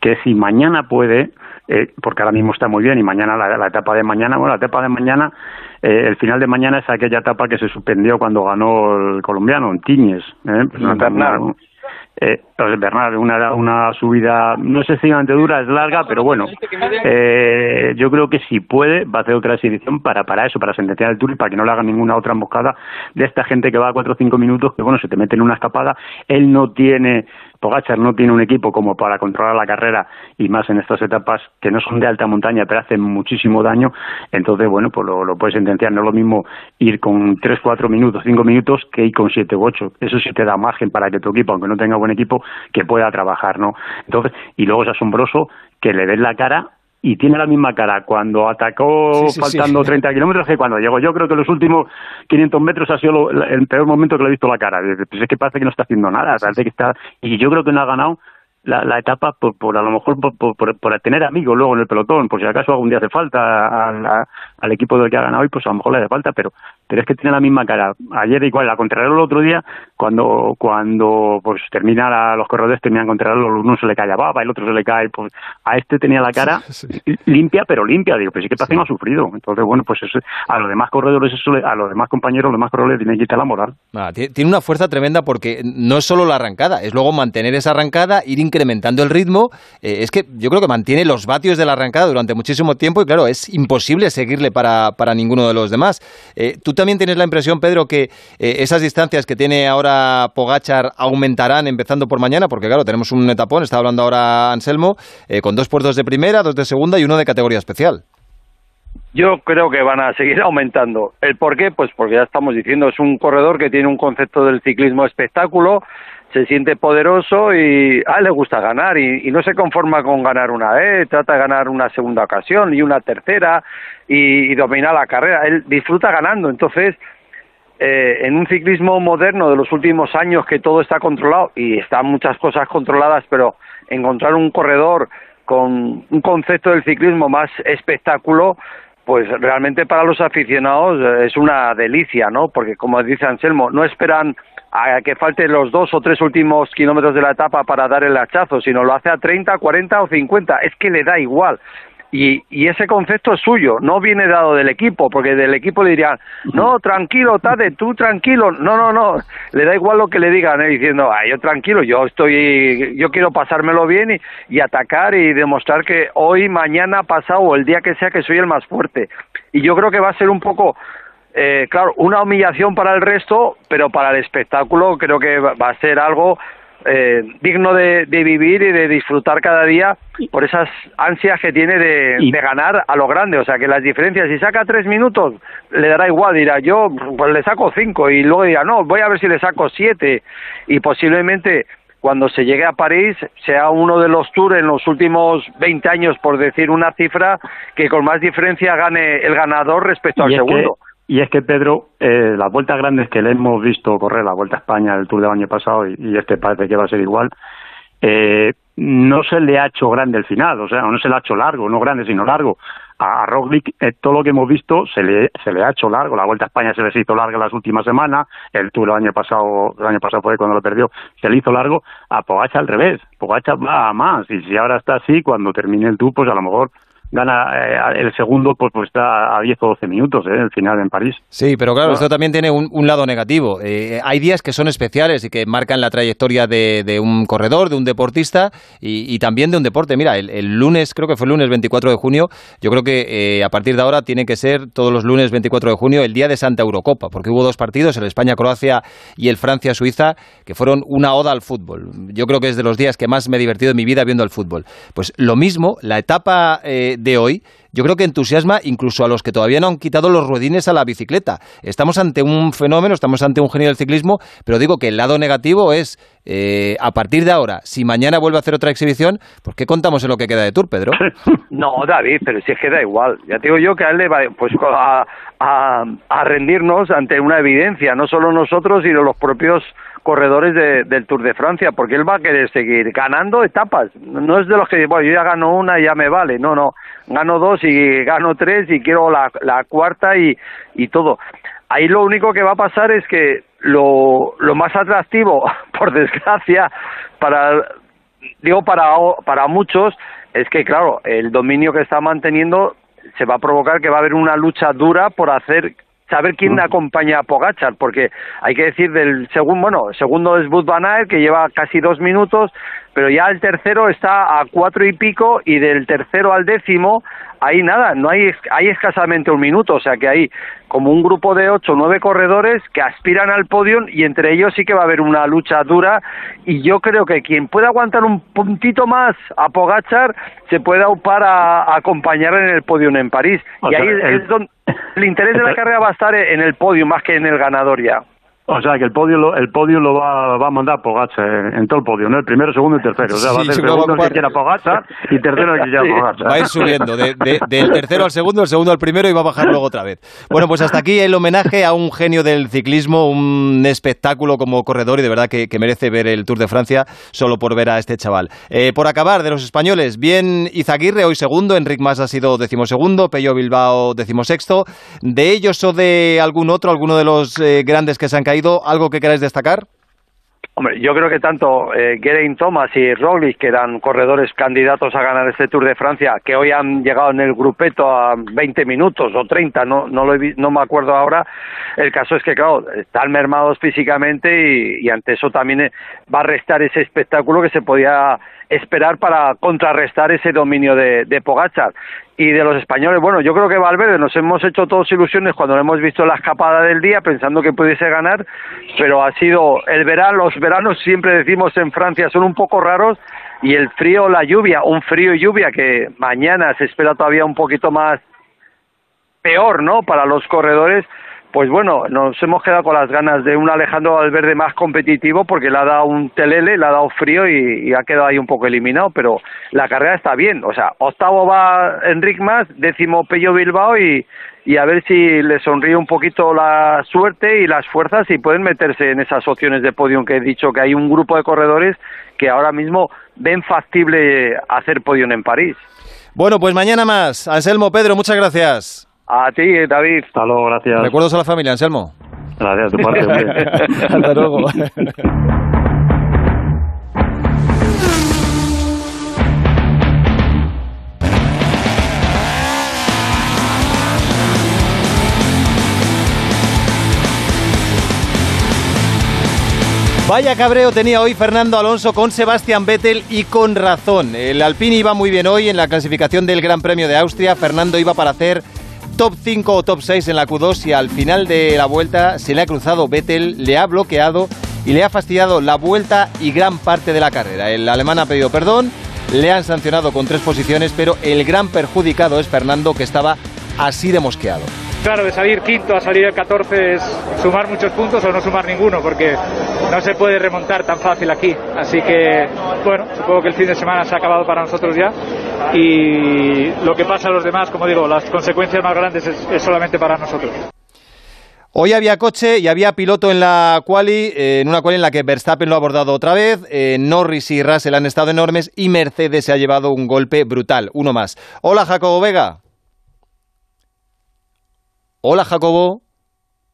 Speaker 31: que si mañana puede, eh, porque ahora mismo está muy bien y mañana la, la etapa de mañana, bueno, la etapa de mañana, eh, el final de mañana es aquella etapa que se suspendió cuando ganó el colombiano, en Tiñes. ¿eh? Pues
Speaker 30: una, una,
Speaker 31: eh, pues, Bernal, una, una subida no es excesivamente dura, es larga, pero bueno, eh, yo creo que si puede va a hacer otra exhibición para, para eso, para sentenciar el Tour y para que no le haga ninguna otra emboscada de esta gente que va a cuatro o cinco minutos, que bueno, se te mete en una escapada, él no tiene Pogachar no tiene un equipo como para controlar la carrera y más en estas etapas que no son de alta montaña pero hacen muchísimo daño. Entonces bueno pues lo, puedes sentenciar. No es lo mismo ir con tres cuatro minutos cinco minutos que ir con siete u ocho. Eso sí te da margen para que tu equipo aunque no tenga buen equipo que pueda trabajar no entonces y luego es asombroso que le des la cara y tiene la misma cara cuando atacó faltando 30 kilómetros que cuando llegó. Yo creo que los últimos 500 metros ha sido el peor momento que le he visto la cara. Pues es que parece que no está haciendo nada, parece que está y yo creo que no ha ganado la, la etapa por, por a lo mejor por, por, por, tener amigos luego en el pelotón, por si acaso algún día hace falta al, al equipo del que ha ganado y pues a lo mejor le hace falta, pero pero es que tiene la misma cara. Ayer igual, la contrario el otro día, cuando cuando pues termina la, los corredores terminan contrario, uno se le cae a baba, el otro se le cae, pues a este tenía la cara limpia, pero limpia, digo, pues sí que parece que no ha sufrido. Entonces, bueno, pues eso, a los demás corredores, eso, a los demás compañeros, los demás corredores tienen que quitar la moral.
Speaker 3: Ah, tiene una fuerza tremenda porque no es solo la arrancada, es luego mantener esa arrancada, ir incrementando el ritmo. Eh, es que yo creo que mantiene los vatios de la arrancada durante muchísimo tiempo y claro, es imposible seguirle para, para ninguno de los demás. Eh, ¿Tú también tienes la impresión, Pedro, que eh, esas distancias que tiene ahora Pogachar aumentarán empezando por mañana? Porque claro, tenemos un etapón, está hablando ahora Anselmo, eh, con dos puertos de primera, dos de segunda y uno de categoría especial.
Speaker 30: Yo creo que van a seguir aumentando. ¿El por qué? Pues porque ya estamos diciendo, es un corredor que tiene un concepto del ciclismo espectáculo, se siente poderoso y a él le gusta ganar y, no se conforma con ganar una vez, trata de ganar una segunda ocasión y una tercera y, y dominar la carrera. Él disfruta ganando, entonces eh, en un ciclismo moderno de los últimos años que todo está controlado y están muchas cosas controladas, pero encontrar un corredor con un concepto del ciclismo más espectáculo, pues realmente para los aficionados es una delicia, ¿no? Porque como dice Anselmo, no esperan a que falten los dos o tres últimos kilómetros de la etapa para dar el hachazo, sino lo hace a 30, 40 o 50. Es que le da igual. Y, y, ese concepto es suyo, no viene dado del equipo, porque del equipo le dirían, no, tranquilo, Tade, tú tranquilo, no, no, no, le da igual lo que le digan, ¿eh? diciendo, ah, yo tranquilo, yo estoy, yo quiero pasármelo bien y, y, atacar y demostrar que hoy, mañana, pasado o el día que sea que soy el más fuerte. Y yo creo que va a ser un poco, eh, claro, una humillación para el resto, pero para el espectáculo creo que va a ser algo eh, digno de, de, vivir y de disfrutar cada día por esas ansias que tiene de, de, ganar a lo grande. O sea, que las diferencias, si saca tres minutos, le dará igual, dirá yo, pues le saco cinco, y luego dirá, no, voy a ver si le saco siete, y posiblemente cuando se llegue a París sea uno de los tours en los últimos 20 años, por decir una cifra, que con más diferencia gane el ganador respecto al segundo.
Speaker 31: Y es que, Pedro, eh, las vueltas grandes que le hemos visto correr, la Vuelta a España, el Tour del año pasado, y, y este parece que va a ser igual, eh, no se le ha hecho grande el final, o sea, no se le ha hecho largo, no grande, sino largo. A, a Roglic, eh, todo lo que hemos visto se le, se le ha hecho largo. La Vuelta a España se les hizo larga las últimas semanas, el Tour el año pasado, el año pasado fue cuando lo perdió, se le hizo largo. A Pogacha al revés, Pogacha va a más, y si ahora está así, cuando termine el Tour, pues a lo mejor gana eh, el segundo, pues, pues está a 10 o 12 minutos, ¿eh? el final en París.
Speaker 3: Sí, pero claro, esto también tiene un, un lado negativo. Eh, hay días que son especiales y que marcan la trayectoria de, de un corredor, de un deportista y, y, también de un deporte. Mira, el, el, lunes, creo que fue el lunes 24 de junio, yo creo que eh, a partir de ahora tiene que ser todos los lunes 24 de junio el día de Santa Eurocopa, porque hubo dos partidos, el España-Croacia y el Francia-Suiza, que fueron una oda al fútbol. Yo creo que es de los días que más me he divertido en mi vida viendo el fútbol. Pues lo mismo, la etapa de hoy, yo creo que entusiasma incluso a los que todavía no han quitado los ruedines a la bicicleta. Estamos ante un fenómeno, estamos ante un genio del ciclismo, pero digo que el lado negativo es, eh, a partir de ahora, si mañana vuelve a hacer otra exhibición, ¿por qué contamos en lo que queda de Tour, Pedro?
Speaker 30: No, David, pero si es que da igual. Ya te digo yo que a él le va pues, a, a, a rendirnos ante una evidencia, no solo nosotros, sino los propios corredores de, del Tour de Francia, porque él va a querer seguir ganando etapas. No es de los que, bueno, yo ya gano una y ya me vale. No, no. Gano dos y gano tres y quiero la, la cuarta y, todo. Ahí lo único que va a pasar es que lo, lo más atractivo, por desgracia, para, digo, para, para muchos, es que, claro, el dominio que está manteniendo se va a provocar que va a haber una lucha dura por hacer saber quién acompaña a Pogachar, porque hay que decir del segundo, bueno, segundo es Bud Van Aert, que lleva casi dos minutos, pero ya el tercero está a cuatro y pico, y del tercero al décimo, ahí nada, no hay, hay escasamente un minuto, o sea que hay como un grupo de ocho o nueve corredores que aspiran al podio y entre ellos sí que va a haber una lucha dura y yo creo que quien pueda aguantar un puntito más a Pogachar se puede aupar a, acompañar en el podio en París
Speaker 31: O
Speaker 30: y
Speaker 31: sea,
Speaker 30: ahí
Speaker 31: el-
Speaker 30: es donde el interés de la carrera va a estar en el podio más que en el ganador ya.
Speaker 31: O sea, que el podio lo, el podio lo va, va a mandar Pogacar en, en todo el podio, ¿no? El primero, segundo y tercero. O sea, va a
Speaker 3: Sí,
Speaker 31: ser
Speaker 3: va a
Speaker 31: segundo el que quiera Pogacar y tercero el que quiera
Speaker 3: Sí.
Speaker 31: Pogacar.
Speaker 3: Va a ir subiendo, de- de- del tercero al segundo, el segundo al primero y va a bajar luego otra vez. Bueno, pues hasta aquí el homenaje a un genio del ciclismo, un espectáculo como corredor y de verdad que, que merece ver el Tour de Francia solo por ver a este chaval. Eh, por acabar, de los españoles, bien Izaguirre, hoy segundo, Enric Mas ha sido decimosegundo, Pello Bilbao decimosexto. ¿De ellos o de algún otro, alguno de los eh, grandes que se han caído, algo que queráis destacar?
Speaker 30: Hombre, yo creo que tanto eh, Geraint Thomas y Roglic, que eran corredores candidatos a ganar este Tour de Francia, que hoy han llegado en el grupeto a 20 minutos o 30, no, no, lo he no me acuerdo ahora, el caso es que, claro, están mermados físicamente y, y ante eso también eh, va a restar ese espectáculo que se podía esperar para contrarrestar ese dominio de, de. Y de los españoles, bueno, yo creo que Valverde nos hemos hecho todos ilusiones cuando hemos visto la escapada del día pensando que pudiese ganar, pero ha sido el verano, los veranos siempre decimos en Francia son un poco raros y el frío, la lluvia, un frío y lluvia que mañana se espera todavía un poquito más peor, ¿no? Para los corredores, pues bueno, nos hemos quedado con las ganas de un Alejandro Valverde más competitivo porque le ha dado un telele, le ha dado frío y, ha quedado ahí un poco eliminado, pero la carrera está bien, o sea, octavo va Enric Mas, décimo Pello Bilbao y, y a ver si le sonríe un poquito la suerte y las fuerzas y pueden meterse en esas opciones de podium que he dicho que hay un grupo de corredores que ahora mismo ven factible hacer podium en París.
Speaker 3: Bueno, pues mañana más. Anselmo, Pedro, muchas gracias.
Speaker 30: A ti, David.
Speaker 31: Hasta luego, gracias.
Speaker 3: Recuerdos a la familia, Anselmo.
Speaker 31: Gracias, tu parte.
Speaker 3: Hasta luego. Vaya cabreo tenía hoy Fernando Alonso con Sebastián Vettel y con razón. El Alpine iba muy bien hoy en la clasificación del Gran Premio de Austria. Fernando iba para hacer top 5 o top 6 en la Q2 y al final de la vuelta se le ha cruzado Vettel, le ha bloqueado y le ha fastidiado la vuelta y gran parte de la carrera. El alemán ha pedido perdón, le han sancionado con tres posiciones, pero el gran perjudicado es Fernando que estaba así de mosqueado.
Speaker 32: Claro, de salir quinto a salir el 14 es sumar muchos puntos o no sumar ninguno, porque no se puede remontar tan fácil aquí. Así que, bueno, supongo que el fin de semana se ha acabado para nosotros ya. Y lo que pasa a los demás, como digo, las consecuencias más grandes es, es solamente para nosotros.
Speaker 3: Hoy había coche y había piloto en la quali, eh, en una quali en la que Verstappen lo ha abordado otra vez, eh, Norris y Russell han estado enormes y Mercedes se ha llevado un golpe brutal, uno más. Hola Jacobo Vega. Hola Jacobo.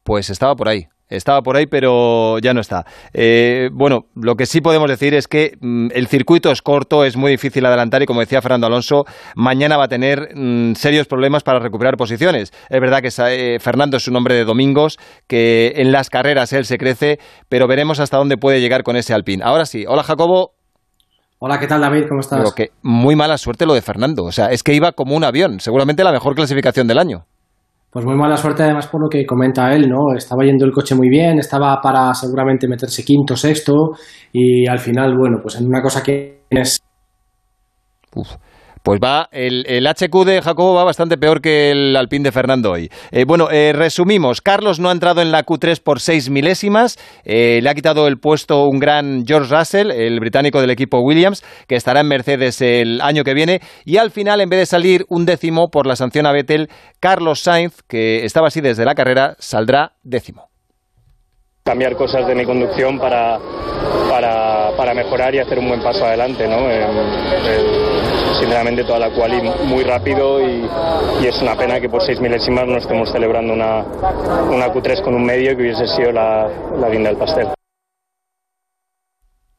Speaker 3: Pues estaba por ahí. Estaba por ahí, pero ya no está. Eh, bueno, lo que sí podemos decir es que mm, el circuito es corto, es muy difícil adelantar y como decía Fernando Alonso, mañana va a tener mm, serios problemas para recuperar posiciones. Es verdad que eh, Fernando es un hombre de domingos, que en las carreras él se crece, pero veremos hasta dónde puede llegar con ese Alpine. Ahora sí, hola Jacobo.
Speaker 33: Hola, ¿qué tal David? ¿Cómo estás?
Speaker 3: Que muy mala suerte lo de Fernando. O sea, es que iba como un avión, seguramente la mejor clasificación del año.
Speaker 33: Pues muy mala suerte además por lo que comenta él, ¿no? Estaba yendo el coche muy bien, estaba para seguramente meterse quinto, sexto y al final, bueno, pues en una cosa que es...
Speaker 3: Pues va, el, el HQ de Jacobo va bastante peor que el Alpine de Fernando hoy. Eh, bueno, eh, resumimos. Carlos no ha entrado en la Q3 por seis milésimas. Eh, le ha quitado el puesto un gran George Russell, el británico del equipo Williams, que estará en Mercedes el año que viene. Y al final, en vez de salir un décimo por la sanción a Vettel, Carlos Sainz, que estaba así desde la carrera, saldrá décimo
Speaker 34: cambiar cosas de mi conducción para, para, para, mejorar y hacer un buen paso adelante. ¿no? Sinceramente toda la quali muy rápido y, es una pena que por seis milésimas no estemos celebrando una, una Q3 con un medio que hubiese sido la, la guinda del pastel.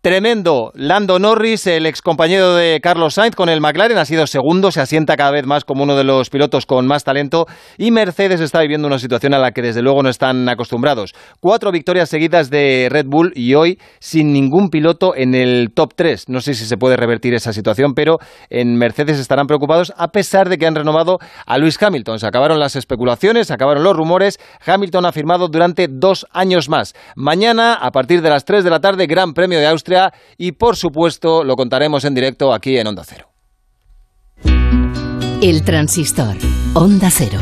Speaker 3: Tremendo. Lando Norris, el ex compañero de Carlos Sainz con el McLaren, ha sido segundo, se asienta cada vez más como uno de los pilotos con más talento y Mercedes está viviendo una situación a la que desde luego no están acostumbrados. Cuatro victorias seguidas de Red Bull y hoy sin ningún piloto en el top 3. No sé si se puede revertir esa situación, pero en Mercedes estarán preocupados a pesar de que han renovado a Luis Hamilton. Se acabaron las especulaciones, se acabaron los rumores. Hamilton ha firmado durante dos años más. Mañana, a partir de las 3 de la tarde, Gran Premio de Austria y por supuesto lo contaremos en directo aquí en Onda Cero.
Speaker 1: El transistor, Onda Cero.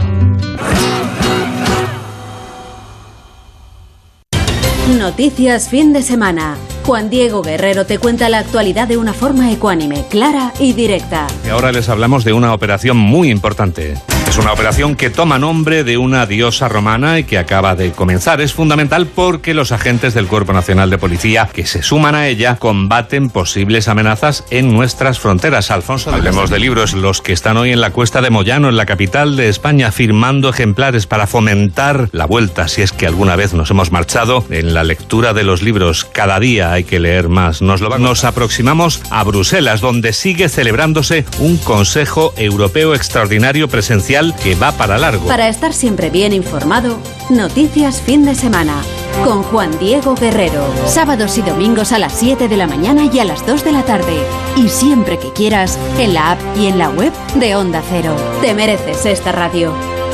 Speaker 15: Noticias fin de semana. Juan Diego Guerrero te cuenta la actualidad de una forma ecuánime, clara y directa.
Speaker 26: Y ahora les hablamos de una operación muy importante. Es una operación que toma nombre de una diosa romana y que acaba de comenzar. Es fundamental porque los agentes del Cuerpo Nacional de Policía que se suman a ella combaten posibles amenazas en nuestras fronteras. Alfonso, hablemos de libros. Los que están hoy en la cuesta de Moyano, en la capital de España, firmando ejemplares para fomentar la vuelta, si es que alguna vez nos hemos marchado, en la lectura de los libros. Cada día hay que leer más. Nos, lo nos aproximamos a Bruselas, donde sigue celebrándose un Consejo Europeo Extraordinario Presencial que va para largo.
Speaker 15: Para estar siempre bien informado, noticias fin de semana. Con Juan Diego Guerrero. Sábados y domingos a las 7 de la mañana y a las 2 de la tarde. Y siempre que quieras, en la app y en la web de Onda Cero. Te mereces esta radio.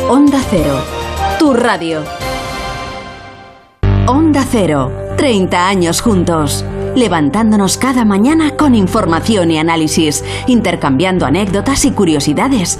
Speaker 15: Onda Cero. Tu radio. Onda Cero. 30 años juntos levantándonos cada mañana con información y análisis, intercambiando anécdotas y curiosidades,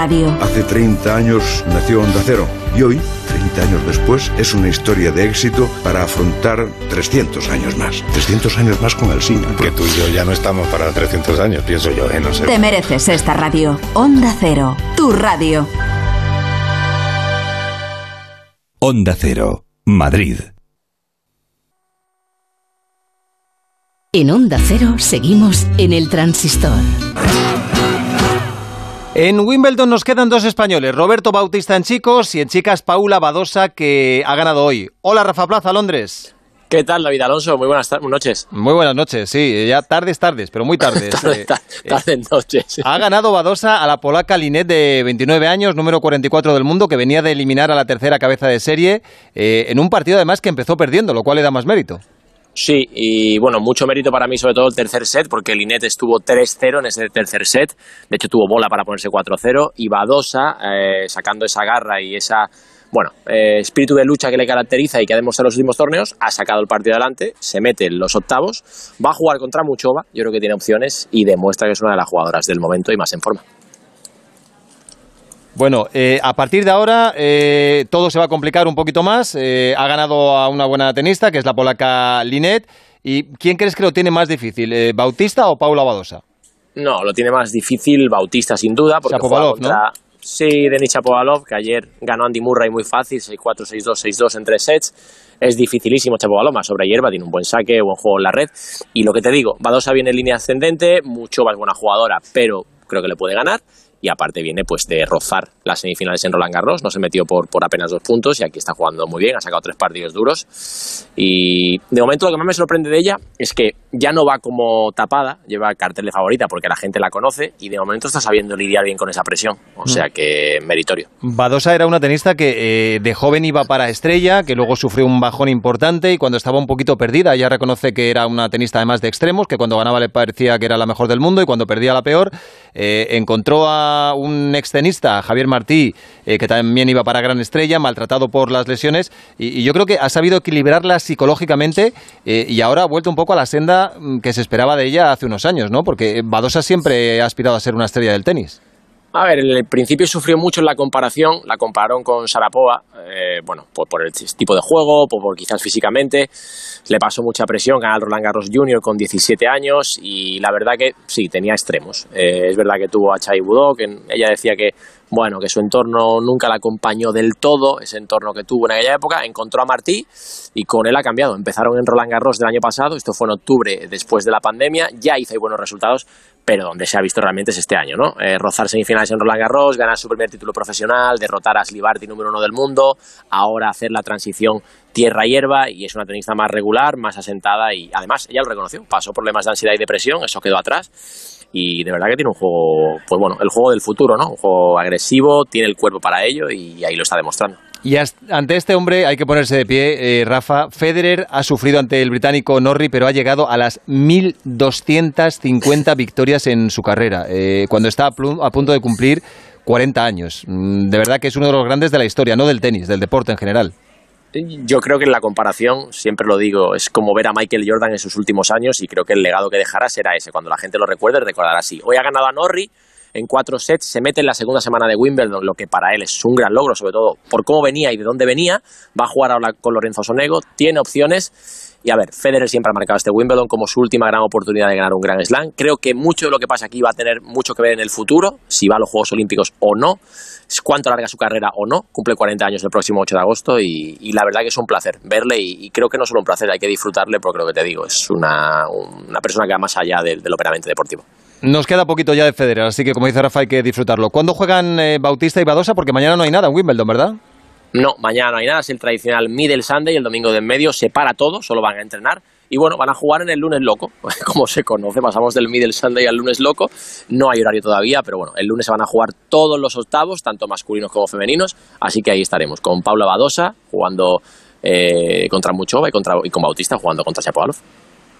Speaker 27: Hace 30 años nació Onda Cero y hoy, 30 años después, es una historia de éxito para afrontar 300 años más. 300 años más con el cine.
Speaker 35: Que tú y yo ya no estamos para 300 años, pienso yo, ¿eh? No sé.
Speaker 15: Te mereces esta radio. Onda Cero, tu radio.
Speaker 12: Onda Cero, Madrid.
Speaker 1: En Onda Cero seguimos en el transistor.
Speaker 3: En Wimbledon nos quedan dos españoles, Roberto Bautista en chicos y en chicas Paula Badosa que ha ganado hoy. Hola Rafa Plaza, Londres.
Speaker 36: ¿Qué tal, David Alonso? Muy buenas noches.
Speaker 3: Muy buenas noches, sí, ya tardes, tardes, pero muy tardes.
Speaker 36: tardes, tardes, noches.
Speaker 3: Ha ganado Badosa a la polaca Linet de 29 años, número 44 del mundo, que venía de eliminar a la tercera cabeza de serie eh, en un partido además que empezó perdiendo, lo cual le da más mérito.
Speaker 36: Sí, y bueno, mucho mérito para mí sobre todo el tercer set, porque Linet estuvo 3-0 en ese tercer set, de hecho tuvo bola para ponerse 4-0, y Badosa, eh, sacando esa garra y esa bueno, eh, espíritu de lucha que le caracteriza y que ha demostrado en los últimos torneos, ha sacado el partido adelante, se mete en los octavos, va a jugar contra Muchova, yo creo que tiene opciones y demuestra que es una de las jugadoras del momento y más en forma.
Speaker 3: Bueno, eh, a partir de ahora eh, todo se va a complicar un poquito más. Eh, ha ganado a una buena tenista, que es la polaca Linet. ¿Y quién crees que lo tiene más difícil, eh, Bautista o Paula Badosa?
Speaker 36: No, lo tiene más difícil Bautista, sin duda, porque juega
Speaker 3: Shapovalov,
Speaker 36: contra...
Speaker 3: ¿no?
Speaker 36: Sí, Denis Chapovalov, que ayer ganó Andy Murray muy fácil, 6-4, 6-2, 6-2 en tres sets. Es dificilísimo Chapovalov, más sobre hierba, tiene un buen saque, buen juego en la red. Y lo que te digo, Badosa viene en línea ascendente, Muchova es buena jugadora, pero creo que le puede ganar. Y aparte viene pues de rozar las semifinales en Roland Garros, no se metió por, por apenas dos puntos y aquí está jugando muy bien, ha sacado tres partidos duros. Y de momento lo que más me sorprende de ella es que ya no va como tapada, lleva cartel de favorita porque la gente la conoce y de momento está sabiendo lidiar bien con esa presión, o sea que meritorio.
Speaker 3: Badosa era una tenista que eh, de joven iba para estrella, que luego sufrió un bajón importante y cuando estaba un poquito perdida, ella reconoce que era una tenista además de extremos, que cuando ganaba le parecía que era la mejor del mundo y cuando perdía la peor. Eh, encontró a un extenista, Javier Martí, eh, que también iba para gran estrella, maltratado por las lesiones y, y yo creo que ha sabido equilibrarla psicológicamente y ahora ha vuelto un poco a la senda mm, que se esperaba de ella hace unos años, ¿no? Porque Badosa siempre ha aspirado a ser una estrella del tenis.
Speaker 36: A ver, en el principio sufrió mucho en la comparación, la compararon con Sarapova, eh, bueno, por, por, el tipo de juego, por, por, quizás físicamente, le pasó mucha presión, ganó Roland Garros Jr. con 17 años y la verdad que sí, tenía extremos. Eh, es verdad que tuvo a Chai Budok, ella decía que, bueno, que su entorno nunca la acompañó del todo, ese entorno que tuvo en aquella época, encontró a Martí y con él ha cambiado. Empezaron en Roland Garros del año pasado, esto fue en octubre después de la pandemia, ya hizo buenos resultados, pero donde se ha visto realmente es este año, ¿no? Eh, rozar semifinales en Roland Garros, ganar su primer título profesional, derrotar a Slibarti número uno del mundo, ahora hacer la transición tierra-hierba y es una tenista más regular, más asentada y además ella lo reconoció, pasó problemas de ansiedad y depresión, eso quedó atrás y de verdad que tiene un juego, pues bueno, el juego del futuro, ¿no? Un juego agresivo, tiene el cuerpo para ello y ahí lo está demostrando.
Speaker 3: Y ante este hombre hay que ponerse de pie, eh, Rafa. Federer ha sufrido ante el británico Norrie, pero ha llegado a las 1.250 victorias en su carrera, eh, cuando está a, a punto de cumplir 40 años. Mm, de verdad que es uno de los grandes de la historia, no del tenis, del deporte en general.
Speaker 36: Yo creo que en la comparación, siempre lo digo, es como ver a Michael Jordan en sus últimos años y creo que el legado que dejará será ese. Cuando la gente lo recuerde, recordará así. Hoy ha ganado a Norrie en cuatro sets, se mete en la segunda semana de Wimbledon, lo que para él es un gran logro, sobre todo por cómo venía y de dónde venía. Va a jugar ahora con Lorenzo Sonego, tiene opciones. Y a ver, Federer siempre ha marcado este Wimbledon como su última gran oportunidad de ganar un Grand Slam. Creo que mucho de lo que pasa aquí va a tener mucho que ver en el futuro, si va a los Juegos Olímpicos o no, cuánto larga su carrera o no. Cumple 40 años el próximo 8 de agosto y, y la verdad que es un placer verle y, y, creo que no solo un placer, hay que disfrutarle porque lo que te digo, es una, una persona que va más allá del, del operamente deportivo.
Speaker 3: Nos queda poquito ya de Federer, así que como dice Rafa hay que disfrutarlo. ¿Cuándo juegan eh, Bautista y Badosa? Porque mañana no hay nada en Wimbledon, ¿verdad?
Speaker 36: No, mañana no hay nada, es el tradicional Middle Sunday, el domingo de en medio, se para todo, solo van a entrenar. Y bueno, van a jugar en el lunes loco, como se conoce, pasamos del Middle Sunday al lunes loco. No hay horario todavía, pero bueno, el lunes se van a jugar todos los octavos, tanto masculinos como femeninos. Así que ahí estaremos, con Paula Badosa jugando eh, contra Muchova y, contra, y con Bautista jugando contra Chapovalov.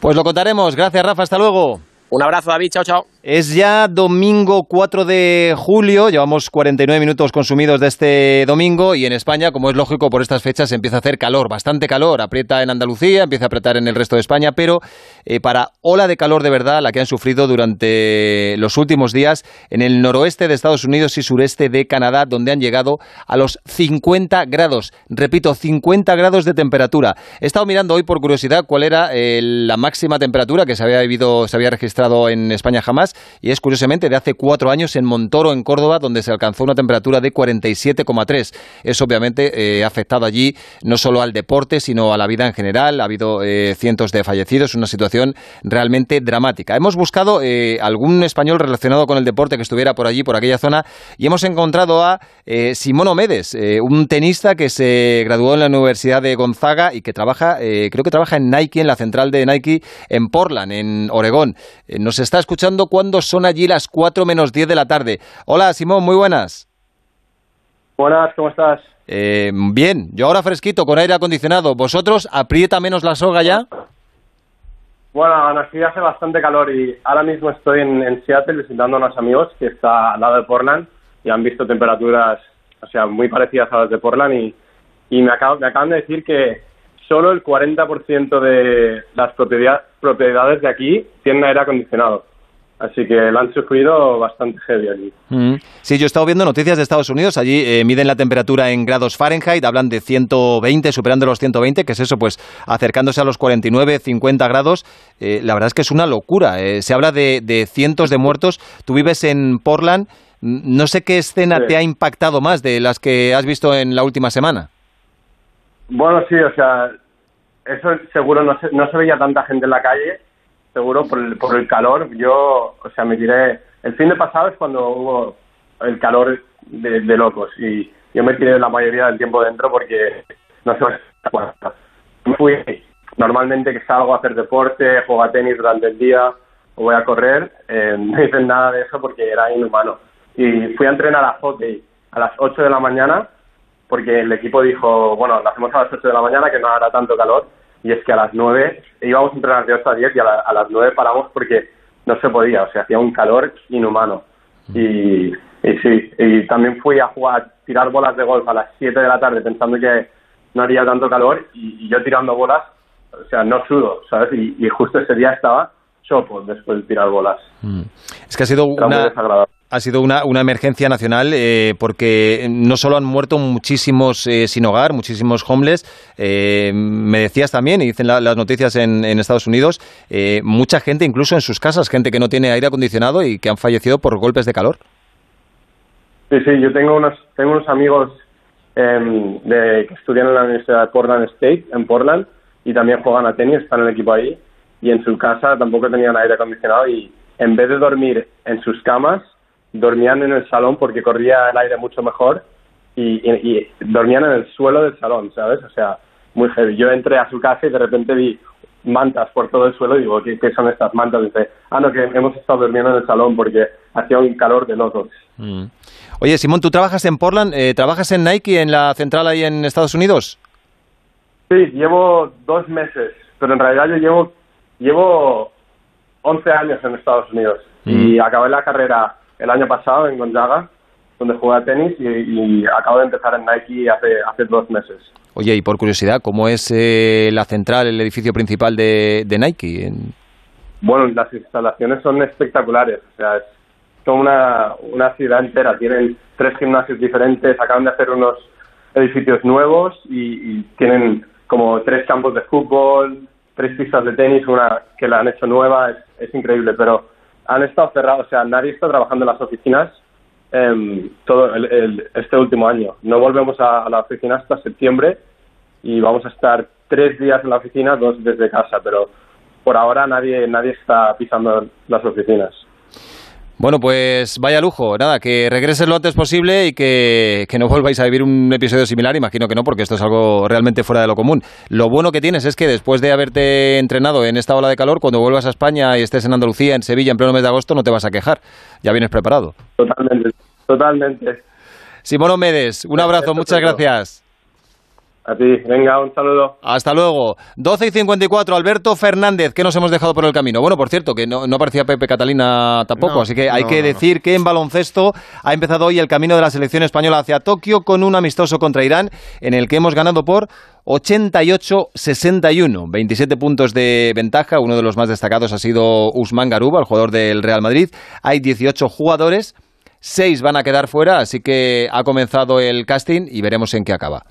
Speaker 3: Pues lo contaremos. Gracias, Rafa. Hasta luego.
Speaker 36: Un abrazo, David. Chao, chao.
Speaker 3: Es ya domingo 4 de julio, llevamos 49 minutos consumidos de este domingo y en España, como es lógico, por estas fechas empieza a hacer calor, bastante calor. Aprieta en Andalucía, empieza a apretar en el resto de España, pero eh, para ola de calor de verdad, la que han sufrido durante los últimos días en el noroeste de Estados Unidos y sureste de Canadá, donde han llegado a los 50 grados. Repito, 50 grados de temperatura. He estado mirando hoy por curiosidad cuál era eh, la máxima temperatura que se había, vivido, se había registrado en España jamás y es curiosamente de hace cuatro años en Montoro, en Córdoba, donde se alcanzó una temperatura de 47,3. Eso obviamente eh, ha afectado allí no solo al deporte, sino a la vida en general. Ha habido eh, cientos de fallecidos, una situación realmente dramática. Hemos buscado eh, algún español relacionado con el deporte que estuviera por allí, por aquella zona, y hemos encontrado a eh, Simón Omedes, un tenista que se graduó en la Universidad de Gonzaga y que trabaja, creo que trabaja en Nike, en la central de Nike en Portland, en Oregón. Nos está escuchando cuando son allí las 4 menos 10 de la tarde. Hola, Simón, muy buenas.
Speaker 37: Buenas, ¿cómo estás?
Speaker 3: Eh, bien, yo ahora fresquito, con aire acondicionado. ¿Vosotros aprieta menos la soga ya?
Speaker 37: Bueno, aquí hace bastante calor y ahora mismo estoy en, en, Seattle visitando a unos amigos que está al lado de Portland y han visto temperaturas, o sea, muy parecidas a las de Portland y, y me, acabo, me acaban de decir que solo el 40% de las propiedades de aquí tienen aire acondicionado. Así que lo han sufrido bastante heavy allí.
Speaker 3: Mm. Sí, yo he estado viendo noticias de Estados Unidos. Allí eh, miden la temperatura en grados Fahrenheit, hablan de 120, superando los 120, que es eso, pues acercándose a los 49, 50 grados. Eh, la verdad es que es una locura. Eh, se habla de, de, cientos de muertos. Tú vives en Portland. No sé qué escena sí. te ha impactado más de las que has visto en la última semana.
Speaker 37: Bueno, sí, o sea, eso seguro no se, no se veía tanta gente en la calle seguro por el, por el calor. Yo, o sea, me tiré. El fin de pasado es cuando hubo el calor de, de locos y yo me tiré la mayoría del tiempo dentro porque no sé cuánto. Fui normalmente que salgo a hacer deporte, juego a tenis durante el día o voy a correr, eh, no hice nada de eso porque era inhumano. Y fui a entrenar a hockey a las 8 de la mañana porque el equipo dijo, bueno, lo hacemos a las 8 de la mañana que no hará tanto calor y es que a las 9 íbamos a entrenar de 8 a 10 y a, la, a las 9 paramos porque no se podía, o sea, hacía un calor inhumano. Y, y sí, y también fui a jugar, a tirar bolas de golf a las 7 de la tarde pensando que no haría tanto calor y, y yo tirando bolas, o sea, no sudo, ¿sabes? Y, y justo ese día estaba chopo después de tirar bolas.
Speaker 3: Mm. Es que ha sido una, ha sido una, una emergencia nacional eh, porque no solo han muerto muchísimos eh, sin hogar, muchísimos homeless, eh, me decías también, y dicen la- las noticias en, en Estados Unidos, eh, mucha gente incluso en sus casas, gente que no tiene aire acondicionado y que han fallecido por golpes de calor.
Speaker 37: Sí, sí, yo tengo unos, tengo unos amigos em, de, que estudian en la Universidad de Portland State, en Portland, y también juegan a tenis, están en el equipo ahí, y en su casa tampoco tenían aire acondicionado, y en vez de dormir en sus camas, dormían en el salón porque corría el aire mucho mejor, y, y- y dormían en el suelo del salón, ¿sabes? O sea, muy heavy. Yo entré a su casa y de repente vi mantas por todo el suelo y digo, ¿qué, qué son estas mantas? Y dice, ah, no, que hemos estado durmiendo en el salón porque hacía un calor de locos.
Speaker 3: Mm. Oye, Simón, ¿tú trabajas en Portland? eh, ¿Trabajas en Nike, en la central ahí en Estados Unidos?
Speaker 37: Sí, llevo dos meses, pero en realidad yo llevo, llevo 11 años en Estados Unidos y acabé la carrera el año pasado en Gonzaga, donde jugué a tenis y, y acabo de empezar en Nike hace, hace dos meses.
Speaker 3: Oye, y por curiosidad, ¿cómo es eh, la central, el edificio principal de, de Nike? En-
Speaker 37: Bueno, las instalaciones son espectaculares, o sea, es como una, una ciudad entera. Tienen tres gimnasios diferentes, acaban de hacer unos edificios nuevos y, y tienen como tres campos de fútbol, tres pistas de tenis, una que la han hecho nueva, es, es increíble, pero han estado cerrados, o sea, nadie está trabajando en las oficinas em, todo el- este último año. No volvemos a, a la oficina hasta septiembre y vamos a estar tres días en la oficina, dos desde casa, pero por ahora nadie nadie está pisando las oficinas.
Speaker 3: Bueno, pues vaya lujo. Nada, que regreses lo antes posible y que, que no volváis a vivir un episodio similar. Imagino que no, porque esto es algo realmente fuera de lo común. Lo bueno que tienes es que después de haberte entrenado en esta ola de calor, cuando vuelvas a España y estés en Andalucía, en Sevilla, en pleno mes de agosto, no te vas a quejar. Ya vienes preparado.
Speaker 37: Totalmente, totalmente.
Speaker 3: Simón Medes, un abrazo, muchas gracias.
Speaker 37: A ti, venga, un saludo.
Speaker 3: Hasta luego. 12 y 54, Alberto Fernández, ¿qué nos hemos dejado por el camino? Bueno, por cierto, que no, no aparecía Pepe Catalina tampoco,
Speaker 38: No,
Speaker 3: así que hay
Speaker 38: no,
Speaker 3: que
Speaker 38: no, no.
Speaker 3: decir que en baloncesto ha empezado hoy el camino de la selección española hacia Tokio con un amistoso contra Irán, en el que hemos ganado por 88-61, 27 puntos de ventaja. Uno de los más destacados ha sido Usman Garuba, el jugador del Real Madrid. Hay 18 jugadores. Seis van a quedar fuera, así que ha comenzado el casting y veremos en qué acaba.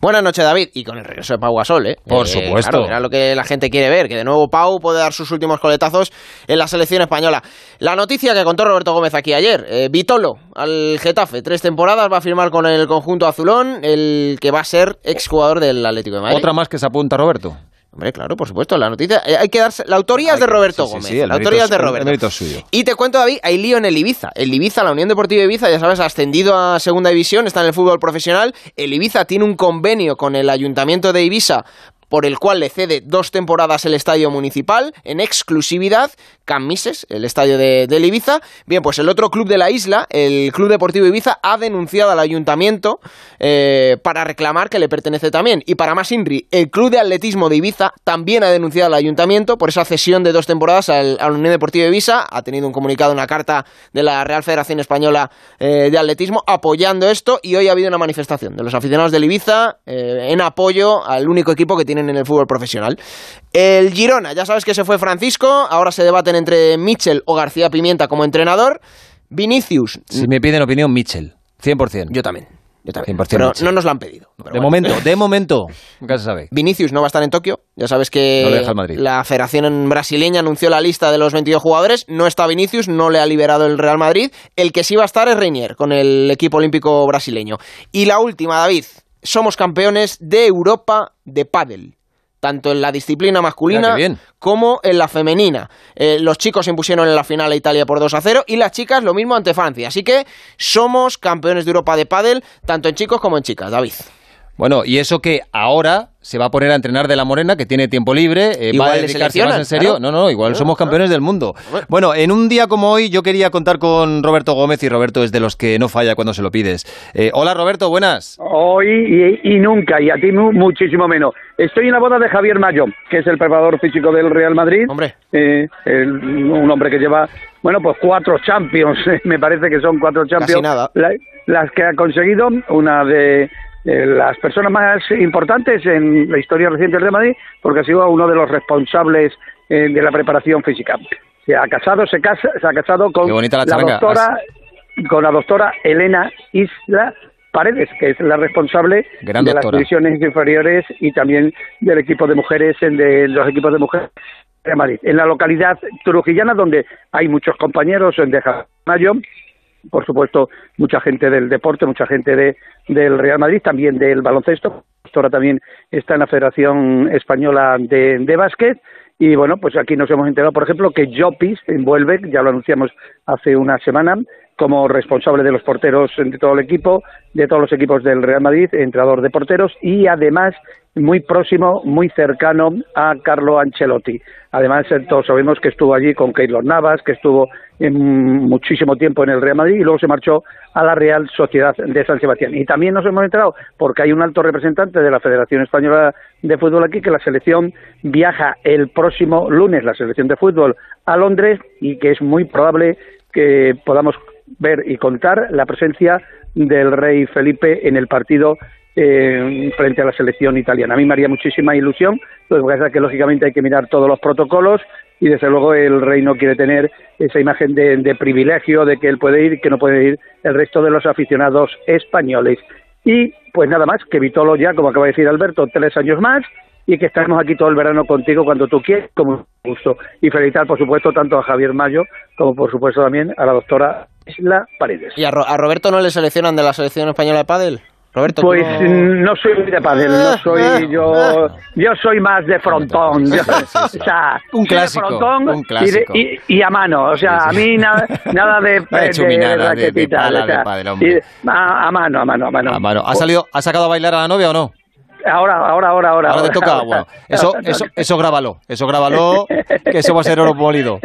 Speaker 38: Buenas noches, David. Y con el regreso de Pau Gasol, ¿eh?
Speaker 3: Por
Speaker 38: Eh,
Speaker 3: supuesto.
Speaker 38: claro, era lo que la gente quiere ver, que de nuevo Pau puede dar sus últimos coletazos en la selección española. La noticia que contó Roberto Gómez aquí ayer. eh, Vitolo al Getafe. Tres temporadas va a firmar con el conjunto azulón, el que va a ser exjugador del Atlético de Madrid.
Speaker 3: Otra más que se apunta Roberto.
Speaker 38: Hombre, claro, por supuesto. La noticia... eh, hay que darse... La autoría es de Roberto
Speaker 3: Sí, sí,
Speaker 38: Gómez.
Speaker 3: sí,
Speaker 38: la autoría es de Roberto.
Speaker 3: suyo.
Speaker 38: Y te cuento, David, hay lío en el Ibiza. El Ibiza, la Unión Deportiva Ibiza, ya sabes, ha ascendido a segunda división, está en el fútbol profesional. El Ibiza tiene un convenio con el Ayuntamiento de Ibiza por el cual le cede dos temporadas el estadio municipal en exclusividad, Camises, el estadio de, Ibiza. Bien, pues el otro club de la isla, el Club Deportivo Ibiza, ha denunciado al ayuntamiento eh, para reclamar que le pertenece también. Y para más Inri, el Club de Atletismo de Ibiza también ha denunciado al ayuntamiento por esa cesión de dos temporadas al, a Unión Deportiva de Ibiza. Ha tenido un comunicado, una carta de la Real Federación Española eh, de Atletismo apoyando esto y hoy ha habido una manifestación de los aficionados del Ibiza eh, en apoyo al único equipo que tienen en el fútbol profesional. El Girona, ya sabes que se fue Francisco, ahora se debaten entre Michel o García Pimienta como entrenador. Vinicius,
Speaker 3: Si me piden opinión, Mitchell. 100%.
Speaker 38: Yo también. Yo también.
Speaker 3: 100%
Speaker 38: Pero
Speaker 3: Mitchell.
Speaker 38: no nos lo han pedido.
Speaker 3: De momento, de momento. Nunca se sabe.
Speaker 38: Vinicius no va a estar en Tokio. Ya sabes que
Speaker 3: No
Speaker 38: la Federación Brasileña anunció la lista de los 22 jugadores. No está Vinicius, no le ha liberado el Real Madrid. El que sí va a estar es Reinier con el equipo olímpico brasileño. Y la última, David. Somos campeones de Europa de pádel. Tanto en la disciplina masculina como en la femenina. Eh, los chicos se impusieron en la final a Italia por 2 a 0 y las chicas lo mismo ante Francia. Así que somos campeones de Europa de pádel, tanto en chicos como en chicas, David.
Speaker 3: Bueno, y eso que ahora se va a poner a entrenar de la Morena, que tiene tiempo libre, eh,
Speaker 38: Igual
Speaker 3: va a dedicarse más en serio.
Speaker 38: claro.
Speaker 3: No, no, igual
Speaker 38: Claro,
Speaker 3: somos campeones del mundo. Bueno, en un día como hoy yo quería contar con Roberto Gómez y Roberto es de los que no falla cuando se lo pides. Eh, hola Roberto, buenas.
Speaker 39: Hoy y, y nunca, y a ti mu- muchísimo menos. Estoy en la boda de Javier Mayo, que es el preparador físico del Real Madrid.
Speaker 38: Hombre.
Speaker 39: Eh, el- un hombre que lleva, bueno, pues cuatro Champions, me parece que son cuatro Champions.
Speaker 38: nada.
Speaker 39: La- las que ha conseguido, una de las personas más importantes en la historia reciente Real Madrid, porque ha sido uno de los responsables eh, de la preparación física. Se ha casado, se casa, se ha casado con
Speaker 3: la
Speaker 39: doctora
Speaker 30: con la doctora Elena Isla Paredes, que es la responsable de las divisiones inferiores y también del equipo de mujeres, de los equipos de mujeres de Madrid. En la localidad trujillana, donde hay muchos compañeros de Mayo, por supuesto, mucha gente del deporte, mucha gente de, del Real Madrid, también del baloncesto. Ahora también está en la Federación Española de, de Básquet. Y bueno, pues aquí nos hemos enterado, por ejemplo, que Jopis envuelve, ya lo anunciamos hace una semana, como responsable de los porteros de todo el equipo, de todos los equipos del Real Madrid, entrenador de porteros y además muy próximo, muy cercano a Carlo Ancelotti. Además, eh, todos sabemos que estuvo allí con Keylor Navas, que estuvo muchísimo tiempo en el Real Madrid y luego se marchó a la Real Sociedad de San Sebastián. Y también nos hemos enterado, porque hay un alto representante de la Federación Española de Fútbol aquí, que la selección viaja el próximo lunes, la selección de fútbol, a Londres y que es muy probable que podamos ver y contar la presencia del rey Felipe en el partido eh, frente a la selección italiana. A mí me haría muchísima ilusión, lo que pasa es que lógicamente hay que mirar todos los protocolos y desde luego el rey no quiere tener esa imagen de, privilegio de que él puede ir y que no puede ir el resto de los aficionados españoles. Y pues nada más, que Vitolo ya, como acaba de decir Alberto, tres años más y que estaremos aquí todo el verano contigo cuando tú quieras, como gusto. Y felicitar, por supuesto, tanto a Javier Mayo como, por supuesto, también a la doctora Isla Paredes.
Speaker 38: ¿Y a, Roberto no le seleccionan de la selección española de pádel? Roberto,
Speaker 30: pues no... soy de pádel, no ah, soy ah, yo. Ah. Yo soy más de frontón. o sea,
Speaker 3: un clásico,
Speaker 30: frontón
Speaker 3: un clásico.
Speaker 30: Y, a mano. O sea, a mí nada, nada de,
Speaker 3: de, de, pádel,
Speaker 30: a, mano, a mano, a mano. A mano.
Speaker 3: ¿Ha salido, ha sacado a bailar a la novia o no?
Speaker 30: Ahora, ahora, ahora, ahora.
Speaker 3: Ahora te toca, bueno, eso, eso, eso grábalo, eso grábalo, que eso va a ser oro molido.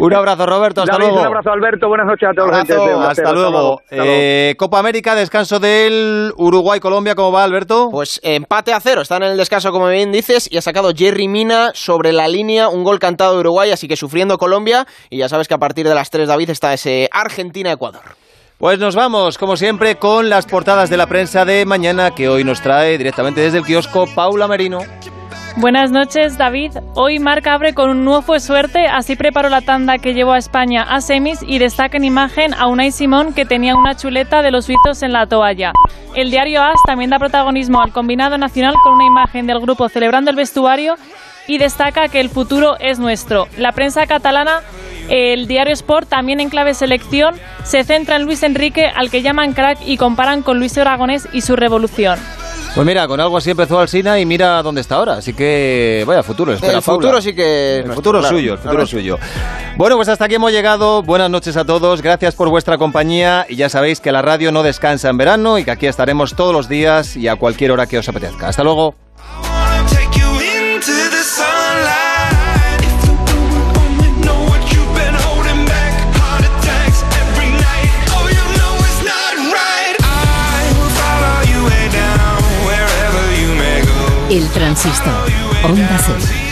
Speaker 3: Un abrazo, Roberto, hasta luego.
Speaker 30: Un abrazo, Alberto, buenas noches a todos.
Speaker 3: Abrazo, hasta, luego. Eh, Copa América, descanso del Uruguay-Colombia, ¿cómo va, Alberto?
Speaker 38: Pues empate a cero, está en el descanso, como bien dices, y ha sacado Jerry Mina sobre la línea, un gol cantado de Uruguay, así que sufriendo Colombia, y ya sabes que a partir de las 3, David, está ese Argentina-Ecuador.
Speaker 3: Pues nos vamos, como siempre, con las portadas de la prensa de mañana que hoy nos trae directamente desde el kiosco Paula Merino.
Speaker 40: Buenas noches, David. Hoy Marca abre con un nuevo suerte, así preparó la tanda que llevó a España a semis y destaca en imagen a Unai Simón que tenía una chuleta de los suizos en la toalla. El diario AS también da protagonismo al combinado nacional con una imagen del grupo celebrando el vestuario y destaca que el futuro es nuestro. La prensa catalana el diario Sport, también en clave selección, se centra en Luis Enrique, al que llaman crack y comparan con Luis Aragonés y su revolución.
Speaker 3: Pues mira, con algo así empezó Alsina y mira dónde está ahora. Así que vaya futuro. Espera,
Speaker 38: el futuro sí que.
Speaker 3: El futuro suyo, el futuro suyo. Bueno, pues hasta aquí hemos llegado. Buenas noches a todos. Gracias por vuestra compañía. Y ya sabéis que la radio no descansa en verano y que aquí estaremos todos los días y a cualquier hora que os apetezca. Hasta luego.
Speaker 1: El transistor. Onda Cero.